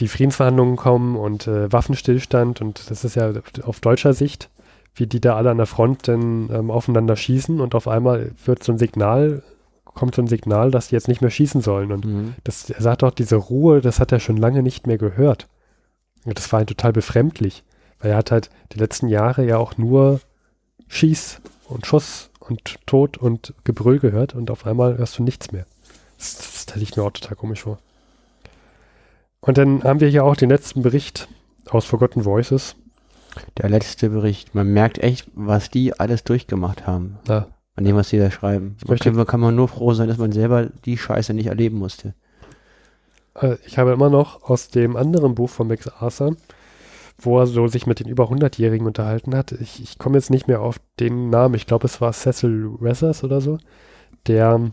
die Friedensverhandlungen kommen und äh, Waffenstillstand und das ist ja auf deutscher Sicht, wie die da alle an der Front dann ähm, aufeinander schießen und auf einmal wird so ein Signal, kommt so ein Signal, dass die jetzt nicht mehr schießen sollen. Und mhm. das, er sagt auch, diese Ruhe, das hat er schon lange nicht mehr gehört. Und das war halt total befremdlich, weil er hat halt die letzten Jahre ja auch nur Schieß und Schuss und Tod und Gebrüll gehört und auf einmal hörst du nichts mehr. Das, das stelle ich mir auch total komisch vor. Und dann haben wir hier auch den letzten Bericht aus Forgotten Voices. Der letzte Bericht. Man merkt echt, was die alles durchgemacht haben. Ja. An dem, was sie da schreiben. Man kann, kann man nur froh sein, dass man selber die Scheiße nicht erleben musste. Äh, ich habe immer noch aus dem anderen Buch von Max Arthur, wo er so sich mit den über 100-Jährigen unterhalten hat. Ich, ich komme jetzt nicht mehr auf den Namen. Ich glaube, es war Cecil Ressers oder so. Der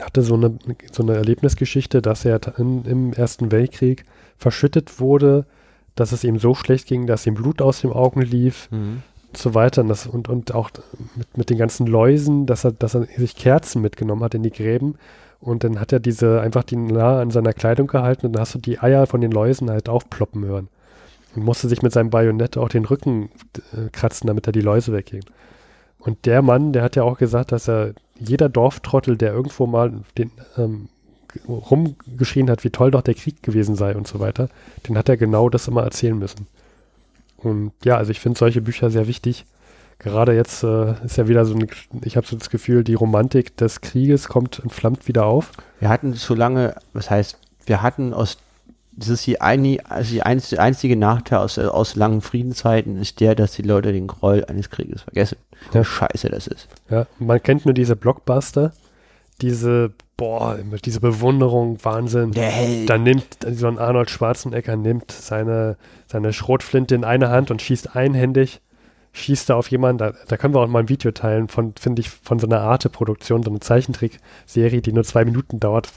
hatte so eine, so eine Erlebnisgeschichte, dass er in, im Ersten Weltkrieg verschüttet wurde, dass es ihm so schlecht ging, dass ihm Blut aus den Augen lief mhm. und so weiter. Und, das, und, und auch mit, mit den ganzen Läusen, dass er, dass er sich Kerzen mitgenommen hat in die Gräben und dann hat er diese einfach die nah an seiner Kleidung gehalten und dann hast du die Eier von den Läusen halt aufploppen hören. Und musste sich mit seinem Bajonett auch den Rücken äh, kratzen, damit er die Läuse wegging. Und der Mann, der hat ja auch gesagt, dass er jeder Dorftrottel, der irgendwo mal den, ähm, rumgeschrien hat, wie toll doch der Krieg gewesen sei und so weiter, den hat er genau das immer erzählen müssen. Und ja, also ich finde solche Bücher sehr wichtig, gerade jetzt äh, ist ja wieder so ein, ich habe so das Gefühl, die Romantik des Krieges kommt und flammt wieder auf. Wir hatten so lange, was heißt, wir hatten aus, das ist die, eine, also die einzige, einzige Nachteil aus, aus langen Friedenszeiten ist der, dass die Leute den Groll eines Krieges vergessen. Ja. Scheiße das ist. Ja, man kennt nur diese Blockbuster, diese, boah, diese Bewunderung, Wahnsinn. Der Held. Dann nimmt so ein Arnold Schwarzenegger nimmt seine, seine Schrotflinte in eine Hand und schießt einhändig schießt da auf jemanden, da, da können wir auch mal ein Video teilen von, finde ich, von so einer Arte-Produktion, so eine Zeichentrickserie, die nur zwei Minuten dauert.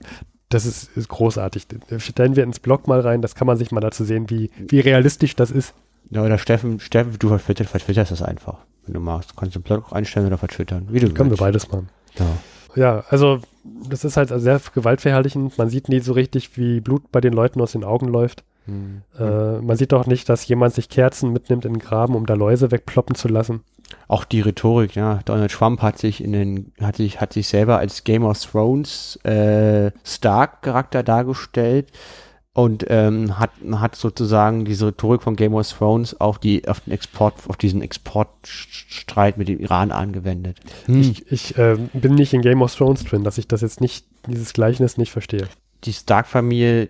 Das ist, ist großartig. Stellen wir ins Blog mal rein, das kann man sich mal dazu sehen, wie, wie realistisch das ist. Ja, oder Steffen, Steffen, du vertwitterst das einfach, wenn du magst. Du kannst den Blog einstellen oder vertwittern, wie du Können willst. wir beides machen. Ja. Ja, also das ist halt sehr gewaltverherrlichend. Man sieht nie so richtig, wie Blut bei den Leuten aus den Augen läuft. Mhm. Äh, man sieht doch nicht, dass jemand sich Kerzen mitnimmt in den Graben, um da Läuse wegploppen zu lassen. Auch die Rhetorik, ja. Donald Trump hat sich in den, hat sich, hat sich selber als Game of Thrones äh, Stark-Charakter dargestellt und ähm, hat, hat sozusagen diese Rhetorik von Game of Thrones auf die, auf den Export, auf diesen Exportstreit mit dem Iran angewendet. Hm. Ich, ich äh, bin nicht in Game of Thrones drin, dass ich das jetzt nicht, dieses Gleichnis nicht verstehe. Die Stark-Familie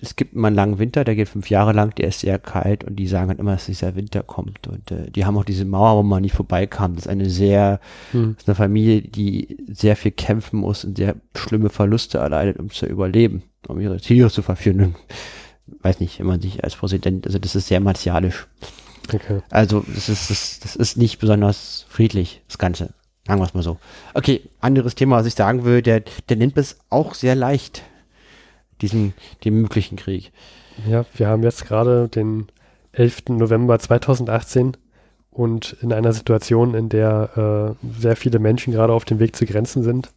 es gibt immer einen langen Winter, der geht fünf Jahre lang, der ist sehr kalt und die sagen halt immer, dass dieser Winter kommt. Und äh, die haben auch diese Mauer, wo man nicht vorbeikam. Das ist eine sehr, hm. ist eine Familie, die sehr viel kämpfen muss und sehr schlimme Verluste erleidet, um zu überleben, um ihre Tiere zu verführen. Weiß nicht, wenn man sich als Präsident, also das ist sehr martialisch. Okay. Also das ist, das, das ist nicht besonders friedlich, das Ganze. Sagen wir es mal so. Okay, anderes Thema, was ich sagen will, der, der nimmt es auch sehr leicht diesen, den möglichen Krieg. Ja, wir haben jetzt gerade den 11. November 2018 und in einer Situation, in der äh, sehr viele Menschen gerade auf dem Weg zu Grenzen sind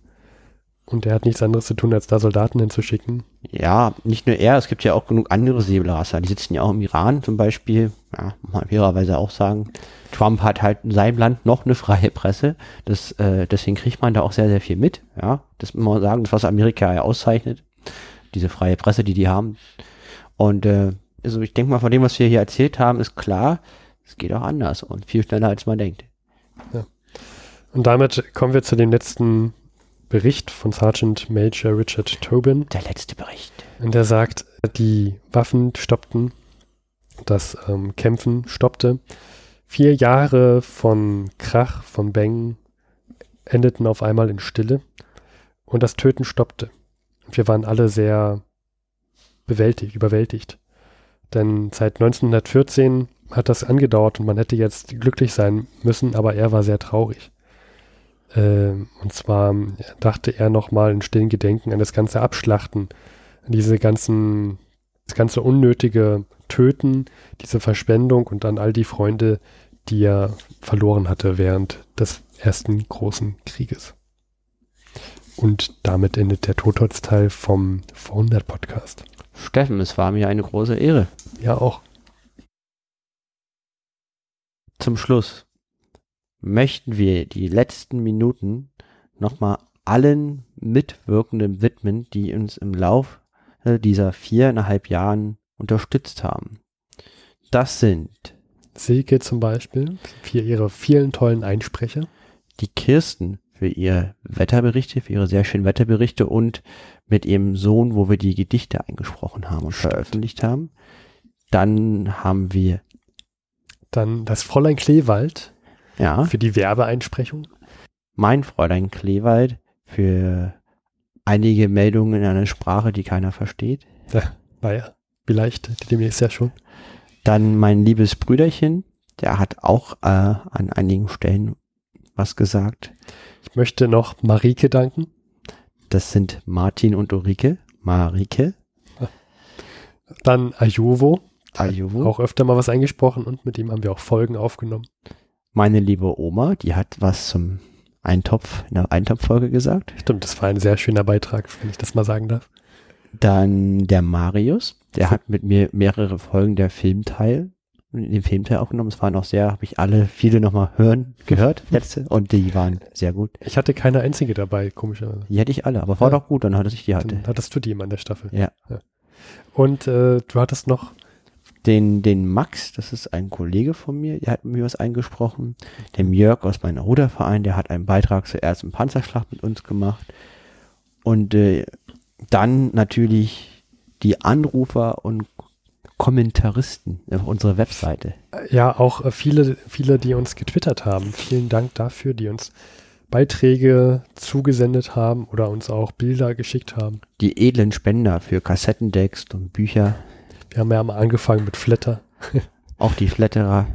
Und er hat nichts anderes zu tun, als da Soldaten hinzuschicken. Ja, nicht nur er, es gibt ja auch genug andere Säbelrasser. Die sitzen ja auch im Iran zum Beispiel. Ja, muss man fairerweise auch sagen. Trump hat halt in seinem Land noch eine freie Presse. Das, äh, deswegen kriegt man da auch sehr, sehr viel mit. Ja, das muss man sagen, das was Amerika ja auszeichnet. Diese freie Presse, die die haben. Und äh, also ich denke mal, von dem, was wir hier erzählt haben, ist klar, es geht auch anders und viel schneller, als man denkt. Und damit kommen wir zu dem letzten Bericht von Sergeant Major Richard Tobin. Der letzte Bericht. Und der sagt, die Waffen stoppten, das ähm, Kämpfen stoppte. Vier Jahre von Krach, von Bängen endeten auf einmal in Stille und das Töten stoppte. Wir waren alle sehr bewältigt, überwältigt. Denn seit 1914 hat das angedauert und man hätte jetzt glücklich sein müssen, aber er war sehr traurig. Ähm, und zwar dachte er nochmal in stillen Gedenken an das ganze Abschlachten, an diese ganzen, das ganze unnötige Töten, diese Verschwendung und an all die Freunde, die er verloren hatte während des ersten großen Krieges. Und damit endet der Totholzteil vom 400 Podcast. Steffen, es war mir eine große Ehre. Ja, auch. Zum Schluss möchten wir die letzten Minuten nochmal allen Mitwirkenden widmen, die uns im Lauf dieser viereinhalb Jahren unterstützt haben. Das sind Silke zum Beispiel für ihre vielen tollen Einsprecher. Die Kirsten für ihre Wetterberichte, für ihre sehr schönen Wetterberichte und mit ihrem Sohn, wo wir die Gedichte eingesprochen haben und Stimmt. veröffentlicht haben. Dann haben wir dann das Fräulein Kleewald ja. für die Werbeeinsprechung. Mein Fräulein Kleewald für einige Meldungen in einer Sprache, die keiner versteht. Ja, naja, vielleicht demnächst ja schon. Dann mein liebes Brüderchen, der hat auch äh, an einigen Stellen was gesagt. Ich möchte noch Marike danken. Das sind Martin und Ulrike. Marike. Dann Ajuvo. Ajuvo. Auch öfter mal was eingesprochen und mit ihm haben wir auch Folgen aufgenommen. Meine liebe Oma, die hat was zum Eintopf, in der Eintopffolge gesagt. Stimmt, das war ein sehr schöner Beitrag, wenn ich das mal sagen darf. Dann der Marius, der hat mit mir mehrere Folgen der Filmteil, den Filmteil aufgenommen. Es waren auch sehr, habe ich alle, viele nochmal hören, gehört, letzte, und die waren sehr gut. Ich hatte keine einzige dabei, komischerweise. Die hatte ich alle, aber war ja. doch gut, dann hatte ich die hatte. Dann hattest du die immer in der Staffel. Ja. ja. Und äh, du hattest noch den, den Max, das ist ein Kollege von mir, der hat mir was eingesprochen. Der Jörg aus meinem Ruderverein, der hat einen Beitrag zur ersten Panzerschlacht mit uns gemacht. Und äh, dann natürlich die Anrufer und Kommentaristen auf unserer Webseite. Ja, auch äh, viele, viele, die uns getwittert haben. Vielen Dank dafür, die uns Beiträge zugesendet haben oder uns auch Bilder geschickt haben. Die edlen Spender für Kassettendecks und Bücher. Wir haben ja mal angefangen mit Flatter. Auch die Flatterer.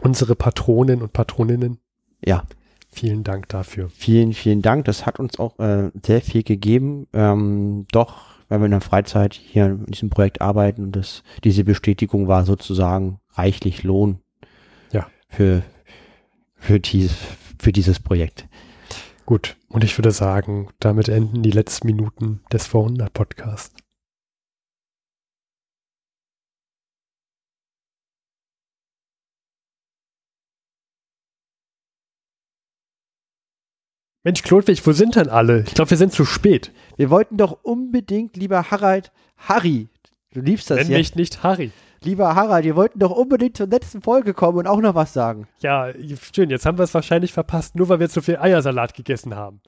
Unsere Patronen und Patroninnen. Ja. Vielen Dank dafür. Vielen, vielen Dank. Das hat uns auch äh, sehr viel gegeben. Ähm, doch, weil wir in der Freizeit hier in diesem Projekt arbeiten und das, diese Bestätigung war sozusagen reichlich Lohn. Ja. Für, für, dies, für dieses Projekt. Gut. Und ich würde sagen, damit enden die letzten Minuten des 400 Mensch, Klodwig, wo sind denn alle? Ich glaube, wir sind zu spät. Wir wollten doch unbedingt, lieber Harald, Harry, du liebst das Nenn ja. mich nicht Harry. Lieber Harald, wir wollten doch unbedingt zur letzten Folge kommen und auch noch was sagen. Ja, schön, jetzt haben wir es wahrscheinlich verpasst, nur weil wir zu viel Eiersalat gegessen haben.